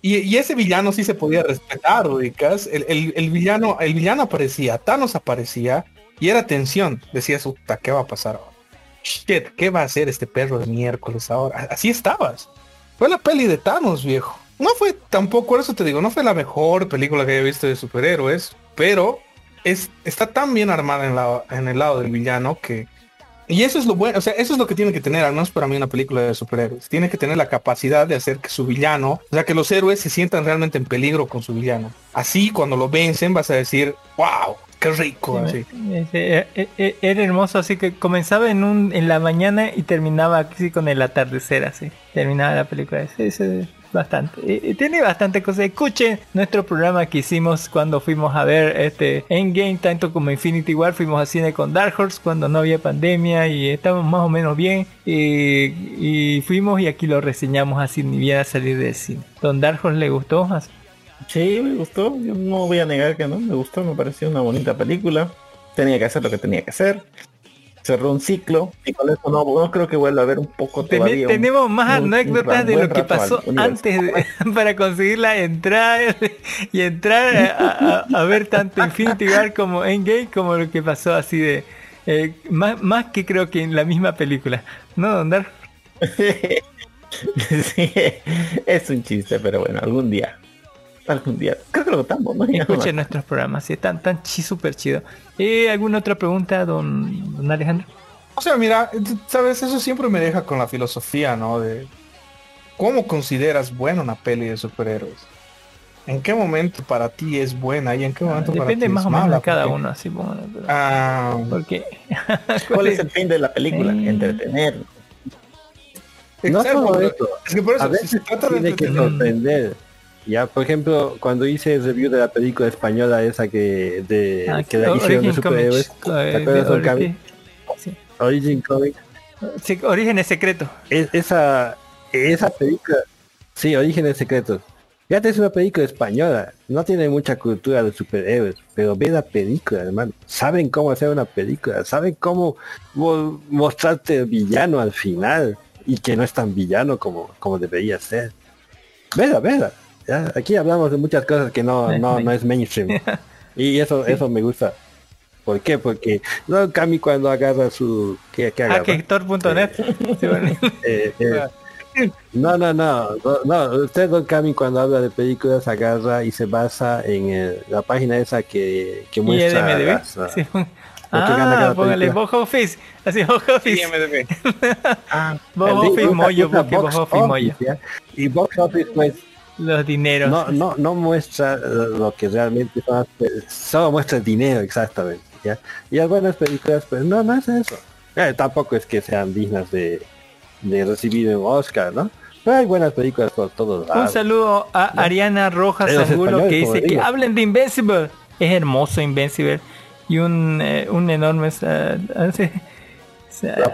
Y, ese villano sí se podía respetar, ubicas. El, el- villano, el villano aparecía, Thanos aparecía, Y era tensión. Decías, ¿qué va a pasar ahora? Shit, ¿qué va a hacer este perro de miércoles ahora? Así estabas. Fue la peli de Thanos, viejo. No fue tampoco, eso te digo, no fue la mejor película que haya visto de superhéroes, pero es, está tan bien armada en, la, en el lado del villano que... Y eso es lo bueno, o sea, eso es lo que tiene que tener, al menos para mí, una película de superhéroes. Tiene que tener la capacidad de hacer que su villano, o sea, que los héroes se sientan realmente en peligro con su villano. Así, cuando lo vencen, vas a decir, wow, qué rico. así. Ese, eh, eh, Era hermoso, así que comenzaba en un en la mañana y terminaba así con el atardecer, así. Terminaba la película. Ese- ese- bastante. Eh, Tiene bastante cosas. Escuchen nuestro programa que hicimos cuando fuimos a ver este Endgame, tanto como Infinity War. Fuimos a cine con Dark Horse cuando no había pandemia y estábamos más o menos bien. Y, y fuimos y aquí lo reseñamos así ni bien a salir del cine. Don Dark Horse le gustó. Así- Sí, me gustó. Yo no voy a negar que no. Me gustó, me pareció una bonita película. Tenía que hacer lo que tenía que hacer. Cerró un ciclo. Y con eso no, no creo que vuelva a ver un poco todavía. tenemos más un- anécdotas de lo que pasó antes de- para conseguir la entrada y entrar a, a- a ver tanto Infinity War como Endgame como lo que pasó así de eh, más, más que creo que en la misma película no Don Dar? Sí, es un chiste, pero bueno, algún día. Algún día. Creo que lo votamos, ¿no? Escuchen nuestros programas sí, están tan chi súper chido eh, ¿alguna otra pregunta don, don Alejandro? O sea, mira, sabes, eso siempre me deja con la filosofía, ¿no? De cómo consideras buena una peli de superhéroes. ¿En qué momento para ti es buena y en qué momento para ti depende más es o menos mala? de cada Porque- uno así póngale, pero- Ah, porque ¿Cuál es el fin de la película? Eh. Entretener. No exacto, solo eso. Es que por eso, A si veces se trata de tiene que entretener- sorprender. Ya, por ejemplo, cuando hice el review de la película española esa que de Ah, que la hicieron de superhéroes, ¿te acuerdas de Origin- sí. Origin Comics? Sí, Orígenes secretos Es- esa esa película, sí, Orígenes Secretos. Fíjate, es una película española, no tiene mucha cultura de superhéroes, pero ve la película, hermano. Saben cómo hacer una película, saben cómo mo- mostrarte el villano al final y que no es tan villano como, como debería ser. Vela, vela. Ya, aquí hablamos de muchas cosas que no, no, no es mainstream. Y eso, eso me gusta. ¿Por qué? Porque no Cami cuando agarra su ¿qué, qué agarra? Hackector.net Sí, bueno. Eh, eh, no, no, no, no, no, usted Don Cami cuando habla de películas agarra y se basa en eh, la página esa que, que y muestra las, ah, Sí. que Ah, póngale box office. Así box office. Ah, office box office. Y office pues Los dineros. no, no, no muestra lo que realmente son solo muestra el dinero exactamente, ¿ya? Y algunas películas pues no, no es eso. Eh, tampoco es que sean dignas de, de recibir un Oscar, ¿no? Pero hay buenas películas por todos Un lados. saludo a Ariana Rojas Angulo que dice que hablen de Invincible. Es hermoso Invincible. Y un, eh, un enorme eh,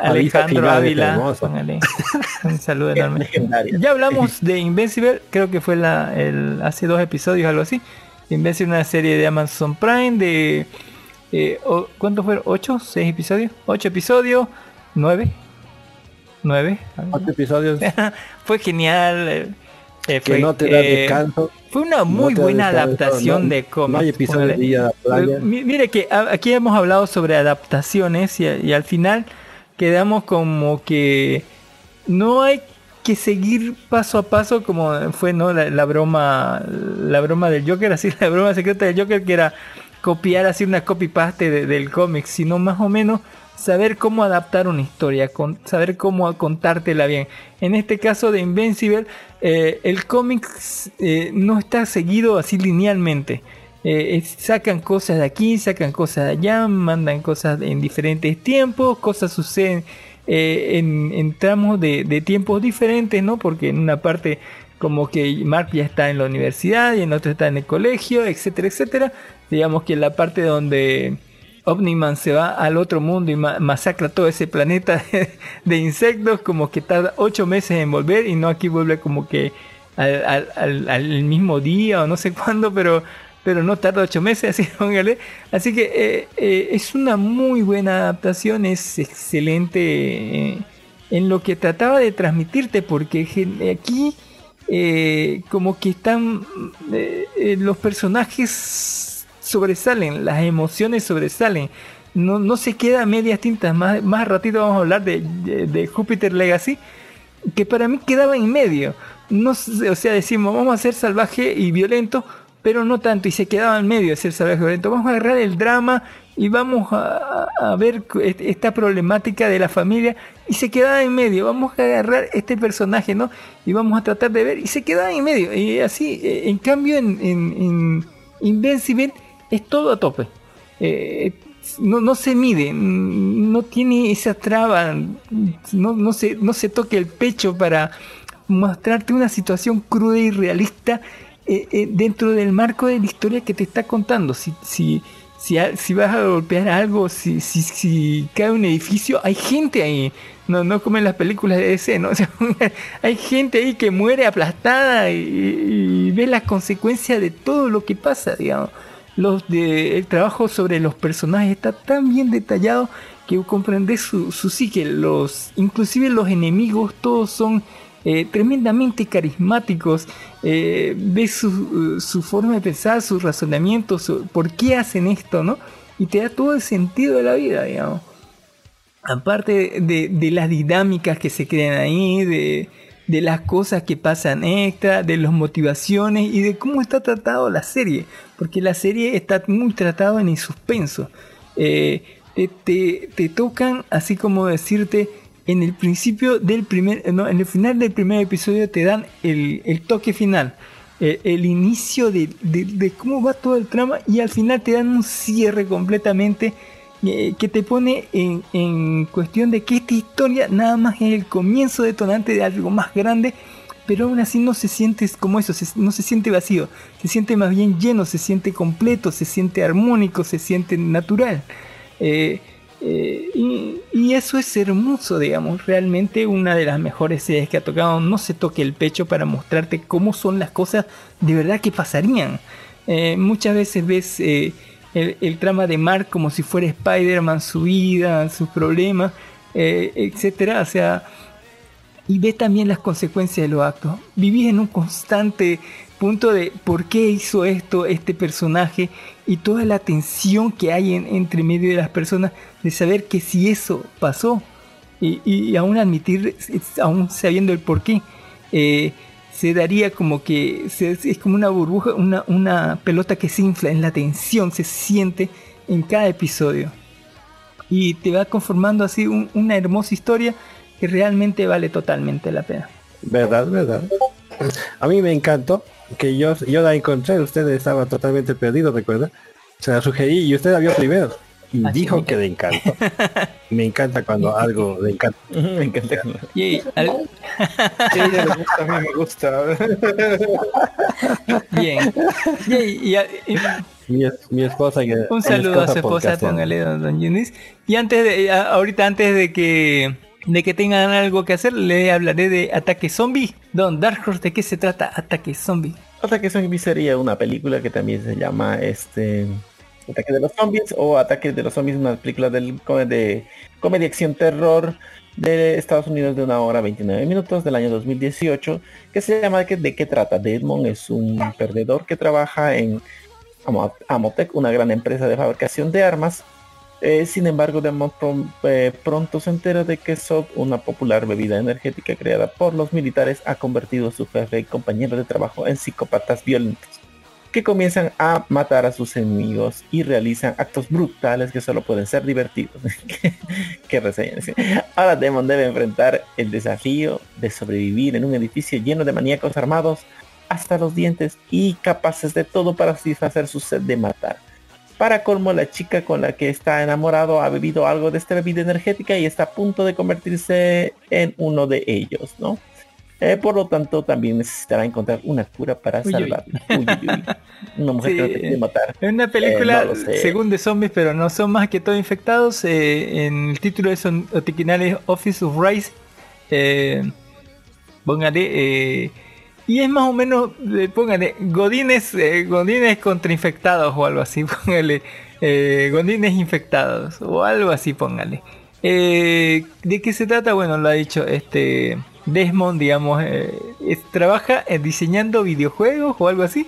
Alejandro final es Ávila. un saludo enorme. Ya hablamos de Invincible, creo que fue la, el, hace dos episodios, algo así. Invincible, una serie de Amazon Prime de... Eh, ¿Cuántos fueron? ¿Ocho? ¿Seis episodios? ¿Ocho episodios? ¿Nueve? ¿Nueve? Ocho episodios fue genial. eh, eh, que fue, no te da eh, descanso. fue una muy buena adaptación no- de cómics. No hay de Mire que a- aquí hemos hablado sobre adaptaciones y al final quedamos como que no hay que seguir paso a paso como fue no la, broma la broma del Joker así la broma secreta del Joker que era copiar así una copy paste de- del cómic sino más o menos saber cómo adaptar una historia con, saber cómo contártela bien. En este caso de Invincible eh, el cómic eh, no está seguido así linealmente eh, sacan cosas de aquí, sacan cosas de allá, mandan cosas en diferentes tiempos, cosas suceden eh, en, tramos de, tiempos diferentes, ¿no? Porque en una parte como que Mark ya está en la universidad y en otra está en el colegio, etcétera, etcétera. Digamos que en la parte donde Omniman se va al otro mundo y ma- masacra todo ese planeta de, insectos, como que tarda ocho meses en volver y no aquí vuelve como que al mismo día o no sé cuándo, pero, pero no tarda ocho meses, así, póngale. Así que eh, eh, es una muy buena adaptación, es excelente eh, en lo que trataba de transmitirte, porque aquí como que están los personajes sobresalen, las emociones sobresalen. no, no se queda a medias tintas. Más, más ratito vamos a hablar de, de, de Júpiter Legacy, que para mí quedaba en medio. No, o sea, decimos, vamos a ser salvaje y violento, pero no tanto, y se quedaba en medio de ser salvaje violento. Vamos a agarrar el drama y vamos a, ver esta problemática de la familia y se quedaba en medio. Vamos a agarrar este personaje, ¿no? Y vamos a tratar de ver y se quedaba en medio. Y así, eh, en cambio, en, en, en Invincible es todo a tope. Eh, no, no se mide, no tiene esa traba, no, no, se, no se toque el pecho para mostrarte una situación cruda y realista eh, eh, dentro del marco de la historia que te está contando. Si, si, si, vas a golpear algo, si, si, si cae un edificio, hay gente ahí. No, no como en las películas de DC, ¿no? Hay gente ahí que muere aplastada y, y ve las consecuencias de todo lo que pasa, digamos el trabajo sobre los personajes está tan bien detallado que comprendes su, su psique. Inclusive los enemigos, todos son eh, tremendamente carismáticos. Eh, ves su, su, forma de pensar, sus razonamientos, por qué hacen esto, ¿no? Y te da todo el sentido de la vida, digamos. Aparte de, de las dinámicas que se crean ahí, de, de las cosas que pasan extra, de las motivaciones y de cómo está tratado la serie, porque la serie está muy tratada en el suspenso. Eh, te, te, te, tocan, así como decirte, en el principio del primer, no, en el final del primer episodio te dan el, toque final. El, el inicio de, cómo va todo el trama y al final te dan un cierre completamente eh, que te pone en, cuestión de que esta historia nada más es el comienzo detonante de algo más grande, pero aún así no se siente como eso, no se siente vacío, se siente más bien lleno, se siente completo, se siente armónico, se siente natural. Eh, eh, y, eso es hermoso, digamos, realmente una de las mejores series que ha tocado. No se toque el pecho para mostrarte cómo son las cosas de verdad que pasarían. Eh, muchas veces ves eh, el, trama de Mark como si fuera Spider-Man, su vida, sus problemas, etcétera. O sea, y ves también las consecuencias de los actos. Vivís en un constante punto de por qué hizo esto este personaje y toda la tensión que hay en, entre medio de las personas de saber que si eso pasó y, y aún admitir, aún sabiendo el por qué, eh, se daría como que se, es como una burbuja, una, una pelota que se infla en la tensión, se siente en cada episodio. Y te va conformando así un, una hermosa historia que realmente vale totalmente la pena. Verdad, verdad. A mí me encantó que yo, yo la encontré, usted estaba totalmente perdido, recuerda. Se la sugerí y usted la vio primero. Y Así dijo que le encantó. me encanta cuando algo le encanta. me encanta. Y, al... sí, me gusta, a mí me gusta. Bien. Y, y, y, mi, mi, esposa que un saludo a su esposa, póngale don Yunis. Y antes de, ahorita antes de que de que tengan algo que hacer, le hablaré de Ataque Zombie. Don Dark Horse, ¿de qué se trata Ataque Zombie? Ataque Zombie sería una película que también se llama este Ataque de los Zombies o Ataque de los Zombies, una película del, de comedia acción terror de Estados Unidos de una hora 29 minutos del año 2018 que se llama ¿De qué trata? Desmond es un perdedor que trabaja en Amotec, una gran empresa de fabricación de armas eh, sin embargo, de eh, pronto se entera de que Sop, una popular bebida energética creada por los militares, ha convertido a su jefe y compañero de trabajo en psicópatas violentos, que comienzan a matar a sus enemigos y realizan actos brutales que solo pueden ser divertidos. Qué reseña. Ahora Demon debe enfrentar el desafío de sobrevivir en un edificio lleno de maníacos armados hasta los dientes y capaces de todo para satisfacer su sed de matar para colmo, la chica con la que está enamorado ha bebido algo de esta bebida energética y está a punto de convertirse en uno de ellos, ¿no? Eh, por lo tanto, también necesitará encontrar una cura para salvarla. Una mujer sí, que no te matar. Es una película, eh, no según de zombies, pero no son más que todo infectados. Eh, en el título de son originales Office of Rise. Eh, póngale y es más o menos, eh, póngale, Godines, eh, Godines contra infectados o algo así, póngale. Eh, Godines infectados o algo así, póngale. ¿De qué se trata? Bueno, lo ha dicho este Desmond, digamos, trabaja diseñando videojuegos o algo así.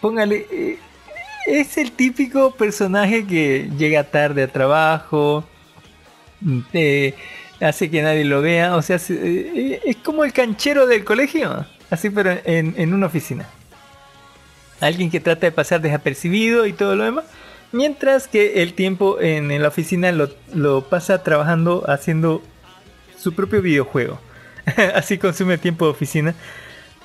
póngale, es el típico personaje que llega tarde a trabajo, eh, hace que nadie lo vea, o sea, es, eh, es como el canchero del colegio, así pero en, en una oficina. Alguien que trata de pasar desapercibido y todo lo demás. Mientras que el tiempo en, en la oficina lo, lo pasa trabajando haciendo su propio videojuego. Así consume tiempo de oficina.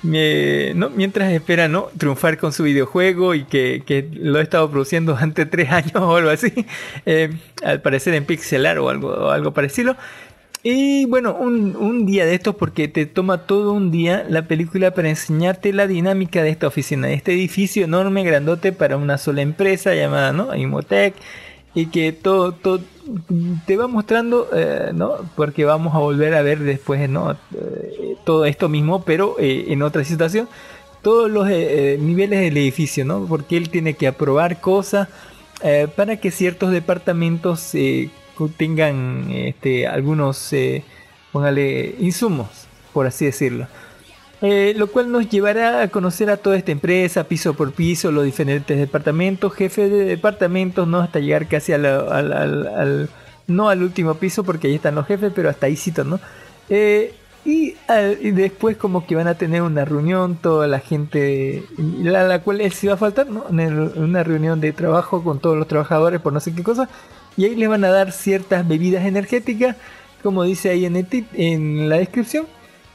Mientras espera ¿no? triunfar con su videojuego y que, que lo ha estado produciendo durante tres años o algo así. Eh, al parecer en pixelar o algo, o algo parecido. Y bueno, un, un día de estos, porque te toma todo un día la película para enseñarte la dinámica de esta oficina, de este edificio enorme, grandote para una sola empresa llamada ¿no? Imotec, y que todo, todo te va mostrando, eh, ¿no? Porque vamos a volver a ver después, ¿no? Eh, todo esto mismo, pero eh, en otra situación, todos los niveles del edificio, ¿no? Porque él tiene que aprobar cosas para que ciertos departamentos eh, tengan este, algunos, eh, póngale, insumos, por así decirlo. Eh, lo cual nos llevará a conocer a toda esta empresa, piso por piso, los diferentes departamentos, jefes de departamentos, ¿no? Hasta llegar casi al, no al último piso, porque ahí están los jefes, pero hasta ahí cito, ¿no? Eh, y, después como que van a tener una reunión, toda la gente, la, la cual él se va a faltar, ¿no? Una reunión de trabajo con todos los trabajadores por no sé qué cosa, y ahí les van a dar ciertas bebidas energéticas, como dice ahí en, el en la descripción,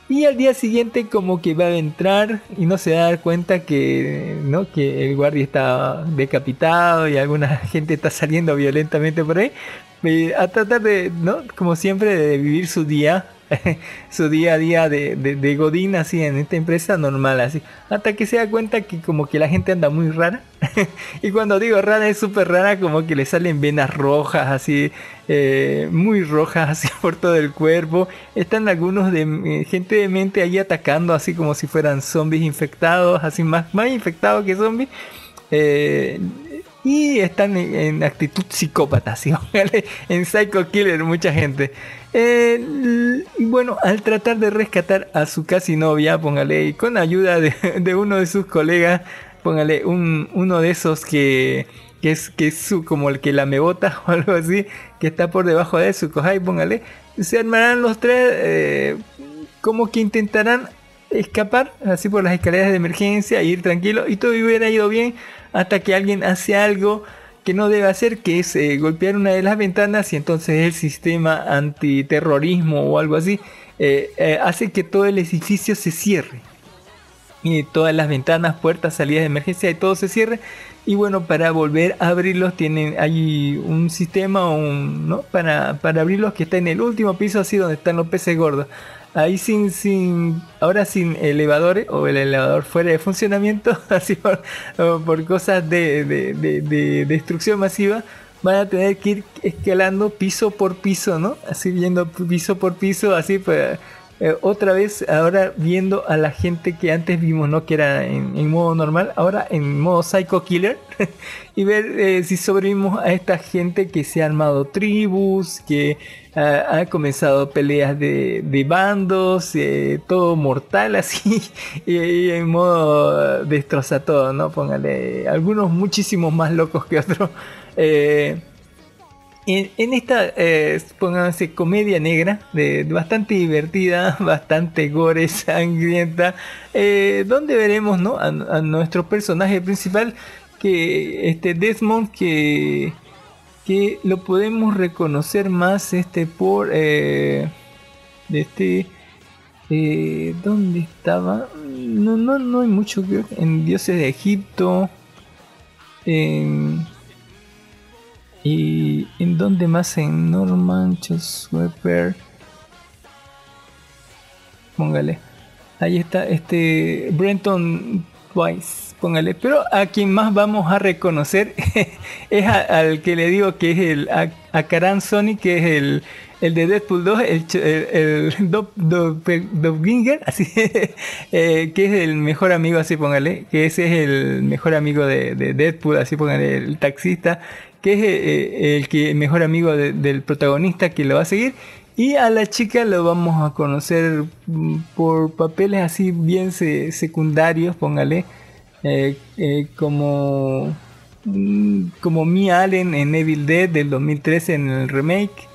y al día siguiente como que va a entrar y no se va a dar cuenta que, ¿no? que el guardia está decapitado y alguna gente está saliendo violentamente por ahí. Eh, a tratar de, ¿no? como siempre, de vivir su día, su día a día de, de, Godín así en esta empresa normal así. Hasta que se da cuenta que como que la gente anda muy rara. y cuando digo rara es súper rara como que le salen venas rojas así, eh, muy rojas así por todo el cuerpo. Están algunos de eh, gente de mente ahí atacando así como si fueran zombies infectados, así más, más infectados que zombies. Eh, y están en, actitud psicópata, ¿sí? En Psycho Killer mucha gente. Eh, bueno, al tratar de rescatar a su casi novia, póngale, y con ayuda de, de uno de sus colegas, póngale, un, uno de esos que, que es, que es su, como el que la me bota o algo así, que está por debajo de su cojai, póngale, se armarán los tres, eh, como que intentarán escapar así por las escaleras de emergencia, ir tranquilo y todo hubiera ido bien hasta que alguien hace algo que no debe hacer, que es eh, golpear una de las ventanas y entonces el sistema antiterrorismo o algo así eh, eh, hace que todo el edificio se cierre y todas las ventanas, puertas, salidas de emergencia y todo se cierre. Y bueno, para volver a abrirlos tienen hay un sistema un, ¿no? para, para abrirlos que está en el último piso, así donde están los peces gordos. Ahí sin, sin, ahora sin elevadores o el elevador fuera de funcionamiento, así por, por cosas de, de, de- de destrucción masiva, van a tener que ir escalando piso por piso, ¿no? Así viendo piso por piso, así pues eh, otra vez ahora viendo a la gente que antes vimos, ¿no? Que era en, en modo normal, ahora en modo Psycho Killer. y ver eh, si sobrevivimos a esta gente que se ha armado tribus, que ha comenzado peleas de, de bandos, eh, todo mortal así. y, en modo destroza todo, ¿no? Póngale algunos muchísimos más locos que otros. Eh, en, esta, eh, pónganse, comedia negra, de bastante divertida, bastante gore, sangrienta, eh, donde veremos ¿no? a, a nuestro personaje principal, que este Desmond, que, que lo podemos reconocer más este por eh, este eh, ¿dónde estaba? No, no, no hay mucho creo, en Dioses de Egipto, en y en donde más en Norman Chosweper. Póngale. Ahí está este Brenton Weiss. Póngale. Pero a quien más vamos a reconocer es al que le digo que es el a, a Karan Sony, que es el, el de Deadpool 2, el, el, el Doppelganger, así eh, que es el mejor amigo, así póngale, que ese es el mejor amigo de, de Deadpool, así póngale, el taxista, que es eh, el que mejor amigo de- del protagonista que lo va a seguir. Y a la chica lo vamos a conocer mm, por papeles así bien se- secundarios, póngale, eh, eh, como mm, como Mia Allen en Evil Dead del 2013 en el remake.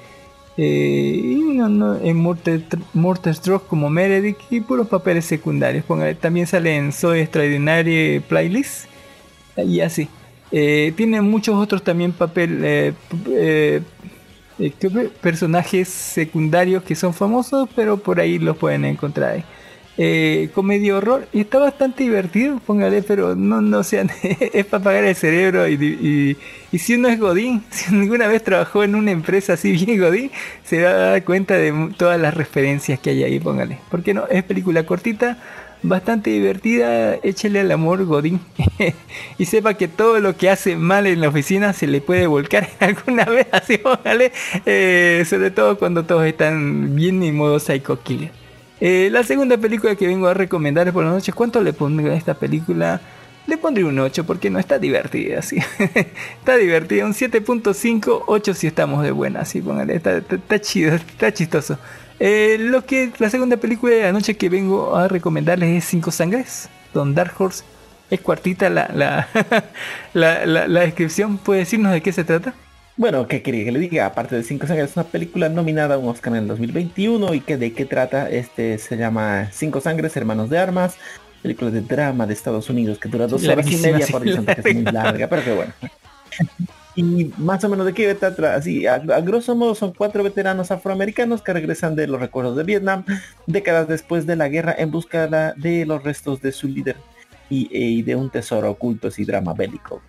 Eh, y no, no, en Mortal, Mortal Stroke como Meredith y puros papeles secundarios. Póngale, también sale en Soy Extraordinary Playlist y así. Tiene muchos otros también papel, eh, eh, personajes secundarios que son famosos, pero por ahí los pueden encontrar. Eh, comedia horror y está bastante divertido, póngale, pero no, no sean, es para pagar el cerebro y, y, si uno es Godín, si alguna vez trabajó en una empresa así bien Godín, se va a dar cuenta de todas las referencias que hay ahí, póngale. Porque no, es película cortita, bastante divertida, échele al amor Godín y sepa que todo lo que hace mal en la oficina se le puede volcar alguna vez así, póngale, eh, sobre todo cuando todos están bien en modo psycho killer. Eh, la segunda película que vengo a recomendar por la noche, ¿cuánto le pondré a esta película? Le pondré un 8 porque no está divertida, sí. está divertida, un 7.5, 8 si estamos de buena, sí, póngale, está chido, está chistoso. Eh, lo que la segunda película de la noche que vengo a recomendarles es Cinco Sangres, Don Dark Horse. Es cuartita la, la, la, la- la descripción, ¿puede decirnos de qué se trata? Bueno, ¿qué quería que le diga? Aparte de Cinco Sangres, es una película nominada a un Oscar en el 2021 y que de qué trata, este se llama Cinco Sangres, Hermanos de Armas, película de drama de Estados Unidos que dura dos horas y media por dicen que es muy larga, pero que bueno. Y más o menos de qué trata, así, a, a grosso modo son cuatro veteranos afroamericanos que regresan de los recuerdos de Vietnam, décadas después de la guerra en busca de los restos de su líder y, y de un tesoro oculto y drama bélico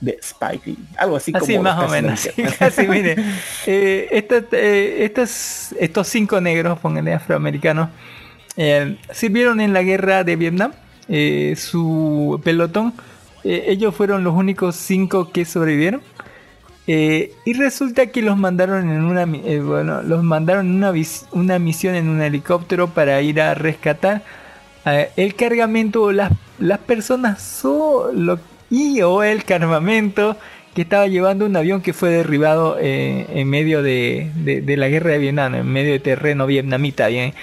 de Spike Lee. Algo así, Así como más o menos, casi mire. Eh, esta- eh, estos, estos cinco negros, pónganle afroamericanos, eh, sirvieron en la guerra de Vietnam. Eh, su pelotón, ellos fueron los únicos cinco que sobrevivieron. Eh, y resulta que los mandaron en una eh, bueno, los mandaron una, una misión en un helicóptero para ir a rescatar eh, el cargamento o las, las personas solo y o el cargamento que estaba llevando un avión que fue derribado eh, en medio de, de- de la guerra de Vietnam, en medio de terreno vietnamita, bien,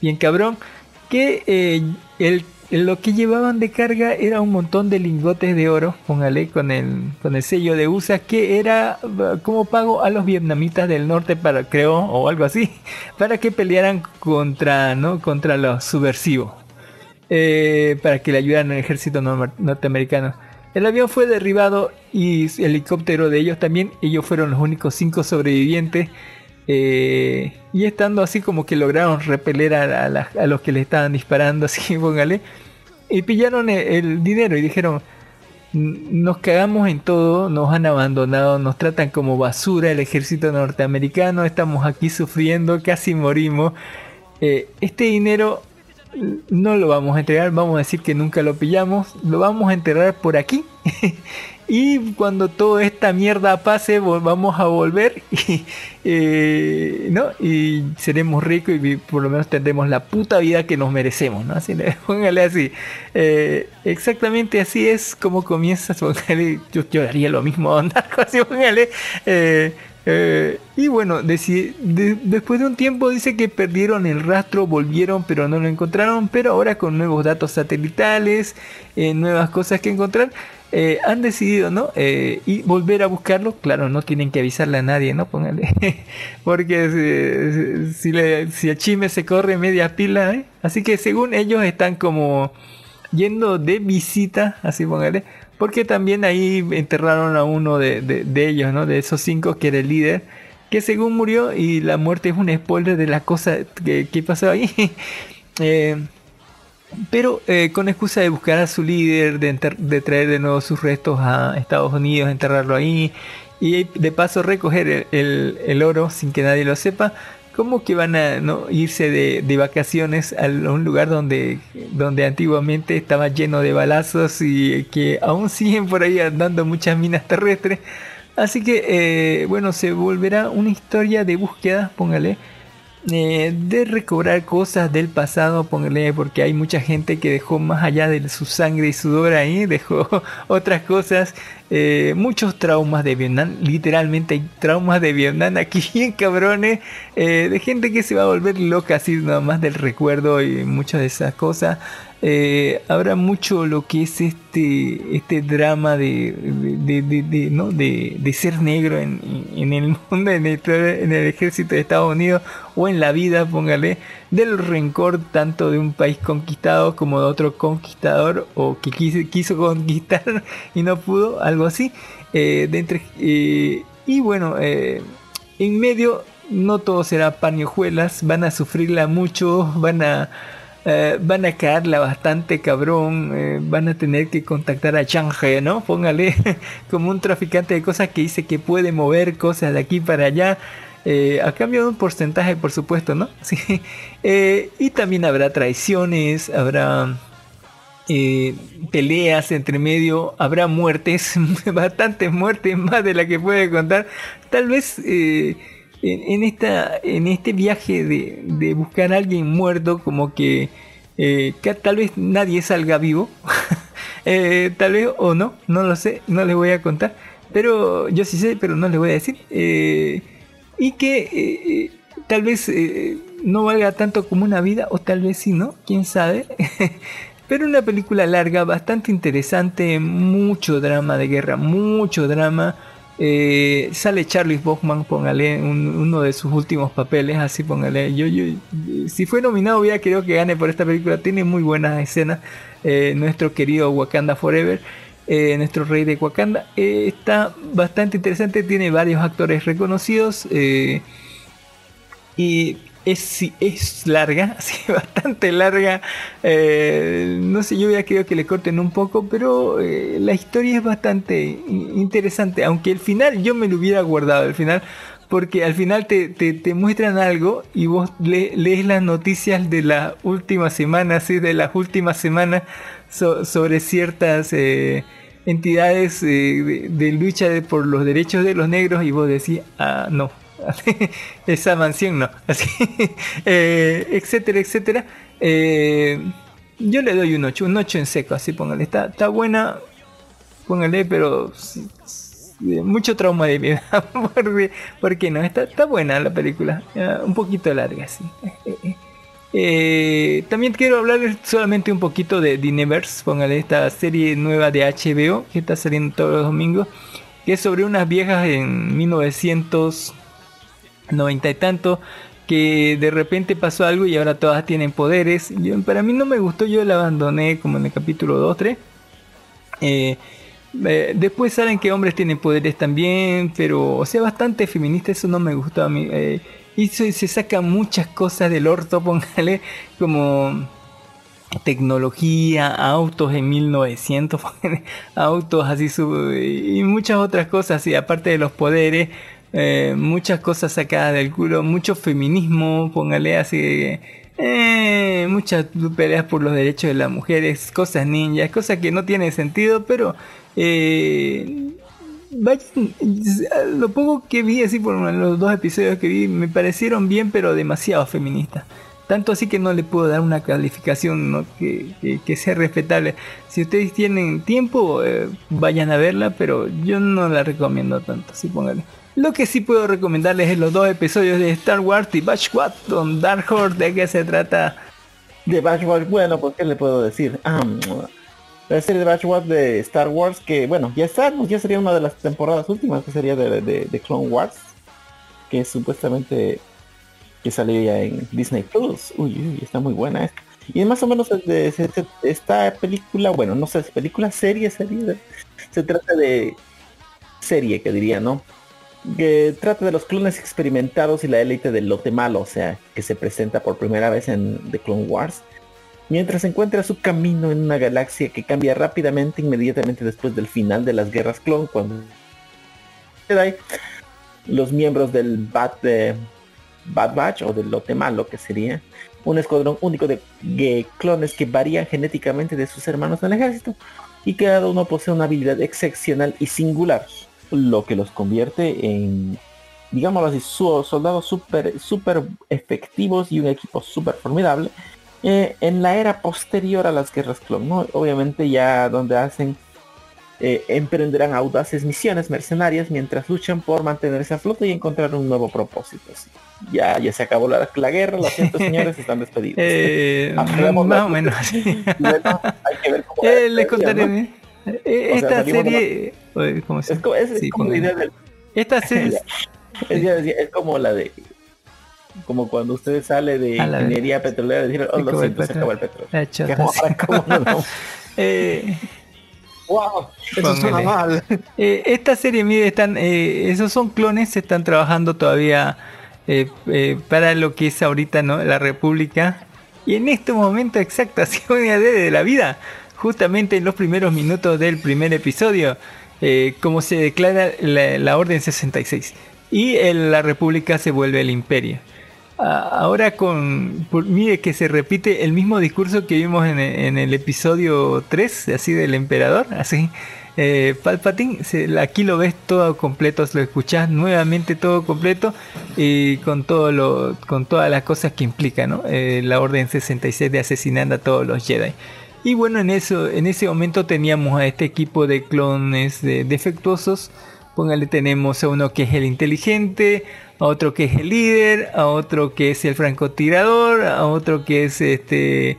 bien cabrón, que el, lo que llevaban de carga era un montón de lingotes de oro, póngale, con el, con el sello de USA, que era eh, como pago a los vietnamitas del norte para, creo, o algo así, para que pelearan contra, ¿no? contra los subversivos eh, para que le ayudaran al ejército nor- norteamericano. El avión fue derribado y el helicóptero de ellos también. Ellos fueron los únicos cinco sobrevivientes. eh, y estando así como que lograron repeler a, a los que le estaban disparando, así póngale. Y pillaron el, el dinero y dijeron, "N- nos cagamos en todo, nos han abandonado, nos tratan como basura el ejército norteamericano, estamos aquí sufriendo, casi morimos. Eh, este dinero no lo vamos a entregar, vamos a decir que nunca lo pillamos, lo vamos a enterrar por aquí. y cuando toda esta mierda pase, vamos a volver y, eh, ¿no? y seremos ricos y por lo menos tendremos la puta vida que nos merecemos. ¿no? Así le- póngale así. Eh, exactamente así es como comienza. Póngale, yo, haría lo mismo, Narco, así póngale. Eh, y bueno, de- después de un tiempo dice que perdieron el rastro, volvieron pero no lo encontraron, pero ahora con nuevos datos satelitales, eh, nuevas cosas que encontrar, eh, han decidido, ¿no? Eh, y volver a buscarlo, claro, no tienen que avisarle a nadie, ¿no? Póngale, porque si, si, le- si el chisme se corre media pila, ¿eh? Así que según ellos están como yendo de visita, así póngale, porque también ahí enterraron a uno de, ellos, ¿no? De esos cinco que era el líder, que según murió y la muerte es un spoiler de la cosa que, que pasó ahí. Eh, pero eh, con excusa de buscar a su líder, de, de traer de nuevo sus restos a Estados Unidos, enterrarlo ahí y de paso recoger el, el- el oro sin que nadie lo sepa, como que van a ¿no? irse de, de vacaciones a un lugar donde, donde antiguamente estaba lleno de balazos y que aún siguen por ahí andando muchas minas terrestres. Así que, eh, bueno, se volverá una historia de búsqueda, póngale, eh, de recobrar cosas del pasado, póngale, porque hay mucha gente que dejó más allá de su sangre y sudor ahí, dejó otras cosas eh, muchos traumas de Vietnam, literalmente hay traumas de Vietnam aquí bien cabrones, eh, de gente que se va a volver loca así nada más del recuerdo y muchas de esas cosas. Eh, habrá mucho lo que es este, este drama de, de, de- ¿no? de, ser negro en, en el mundo, en el, en el ejército de Estados Unidos o en la vida, póngale, del rencor tanto de un país conquistado como de otro conquistador o que quiso, conquistar y no pudo, algo así. Eh, de entre- eh, y bueno, en medio no todo será pañojuelas, van a sufrirla mucho, van a eh, van a caerla bastante cabrón, eh, van a tener que contactar a Changhe, ¿no? Póngale como un traficante de cosas que dice que puede mover cosas de aquí para allá. eh, a cambio de un porcentaje, por supuesto, ¿no? Sí. Y también habrá traiciones, habrá peleas entre medio, habrá muertes, bastantes muertes, más de la que puede contar. Tal vez en, en esta, en este viaje de, de buscar a alguien muerto, como que, eh, que tal vez nadie salga vivo, Eh, tal vez o no, no lo sé, no les voy a contar, pero yo sí sé, pero no les voy a decir. Eh, y que tal vez no valga tanto como una vida, o tal vez sí, ¿no? ¿Quién sabe? Pero una película larga, bastante interesante, mucho drama de guerra, mucho drama. Eh, sale Charlie Bachman, póngale un- uno de sus últimos papeles, así póngale. Yo, yo, si fue nominado, hubiera querido que gane por esta película. Tiene muy buenas escenas. Eh, nuestro querido Wakanda Forever, eh, nuestro rey de Wakanda, está bastante interesante. Tiene varios actores reconocidos. y es, es larga, sí, bastante larga. Eh, no sé, yo hubiera querido que le corten un poco, pero eh, la historia es bastante in- interesante. Aunque el final yo me lo hubiera guardado, el final. Porque al final te, te- te muestran algo y vos le- lees las noticias de la última semana, sí, de las últimas semanas so- sobre ciertas eh, entidades eh, de, de lucha por los derechos de los negros y vos decís, ah, no, esa mansión no, así, eh, etcétera, etcétera. Eh, yo le doy un 8, un 8 en seco, así póngale, está, está buena, póngale, pero s- mucho trauma de vida, porque, porque no, está, está buena la película, eh, un poquito larga, sí. Eh, eh, eh, también quiero hablarles solamente un poquito de The póngale esta serie nueva de HBO que está saliendo todos los domingos, que es sobre unas viejas en 1990 y tanto que de repente pasó algo y ahora todas tienen poderes. Yo- para mí no me gustó, yo la abandoné como en el capítulo 2, 3. Eh, eh, después saben que hombres tienen poderes también, pero o sea, bastante feminista, eso no me gustó a mí. Eh, y se, sacan muchas cosas del orto, póngale, como tecnología, autos en 1900, póngale, autos así, y muchas otras cosas, y aparte de los poderes, eh, muchas cosas sacadas del culo, mucho feminismo, póngale así, eh, muchas peleas por los derechos de las mujeres, cosas ninjas, cosas que no tienen sentido, pero eh, lo poco que vi así por los dos episodios que vi me parecieron bien, pero demasiado feministas. Tanto así que no le puedo dar una calificación que, sea respetable. Si ustedes tienen tiempo, eh, vayan a verla, pero yo no la recomiendo tanto, así póngale. Lo que sí puedo recomendarles es los dos episodios de Star Wars y Batch Squadron Dark Horse, de qué se trata. De Batchwatch, bueno, pues qué le puedo decir. Ah, la serie de Batchwatch de Star Wars, que bueno, ya está, ya sería una de las temporadas últimas, que sería de, de, de Clone Wars, que supuestamente que salió ya en Disney Plus. Uy, uy, está muy buena esta. Y más o menos de- esta película, bueno, no sé, película, serie, serie, de- se trata de serie, que diría, ¿no? que trata de los clones experimentados y la élite del lote malo, o sea, que se presenta por primera vez en The Clone Wars, mientras encuentra su camino en una galaxia que cambia rápidamente inmediatamente después del final de las guerras clon, cuando los miembros del Bad, eh, Bad Batch o del lote malo que sería un escuadrón único de clones que varían genéticamente de sus hermanos del ejército y cada uno posee una habilidad excepcional y singular, lo que los convierte en, digámoslo así, soldados súper super efectivos y un equipo súper formidable eh, en la era posterior a las guerras clon, ¿no? Obviamente ya donde hacen eh, emprenderán audaces misiones mercenarias mientras luchan por mantenerse a flote y encontrar un nuevo propósito. Ya, ya se acabó la, la guerra, los cientos señores están despedidos. Eh, Hablemos más o menos. Luego hay que ver cómo Eh, les contaré. ¿no? O sea, Esta serie. oye, ¿cómo se Es como, es Sí, como la pongan. idea del- Esta serie. es, es como la de como cuando usted sale de ingeniería petrolera y decir, oh, lo siento, se acabó el petróleo. Eh, Wow, eso suena Póngale. mal. Eh, esta serie, mire, están, eh, esos son clones, se están trabajando todavía eh, eh, para lo que es ahorita ¿no? la República. Y en este momento exacto, así una idea de la vida, justamente en los primeros minutos del primer episodio, eh, como se declara la, la Orden 66. Y el- la República se vuelve el imperio. Ah, Ahora con, mire que se repite el mismo discurso que vimos en, el episodio 3, así del emperador, así. Eh, Palpatine, aquí lo ves todo completo, lo escuchás nuevamente todo completo y con todo lo, con todas las cosas que implica, ¿no? Eh, la orden 66 de asesinar a todos los Jedi. Y bueno, en eso, en ese momento teníamos a este equipo de clones de- defectuosos. Póngale, tenemos a uno que es el inteligente, a otro que es el líder, a otro que es el francotirador, a otro que es este,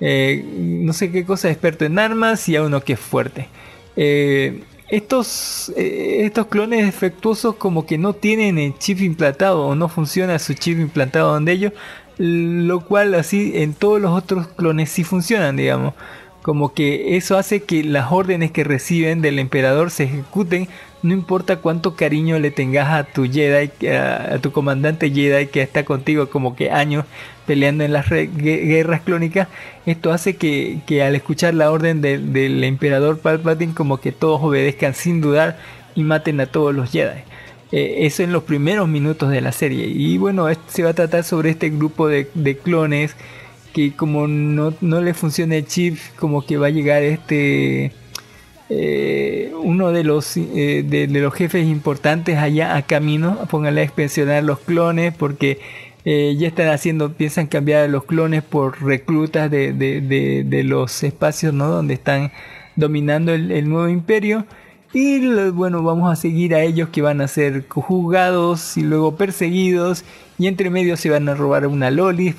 eh, no sé qué cosa, experto en armas y a uno que es fuerte. Eh, estos, eh, estos clones defectuosos como que no tienen el chip implantado o no funciona su chip implantado donde ellos, lo cual así en todos los otros clones sí funcionan, digamos. Como que eso hace que las órdenes que reciben del emperador se ejecuten, no importa cuánto cariño le tengas a tu Jedi, a, tu comandante Jedi que está contigo como que años peleando en las guerras clónicas, esto hace que, que al escuchar la orden de- del emperador Palpatine como que todos obedezcan sin dudar y maten a todos los Jedi. Eh, eso en los primeros minutos de la serie. Y bueno, se va a tratar sobre este grupo de, de clones que como no, no le funciona el chip, como que va a llegar este eh, uno de los eh, de, los jefes importantes allá a camino, póngale a expensionar los clones porque eh, ya están haciendo, piensan cambiar a los clones por reclutas de, de- de- los espacios ¿no? donde están dominando el nuevo imperio. Y bueno, vamos a seguir a ellos que van a ser juzgados y luego perseguidos. Y entre medio se van a robar una Loli,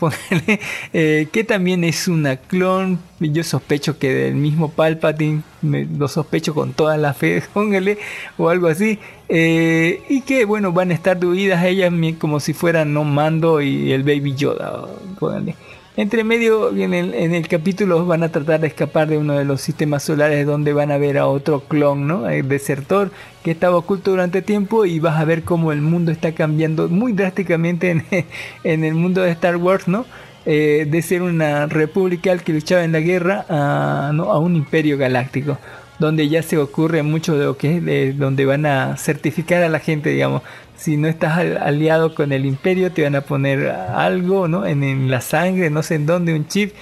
eh, que también es una clon. Yo sospecho que del mismo Palpatine, me, lo sospecho con toda la fe, póngale, o algo así. Eh, y que bueno, van a estar divididas ellas como si fueran no Mando y el Baby Yoda, póngale. Entre medio, en el, en el capítulo van a tratar de escapar de uno de los sistemas solares donde van a ver a otro clon, ¿no? El desertor que estaba oculto durante tiempo y vas a ver cómo el mundo está cambiando muy drásticamente en, el mundo de Star Wars, ¿no? Eh, de ser una república que luchaba en la guerra a, a un imperio galáctico donde ya se ocurre mucho de lo que es de- donde van a certificar a la gente, digamos, si no estás al- aliado con el imperio te van a poner algo, ¿no? En, en la sangre, no sé en dónde, un chip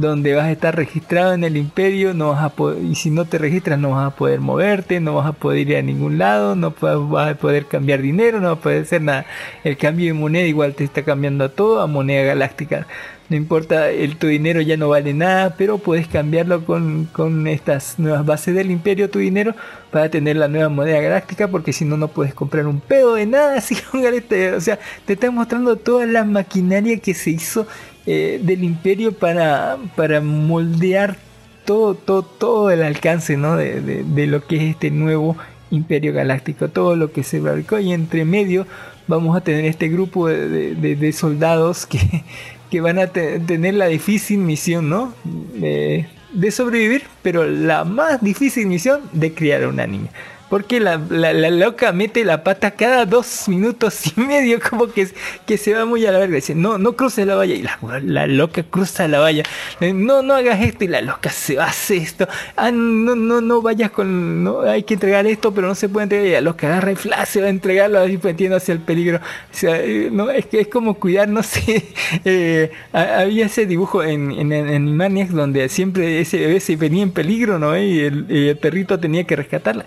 donde vas a estar registrado en el imperio, no vas a poder, y si no te registras no vas a poder moverte, no vas a poder ir a ningún lado, no vas a poder cambiar dinero, no vas a poder hacer nada. El cambio de moneda igual te está cambiando a todo a moneda galáctica. No importa, el, tu dinero ya no vale nada, pero puedes cambiarlo con, con estas nuevas bases del imperio, tu dinero, para tener la nueva moneda galáctica, porque si no, no puedes comprar un pedo de nada. Así que, o sea, te está mostrando toda la maquinaria que se hizo eh, del imperio para, para moldear todo, todo, todo el alcance ¿no? de, de- lo que es este nuevo imperio galáctico, todo lo que se fabricó y entre medio vamos a tener este grupo de, de- soldados que, que van a te- tener la difícil misión, ¿no? De, de sobrevivir, pero la más difícil misión de criar a una niña. Porque la, la- loca mete la pata cada dos minutos y medio, como que, que se va muy a la verga. Dice, no, no cruces la valla. Y la, loca cruza la valla. No, no hagas esto. Y la loca se va a hacer esto. Ah, no, no, no vayas con. No, hay que entregar esto, pero no se puede entregar. Y la loca agarra y fla, se va a entregarlo así metiendo hacia el peligro. O sea, eh, no, es que es como cuidar, no sé. eh, ha- había ese dibujo en, en, en donde siempre ese bebé se venía en peligro, ¿no? Y el, el perrito tenía que rescatarla.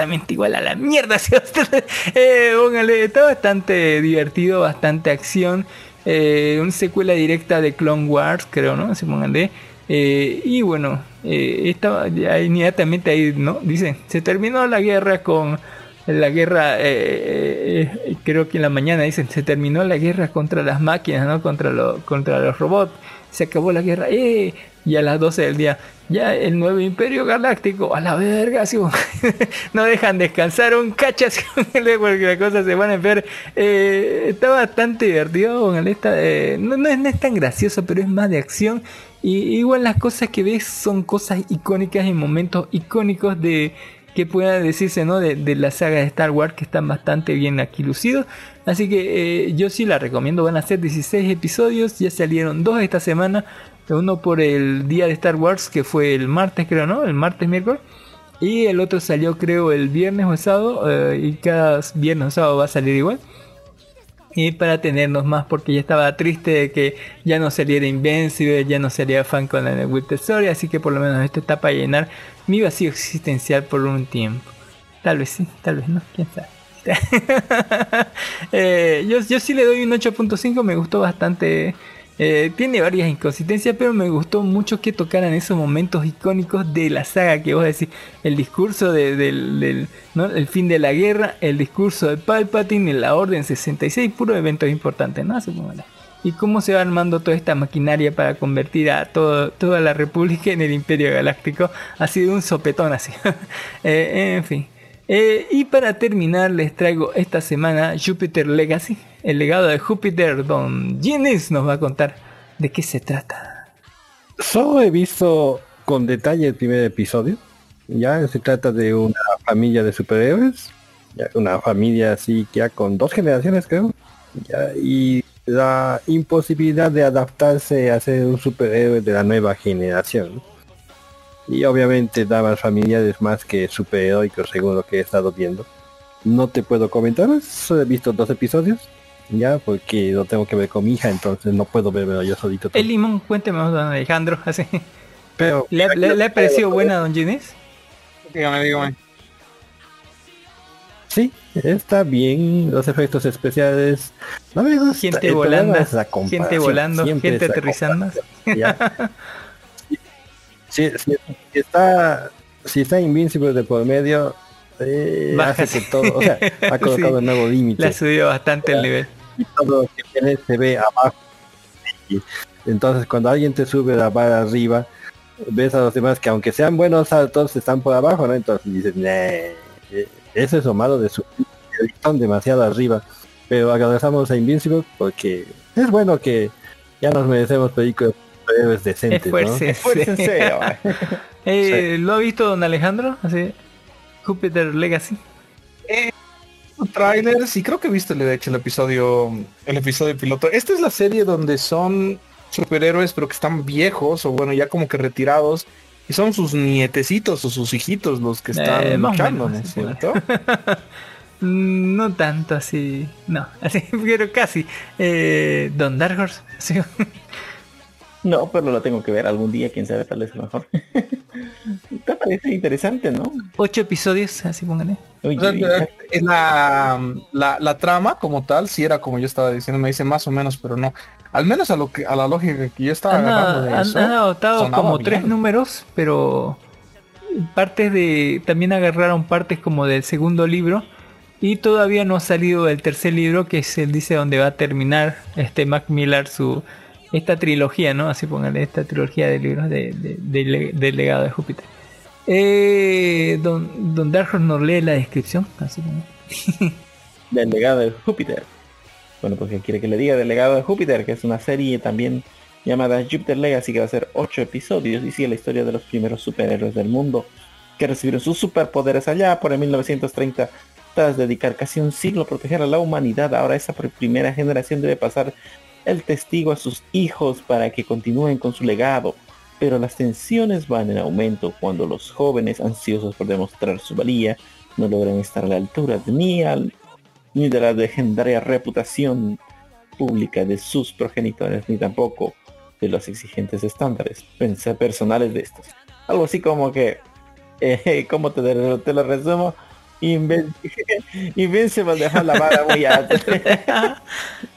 Exactamente igual a la mierda. ¿sí? eh, póngale, está bastante divertido, bastante acción. Eh, una secuela directa de Clone Wars, creo, ¿no? Si pónganle. Eh, y bueno, eh, estaba ya inmediatamente ahí, ¿no? Dice, se terminó la guerra con la guerra, eh, eh, creo que en la mañana dicen, se terminó la guerra contra las máquinas, ¿no? Contra, lo- contra los robots, se acabó la guerra, ¡eh! Y a las 12 del día, ya el nuevo imperio galáctico, a la verga, como, no dejan descansar un cachas porque la cosa se van a ver. Eh, está bastante divertido, con esta, eh, no, no es, no es tan gracioso, pero es más de acción. Y igual las cosas que ves son cosas icónicas y momentos icónicos de que pueda decirse no de, de la saga de Star Wars que están bastante bien aquí lucidos. Así que eh, yo sí la recomiendo. Van a ser 16 episodios. Ya salieron dos esta semana. Uno por el día de Star Wars que fue el martes creo, ¿no? El martes miércoles. Y el otro salió creo el viernes o sábado. eh, y cada viernes o sábado va a salir igual. Y para tenernos más, porque ya estaba triste de que ya no saliera Invincible, ya no salía fan con la With Story, así que por lo menos esto está para llenar mi vacío existencial por un tiempo. Tal vez sí, tal vez no, quién sabe. Eh, yo, yo sí le doy un 8.5, me gustó bastante. Eh, tiene varias inconsistencias, pero me gustó mucho que tocaran esos momentos icónicos de la saga que vos decís. El discurso de- del, ¿no? el fin de la guerra, el discurso de Palpatine, la Orden 66, puro eventos importantes, ¿no? Así como y cómo se va armando toda esta maquinaria para convertir a todo, toda la República en el Imperio Galáctico. Ha sido un sopetón así. Eh, en fin. Eh, y para terminar les traigo esta semana Jupiter Legacy, el legado de Júpiter. Don Ginis nos va a contar de qué se trata. Solo he visto con detalle el primer episodio. Ya se trata de una familia de superhéroes. una familia así ya con dos generaciones creo. y la imposibilidad de adaptarse a ser un superhéroe de la nueva generación. Y obviamente dramas familiares más que superheroicos según lo que he estado viendo. No te puedo comentar, solo he visto dos episodios. Ya, porque lo tengo que ver con mi hija, entonces no puedo verlo yo solito. todo. El limón, cuénteme, don Alejandro. Así. Pero ¿Le, ha- le- le ha parecido buena, don Ginis? Dígame, dígame. Sí, está bien. Los efectos especiales. No me gusta. Gente volando, es la gente volando, gente aterrizando. si, si- si está si está Invincible de por medio eh, hace que todo, o sea, ha colocado Sí. un nuevo límite. Le ha subido bastante el nivel. y todo lo que tiene se ve abajo. Entonces cuando alguien te sube la barra arriba, ves a los demás que aunque sean buenos saltos están por abajo, ¿no? Entonces dices, "Nah, eh, eso es lo malo de su están demasiado arriba. Pero agradecemos a Invincible porque es bueno que ya nos merecemos películas de superhéroes decentes, ¿no? Esfuércense. Esfuércense, va. Eh, ¿Lo ha visto don Alejandro? Así, Jupiter Legacy. trailers y creo que he visto de hecho el episodio el episodio piloto. Esta es la serie donde son superhéroes pero que están viejos o bueno ya como que retirados y son sus nietecitos o sus hijitos los que están Eh, o luchando, menos, ¿no es sí, cierto? No tanto así, no, así, pero casi. Eh, Don Dark Horse, sí. No, pero lo tengo que ver algún día, quién sabe, tal vez a lo mejor. Te parece interesante, ¿no? ocho episodios, así pónganle. Oye, O sea, ya- en la, la, la trama como tal, sí era como yo estaba diciendo, me dice más o menos, pero no. Al menos a lo que a la lógica que yo estaba agarrando de han- eso. han adoptado como bien. tres números, pero partes de. También agarraron partes como del segundo libro. Y todavía no ha salido el tercer libro, que es el dice donde va a terminar este Mac Miller su esta trilogía, ¿no? Así póngale, esta trilogía de libros de, de- de le- del legado de Júpiter. Eh, don, don Dark nos lee la descripción, así como. del legado de Júpiter. Bueno, pues que quiere que le diga del legado de Júpiter, que es una serie también llamada Jupiter Legacy, que va a ser ocho episodios y sigue la historia de los primeros superhéroes del mundo que recibieron sus superpoderes allá por el 1930 tras dedicar casi un siglo a proteger a la humanidad. Ahora esa pr- primera generación debe pasar el testigo a sus hijos para que continúen con su legado. Pero las tensiones van en aumento cuando los jóvenes ansiosos por demostrar su valía no logran estar a la altura ni al ni de la legendaria reputación pública de sus progenitores, ni tampoco de los exigentes estándares personales de estos. Algo así como que, eh, ¿cómo te, te lo resumo? Inven- Invincible dejó la vara muy alta.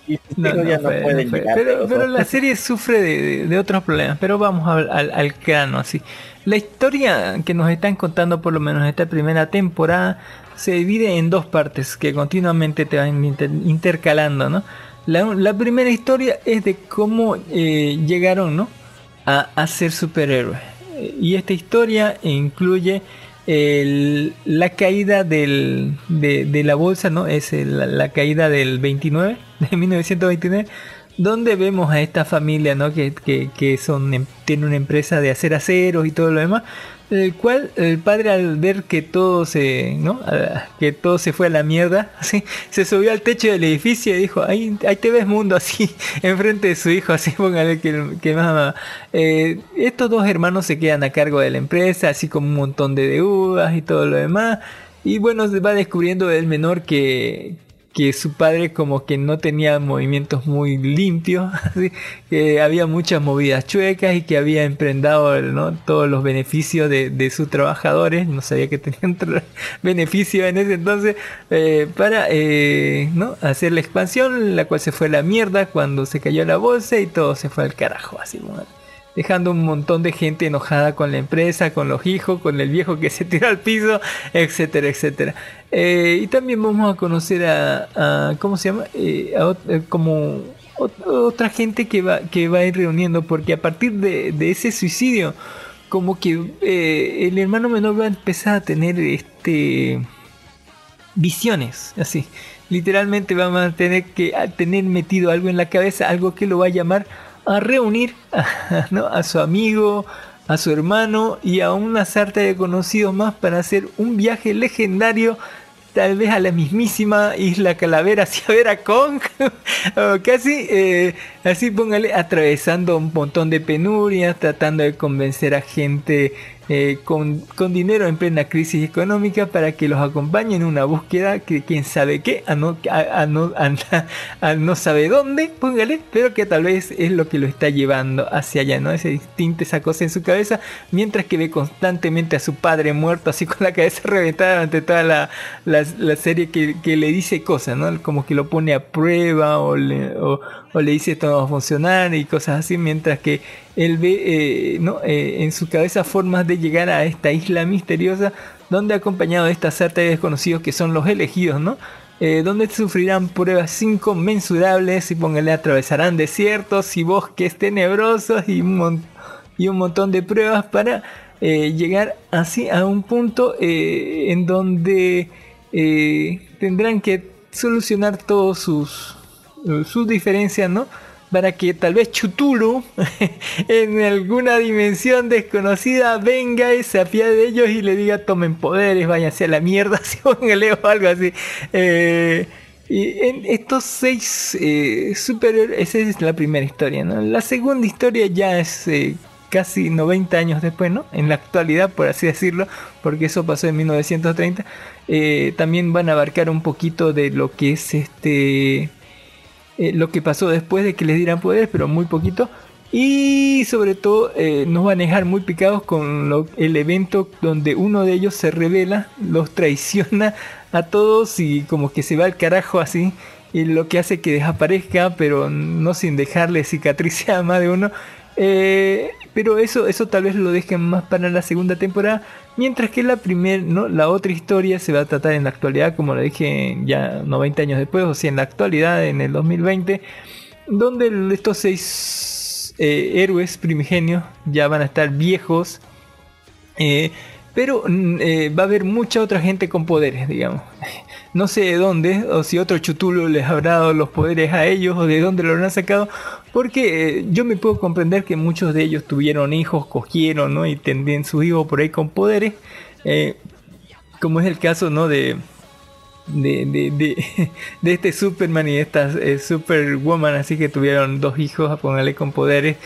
y No, no ya no llegar. Pero, la serie sufre de, de- de otros problemas. Pero vamos al, al, al grano así. La historia que nos están contando, por lo menos esta primera temporada, se divide en dos partes que continuamente te van inter- intercalando, ¿no? La, la primera historia es de cómo eh, llegaron, ¿no? A, a ser superhéroes. Y esta historia incluye el- la caída del, de, la bolsa, ¿no? Es la, la caída del 29, de 1929, donde vemos a esta familia, ¿no? Que, que, que son, em- tiene una empresa de hacer aceros y todo lo demás, el cual el padre al ver que todo se, ¿no? Que todo se fue a la mierda, así, se subió al techo del edificio y dijo, ahí, ahí te ves mundo, así, enfrente de su hijo, así, póngale que, que más... Eh, estos dos hermanos se quedan a cargo de la empresa, así como un montón de deudas y todo lo demás. Y bueno, se va descubriendo el menor que, que su padre como que no tenía movimientos muy limpios, así, que había muchas movidas chuecas y que había emprendado ¿no? todos los beneficios de, de sus trabajadores, no sabía que tenían beneficios en ese entonces, eh, para eh, ¿no? hacer la expansión, la cual se fue a la mierda cuando se cayó la bolsa y todo se fue al carajo, así, dejando un montón de gente enojada con la empresa, con los hijos, con el viejo que se tiró al piso, etcétera, etcétera. Eh, y también vamos a conocer a, ¿cómo se llama? Eh, eh, como ot- otra gente que va, que va a ir reuniendo, porque a partir de, ese suicidio, como que eh, el hermano menor va a empezar a tener este visiones, así. Literalmente vamos a tener que a tener metido algo en la cabeza, algo que lo va a llamar a reunir ¿no? a su amigo, a su hermano y a una sarta de conocidos más para hacer un viaje legendario tal vez a la mismísima isla Calavera ver a Kong casi eh, así póngale atravesando un montón de penurias tratando de convencer a gente eh, con, con dinero en plena crisis económica para que los acompañe en una búsqueda que quién sabe qué, a no, a, a no, a, a no sabe dónde, póngale, pero que tal vez es lo que lo está llevando hacia allá, ¿no? Ese instinto, esa cosa en su cabeza, mientras que ve constantemente a su padre muerto, así con la cabeza reventada durante toda la, la, la serie que, que, le dice cosas, ¿no? Como que lo pone a prueba o le, o, o le dice esto no va a funcionar y cosas así, mientras que él ve eh, ¿no? Eh, en su cabeza formas de llegar a esta isla misteriosa donde acompañado de esta sarta de desconocidos que son los elegidos, ¿no? Eh, donde sufrirán pruebas inconmensurables y póngale atravesarán desiertos y bosques tenebrosos y un, y un montón de pruebas para llegar así a un punto en donde tendrán que solucionar todos sus, sus diferencias, ¿no? Para que tal vez Chutulu en alguna dimensión desconocida venga y se apiade de ellos y le diga tomen poderes, váyanse a la mierda, póngale o algo así. Eh, y en estos seis eh, superiores, esa es la primera historia, ¿no? La segunda historia ya es eh, casi 90 años después, ¿no? En la actualidad, por así decirlo, porque eso pasó en 1930. Eh, también van a abarcar un poquito de lo que es este eh, lo que pasó después de que les dieran poderes, pero muy poquito. Y sobre todo eh, nos van a dejar muy picados con lo, el evento donde uno de ellos se revela, los traiciona a todos y como que se va al carajo así. Y lo que hace que desaparezca, pero no sin dejarle cicatrices a más de uno. Eh, pero eso, eso tal vez lo dejen más para la segunda temporada. Mientras que la primer, ¿no? la otra historia se va a tratar en la actualidad, como lo dije ya 90 años después, o sea, en la actualidad, en el 2020, donde estos seis eh, héroes primigenios ya van a estar viejos. Eh, pero eh, va a haber mucha otra gente con poderes, digamos. No sé de dónde, o si otro chutulo les habrá dado los poderes a ellos, o de dónde lo habrán sacado, porque eh, yo me puedo comprender que muchos de ellos tuvieron hijos, cogieron, ¿no? Y tendrían sus hijos por ahí con poderes, eh, como es el caso, ¿no? De, de, de, de, de este Superman y esta eh, Superwoman, así que tuvieron dos hijos, a ponerle con poderes,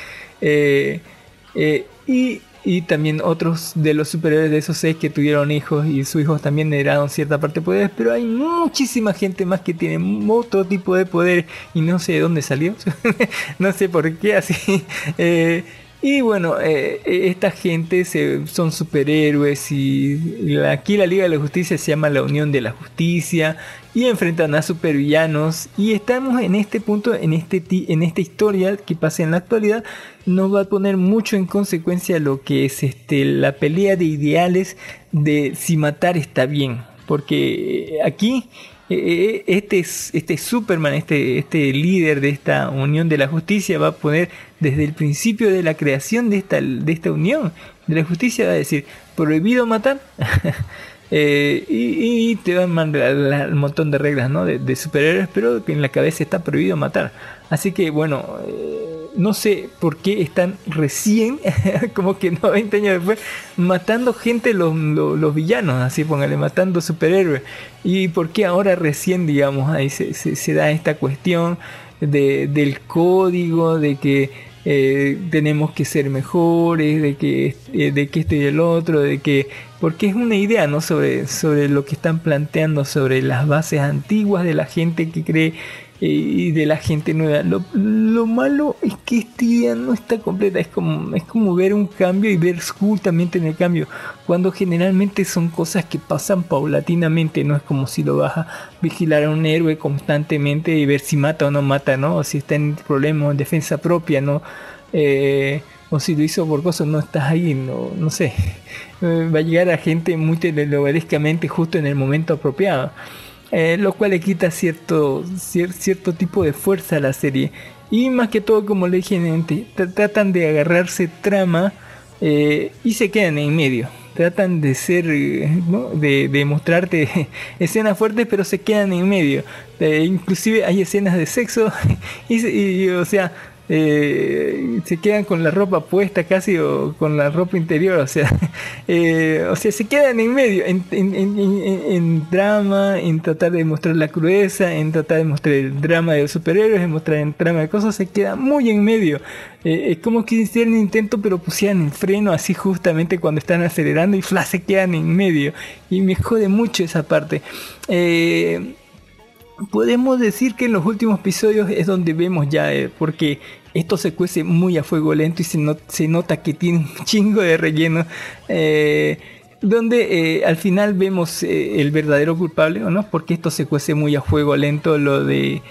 y y también otros de los superiores de esos seis que tuvieron hijos y sus hijos también heredaron cierta parte de poderes, pero hay muchísima gente más que tiene otro tipo de poder y no sé de dónde salió, no sé por qué así. Eh, Y bueno, eh, esta gente se, son superhéroes y aquí la Liga de la Justicia se llama la Unión de la Justicia y enfrentan a supervillanos y estamos en este punto, en, este en esta historia que pasa en la actualidad, nos va a poner mucho en consecuencia lo que es este, la pelea de ideales de si matar está bien, porque eh, aquí eh, este, es- este Superman, este, este líder de esta unión de la justicia va a poner desde el principio de la creación de esta, de esta unión de la justicia, va a decir, prohibido matar. Eh, y, y te van a mandar un montón de reglas ¿no? de, superhéroes, pero que en la cabeza está prohibido matar. Así que bueno, eh, no sé por qué están recién, como que 90 años después, matando gente los, los, villanos, así póngale, matando superhéroes. Y por qué ahora recién, digamos, ahí se, se- da esta cuestión de, del código, de que eh, tenemos que ser mejores, de que, eh, de que esto y el otro, de que, porque es una idea, ¿no? Sobre, sobre lo que están planteando, sobre las bases antiguas de la gente que cree y de la gente nueva. Lo, lo malo es que esta idea no está completa, es como, es como ver un cambio y ver justamente en el cambio, cuando generalmente son cosas que pasan paulatinamente, no es como si lo vas a vigilar a un héroe constantemente y ver si mata o no mata, ¿no? O si está en problemas en defensa propia, ¿no? Eh, o si lo hizo por cosas, no estás ahí, no, no sé. Eh, va a llegar a gente muy telenovelescamente justo en el momento apropiado. Eh, lo cual le quita cierto, cier- cierto tipo de fuerza a la serie. Y más que todo, como le dije tra- tratan de agarrarse trama eh, y se quedan en medio. Tratan de ser, eh, de, de mostrarte escenas fuertes, pero se quedan en medio. Eh, inclusive hay escenas de sexo y, se- y, o sea, eh, se quedan con la ropa puesta casi o con la ropa interior, o sea, eh, o sea, se quedan en medio, en, en- en- en- drama, en tratar de mostrar la crudeza, en tratar de mostrar el drama de los superhéroes, en mostrar el drama de cosas, se queda muy en medio. Eh, es como que hicieran un intento, pero pusieran el freno así justamente cuando están acelerando y fla, se quedan en medio. Y me jode mucho esa parte. Podemos decir que en los últimos episodios es donde vemos ya, eh, porque esto se cuece muy a fuego lento y se, no- se nota que tiene un chingo de relleno. eh, donde eh, al final vemos el verdadero culpable, ¿o no? Porque esto se cuece muy a fuego lento, lo de,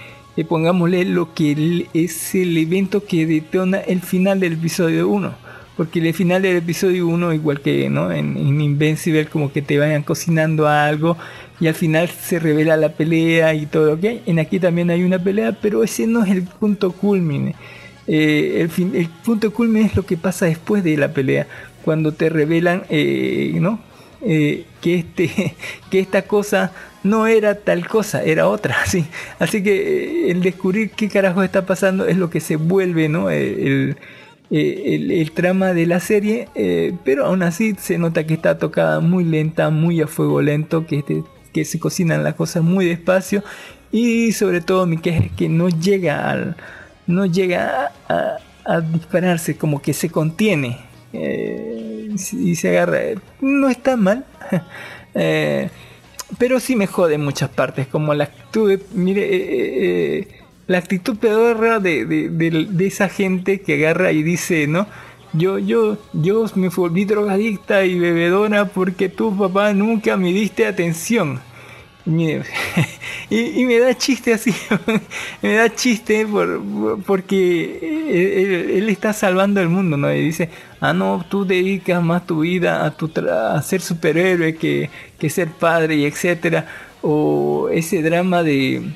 pongámosle, lo que es el evento que detona el final del episodio 1. Porque el final del episodio 1, igual que ¿no? en, en Invincible, como que te vayan cocinando algo y al final se revela la pelea y todo lo que hay. En aquí también hay una pelea, pero ese no es el punto culmine. Eh, el, punto culmine es lo que pasa después de la pelea, cuando te revelan eh, ¿no? Eh, que, este, que esta cosa no era tal cosa, era otra. Así, así que el descubrir qué carajo está pasando es lo que se vuelve ¿no? el, eh, el, trama de la serie, eh, pero aún así se nota que está tocada muy lenta, muy a fuego lento, que, este- que se cocinan las cosas muy despacio y sobre todo mi queja es que no llega al no llega a, dispararse, como que se contiene eh, y se agarra. No está mal, pero sí me jode en muchas partes, como la actitud, mire, la actitud pedorra de, de, de- esa gente que agarra y dice, ¿no? Yo, yo, yo me volví drogadicta y bebedora porque tu papá nunca me diste atención. Y me, da chiste así, me da chiste por, por- porque él, él está salvando el mundo, ¿no? Y dice, ah, no, tú dedicas más tu vida a, tu tra- a ser superhéroe que, que ser padre y etcétera. O ese drama de,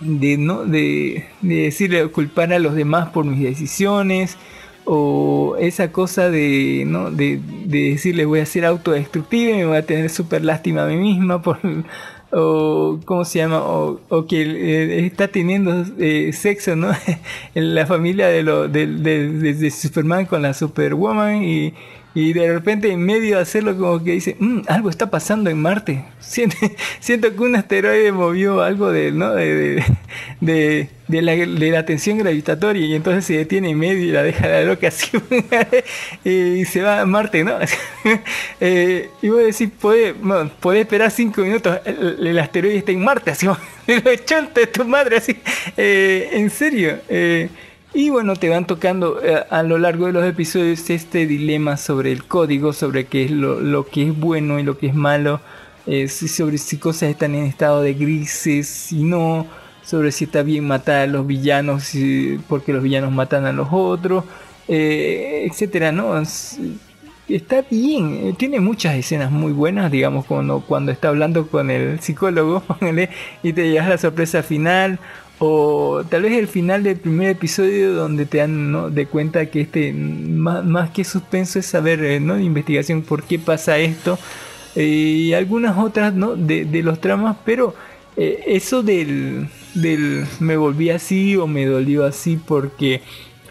de no de, de decirle culpar a los demás por mis decisiones o esa cosa de no de, de decirle voy a ser autodestructiva y me voy a tener súper lástima a mí misma por o cómo se llama o, o que está teniendo eh, sexo no en la familia de lo de- de- de Superman con la Superwoman y y de repente en medio de hacerlo como que dice, "Mm, algo está pasando en Marte. Siento, siento que un asteroide movió algo de, ¿no? de, de, de- la, de la tensión gravitatoria y entonces se detiene en medio y la deja la loca así y se va a Marte, ¿no? Eh, y voy a decir, podés, bueno, esperar cinco minutos, el, asteroide está en Marte, así, lo echante de tu madre, así, Eh, en serio. eh, Y bueno, te van tocando eh, a lo largo de los episodios este dilema sobre el código, sobre qué es lo, lo que es bueno y lo que es malo, eh, sobre si cosas están en estado de grises, si no, sobre si está bien matar a los villanos, porque los villanos matan a los otros, eh, etcétera, ¿no? Es- está bien, eh, tiene muchas escenas muy buenas, digamos, cuando, cuando está hablando con el psicólogo y te llegas a la sorpresa final, o tal vez el final del primer episodio donde te dan de cuenta que este más, más que suspenso es saber, eh, ¿no? investigación por qué pasa esto, eh, y algunas otras ¿no? de, de los tramas, pero eh, eso del, del me volví así o me dolió así porque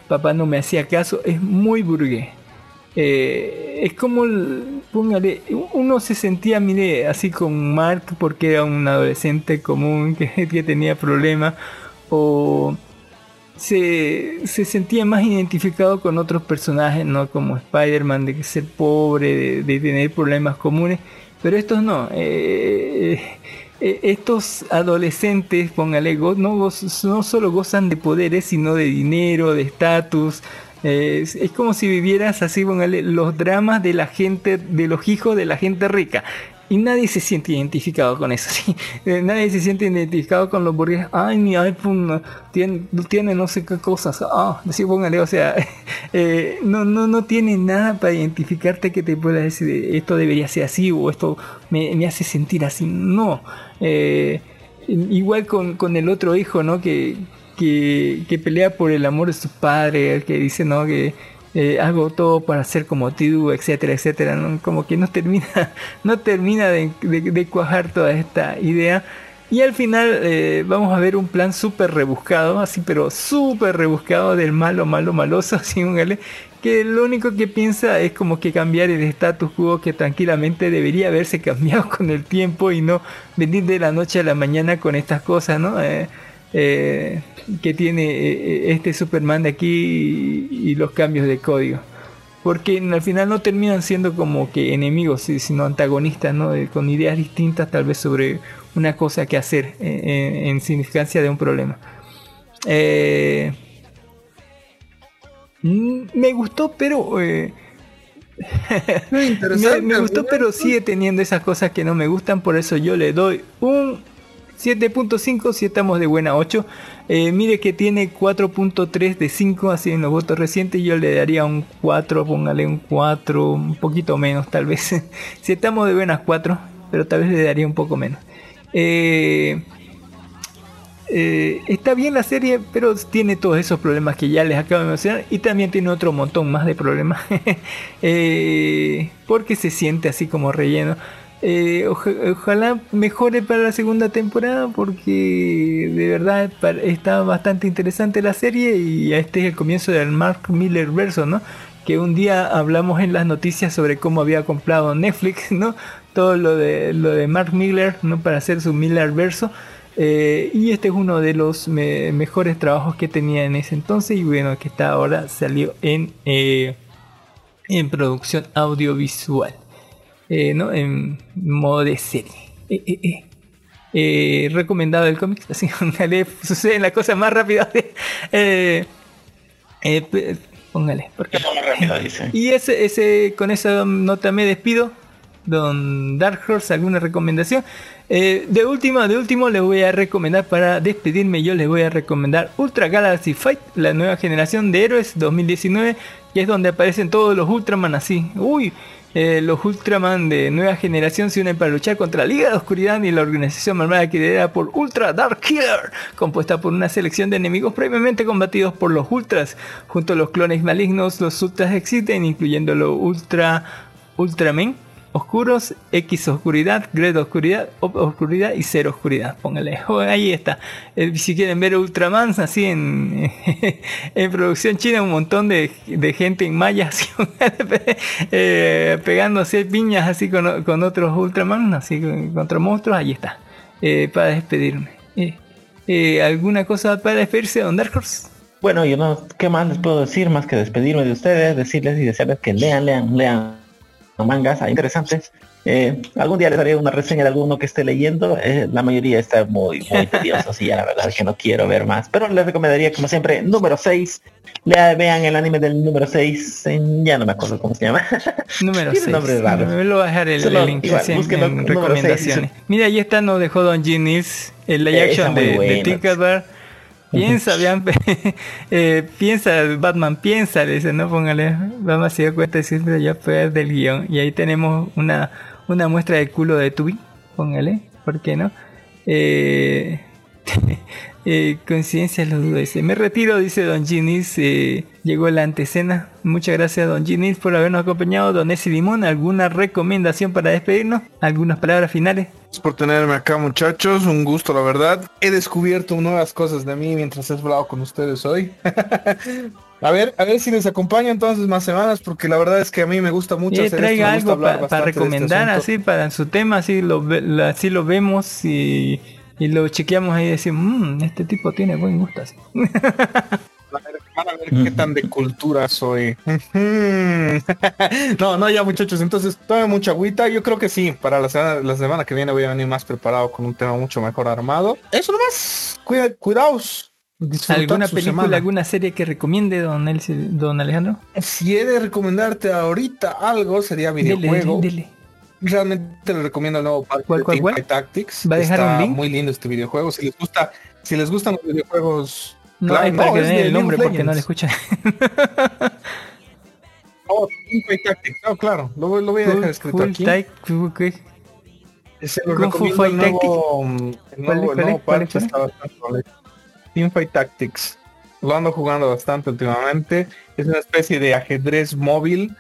papá no me hacía caso es muy burgués. Eh, es como, póngale, uno se sentía, mire, así con Mark porque era un adolescente común que, tenía problemas, o se, se sentía más identificado con otros personajes, ¿no? Como Spider-Man, de ser pobre, de, tener problemas comunes, pero estos no. eh, eh, estos adolescentes, póngale, no, no solo gozan de poderes, sino de dinero, de estatus. Eh, es, como si vivieras así, póngale, los dramas de la gente, de los hijos de la gente rica. Y nadie se siente identificado con eso, ¿sí? Eh, nadie se siente identificado con los burgueses. Ay, mi iPhone tiene, tiene no sé qué cosas. Ah, póngale, o sea, eh, no, no, no tiene nada para identificarte que te pueda decir esto debería ser así o esto me, me hace sentir así. No. Igual con, con el otro hijo, ¿no? Que, que, que pelea por el amor de su padre, que dice, ¿no? Que eh, hago todo para ser como tú, etcétera, etcétera. ¿no? Como que no termina, no termina de, de- de cuajar toda esta idea. Y al final eh, vamos a ver un plan súper rebuscado, así pero súper rebuscado del malo, malo, maloso, así póngale, que lo único que piensa es como que cambiar el status quo que tranquilamente debería haberse cambiado con el tiempo y no venir de la noche a la mañana con estas cosas, ¿no? Eh, eh, que tiene eh, este Superman de aquí y, y los cambios de código. Porque al final no terminan siendo como que enemigos, sino antagonistas, ¿no? Eh, con ideas distintas tal vez sobre una cosa que hacer eh, en, en significancia de un problema. Eh, mm, me gustó, pero... eh, me, me gustó, pero sigue teniendo esas cosas que no me gustan, por eso yo le doy un 7.5 si estamos de buena 8. Eh, mire que tiene 4.3 de 5 así en los votos recientes. Yo le daría un 4, póngale un 4, un poquito menos tal vez. si estamos de buenas 4, pero tal vez le daría un poco menos. Eh, eh, está bien la serie, pero tiene todos esos problemas que ya les acabo de mencionar. Y también tiene otro montón más de problemas. Porque se siente así como relleno. Eh, oja- ojalá mejore para la segunda temporada porque de verdad está bastante interesante la serie y este es el comienzo del Mark Miller verso, ¿no? Que un día hablamos en las noticias sobre cómo había comprado Netflix, ¿no? Todo lo de lo de Mark Miller, ¿no? Para hacer su Miller verso. Eh, y este es uno de los me- mejores trabajos que tenía en ese entonces y bueno que está ahora salió en eh, en producción audiovisual eh, ¿no? en modo de serie. Eh, eh, recomendado el cómic, así póngale, suceden las cosas más rápidas. póngale, y ese, ese, con esa nota me despido. Don Dark Horse, ¿alguna recomendación? Eh, de último, de último les voy a recomendar para despedirme, yo les voy a recomendar Ultra Galaxy Fight, la nueva generación de héroes 2019, que es donde aparecen todos los Ultraman así. Uy, eh, los Ultraman de nueva generación se unen para luchar contra la Liga de Oscuridad y la organización malvada que lidera por Ultra Dark Killer, compuesta por una selección de enemigos previamente combatidos por los Ultras. Junto a los clones malignos, los Ultras existen, incluyendo los Ultra Ultramen, oscuros, X oscuridad, Gred oscuridad, Op oscuridad y cero oscuridad. Póngale, Oh, ahí está. Eh, si quieren ver Ultraman así en, en producción china, un montón de, de gente en maya así, eh, pegándose piñas así con, con otros Ultraman, así con- contra monstruos, ahí está. Eh, para despedirme. Eh, ¿Alguna cosa para despedirse, Don Dark Horse? Bueno, yo no, ¿qué más les puedo decir más que despedirme de ustedes, decirles y desearles que lean, lean, lean mangas ah, interesantes. Eh, algún día les haré una reseña de alguno que esté leyendo. Eh, la mayoría está muy, muy tedioso, así ya la verdad es que no quiero ver más. Pero les recomendaría, como siempre, número 6. Le vean el anime del número 6. en- ya no me acuerdo cómo se llama. Número Tiene 6. nombres raros. Me lo voy a dejar el, Solo- el link igual, en- recomendaciones. Mira, ahí está, nos dejó Don Ginis, el live Esa action de, de. Piensa, vean, eh, piensa, Batman piensa, le dice, no póngale, Batman se dio cuenta de siempre ya fue del guion. Y ahí tenemos una, una muestra del culo de Tubi, póngale, ¿por qué no? Eh, eh, coincidencia lo dudo, dice, me retiro, dice Don Ginis, eh, llegó la antescena. Muchas gracias Don Ginis por habernos acompañado. Don Esi Limón, ¿alguna recomendación para despedirnos? ¿Algunas palabras finales? Gracias por tenerme acá muchachos, un gusto la verdad. He descubierto nuevas cosas de mí mientras he hablado con ustedes hoy. a ver, a ver si les acompaño entonces más semanas porque la verdad es que a mí me gusta mucho Eh, hacer traiga esto, algo pa- para este recomendar así para su tema así lo- así lo vemos y, y lo chequeamos ahí y decimos "Mm, este tipo tiene buen gusto así". Van a ver qué tan de cultura soy. no, no, ya muchachos, entonces tome mucha agüita. Yo creo que sí, para la semana, la semana que viene voy a venir más preparado con un tema mucho mejor armado. Eso nomás, cuida, cuidaos. alguna película semana. alguna serie que recomiende don Elsie- don Alejandro Si he de recomendarte ahorita algo, sería Dele, videojuego. dele, dele. Realmente les recomiendo el nuevo parque ¿Cuál, de cuál, cuál? Teamfight Tactics. ¿Va a dejar Está un link? muy lindo este videojuego. Si les gusta, si les gustan los videojuegos. no claro, hay para que den de el nombre porque no le escuchan Oh, Teamfight Tactics. No, claro, lo, voy- lo voy a dejar escrito aquí. Type, ok. Se lo Kung Fu recomiendo el nuevo, el ¿Cuál es, nuevo, el nuevo parche está bastante. Teamfight Tactics. Lo ando jugando bastante últimamente. Es una especie de ajedrez móvil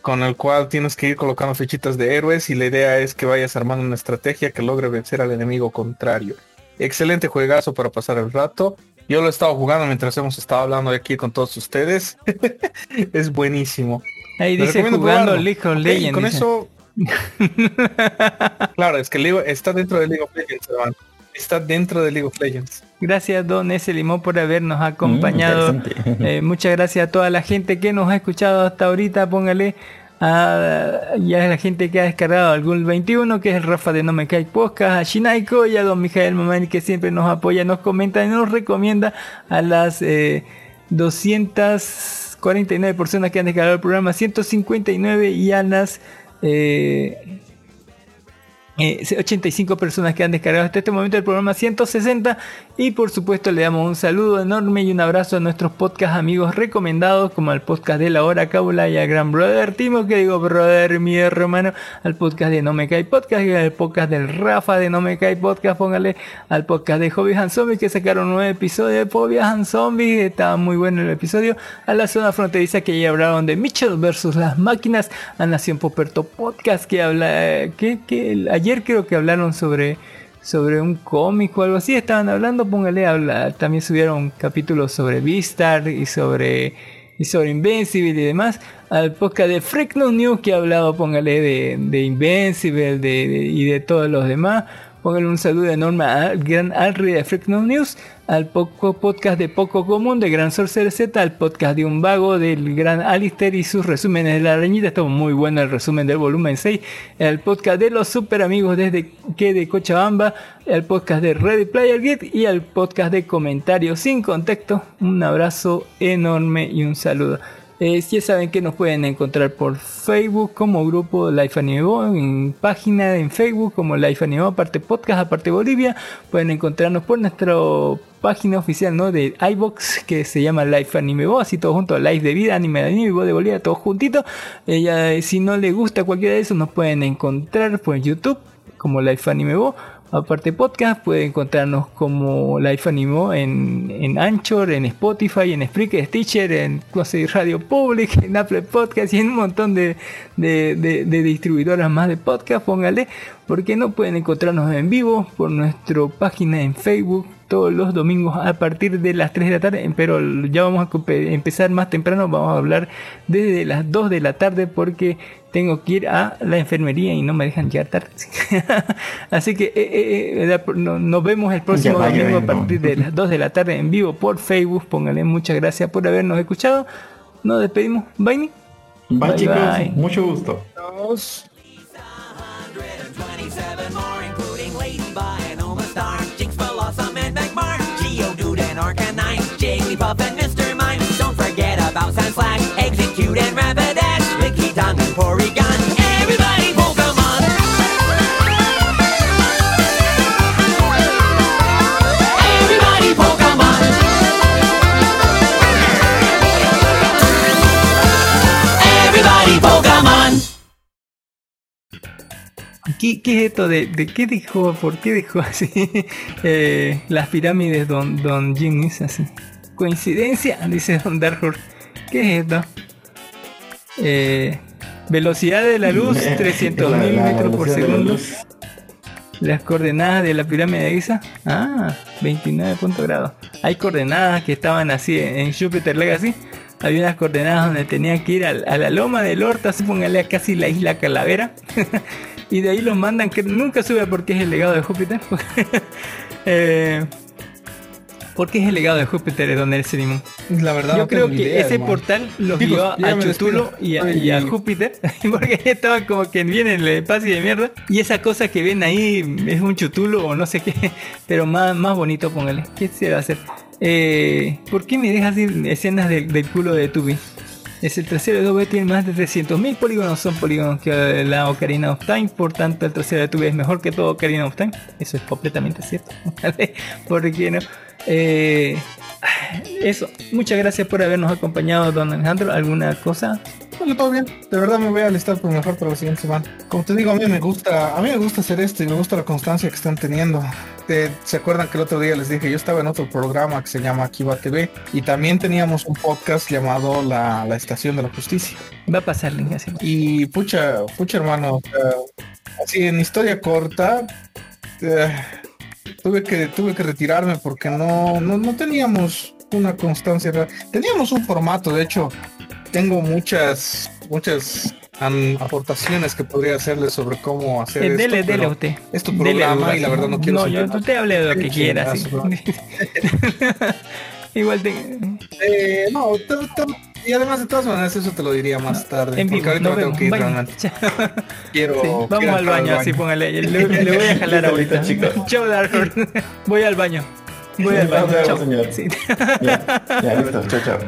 con el cual tienes que ir colocando fichitas de héroes y la idea es que vayas armando una estrategia que logre vencer al enemigo contrario. Excelente juegazo para pasar el rato. Yo lo he estado jugando mientras hemos estado hablando aquí con todos ustedes. es buenísimo. ahí Les dice jugando. League of Legends con dice. eso. claro, es que está dentro de League of Legends, hermano. Está dentro de League of Legends. Gracias Don S. Limón por habernos acompañado. Mm. Eh, muchas gracias a toda la gente que nos ha escuchado hasta ahorita. Póngale a, ya a la gente que ha descargado algún 21, que es el Rafa de No Me Cae Podcast, a Shinaiko y a Don Mijael Mamani que siempre nos apoya, nos comenta y nos recomienda a las eh, 249 personas que han descargado el programa, 159 y a las... eh, eh, 85 personas que han descargado hasta este momento el programa 160 y por supuesto le damos un saludo enorme y un abrazo a nuestros podcast amigos recomendados como al podcast de la hora cábula y al gran brother Timo que digo brother mi hermano al podcast de No Me Cae Podcast y al podcast del Rafa de No Me Cae Podcast póngale al podcast de Hobbies and Zombies que sacaron nueve episodios de Hobbies and Zombies estaba muy bueno el episodio a la zona fronteriza que ya hablaron de Mitchell versus las máquinas a Nación Poperto Podcast que habla eh, que, que ayer creo que hablaron sobre sobre un cómic o algo así estaban hablando póngale habla, también subieron capítulos sobre Vistar y sobre y sobre Invincible y demás al podcast de Freak No News que ha hablado póngale de, de Invincible de, de- y de todos los demás. Póngale un saludo enorme al gran Alri de Freak News, al poco podcast de Poco Común de Gran Sorcerer Z, al podcast de Un Vago del gran Alistair y sus resúmenes de la arañita. Estuvo muy bueno el resumen del volumen 6. El podcast de los super amigos desde que de Cochabamba, el podcast de Ready Player Get y el podcast de comentarios sin contexto. Un abrazo enorme y un saludo. Eh, ya saben que nos pueden encontrar por Facebook como grupo Life Anime Bo, en página en Facebook como Life Anime Bo, aparte podcast, aparte Bolivia. Pueden encontrarnos por nuestra página oficial ¿no? de iBox que se llama Life Anime Bo, así todo junto, Life de Vida, Anime de Anime Bo de Bolivia, todo juntito. Eh, eh, si no les gusta cualquiera de esos, nos pueden encontrar por YouTube como Life Anime Bo. Aparte podcast, pueden encontrarnos como Life Animo en, en Anchor, en Spotify, en Spreaker, Stitcher, en no sé, Radio Public, en Apple Podcast y en un montón de, de, de- de distribuidoras más de podcast, póngale, porque no pueden encontrarnos en vivo por nuestra página en Facebook todos los domingos a partir de las 3 de la tarde, pero ya vamos a empezar más temprano, vamos a hablar desde las 2 de la tarde porque tengo que ir a la enfermería y no me dejan llegar tarde. Así que eh, eh, eh, nos vemos el próximo domingo a no. partir de las 2 de la tarde en vivo por Facebook. Pónganle muchas gracias por habernos escuchado. Nos despedimos. Bye. Bye, Bye, chicos, bye. mucho gusto. Adiós. ¿Qué, qué es esto de, de qué dejó? ¿Por qué dejó así eh, las pirámides Don, don Jimmy's así? ¿Coincidencia? Dice Don Dark Horse. ¿Qué es esto? Eh, velocidad de la luz, 300.000 La- la metros por la segundo. Las coordenadas de la pirámide de Giza. Ah, 29 puntos grados. Hay coordenadas que estaban así en Jupiter Legacy. Había unas coordenadas donde tenía que ir a, la loma del Horta, así póngale a casi la isla Calavera. y de ahí los mandan que nunca sube porque es el legado de Júpiter. eh, porque es el legado de Júpiter, es donde él se animó. La verdad Yo no creo que idea, ese hermano. portal los Chicos, guió a Chutulo y a, Ay, y a Júpiter, porque estaban como que viene el espacio de mierda. Y esa cosa que ven ahí es un chutulo o no sé qué, pero más, más bonito, póngale. ¿Qué se va a hacer? Eh, ¿Por qué me dejas ir escenas del, del culo de Tubi? Es el trasero de Tubi tiene más de 300.000 polígonos, son polígonos que la Ocarina of Time, por tanto el trasero de Tubi es mejor que todo Ocarina of Time. Eso es completamente cierto. ¿vale? Porque no. Eh, eso, muchas gracias por habernos acompañado, don Alejandro. ¿Alguna cosa? Bueno, todo bien. De verdad me voy a alistar por mejor para la siguiente semana. Como te digo, a mí me gusta, a mí me gusta hacer esto y me gusta la constancia que están teniendo. Te- ¿Se acuerdan que el otro día les dije, yo estaba en otro programa que se llama Akiva TV y también teníamos un podcast llamado La, la Estación de la Justicia. Va a pasar, link, así. Y pucha, pucha hermano, así en historia corta, eh, tuve que tuve que retirarme porque no, no, no teníamos una constancia real. Teníamos un formato, de hecho, tengo muchas, muchas aportaciones que podría hacerles sobre cómo hacer Eh, esto, dele, dele a pero usted. Es tu Dele programa y la verdad no quiero No, yo, usted hable de lo que quiera. Igual te... Eh, no, y además de todas maneras eso te lo diría más tarde. En porque ahorita me tengo que ir realmente. Quiero, Sí, quiero vamos al entrar baño, así póngale. Le, le voy a jalar ahorita. Chao, Dark Horse. Voy al baño. Voy al baño. Chao. señor. Sí. Ya, ya, listo. Chao, chao.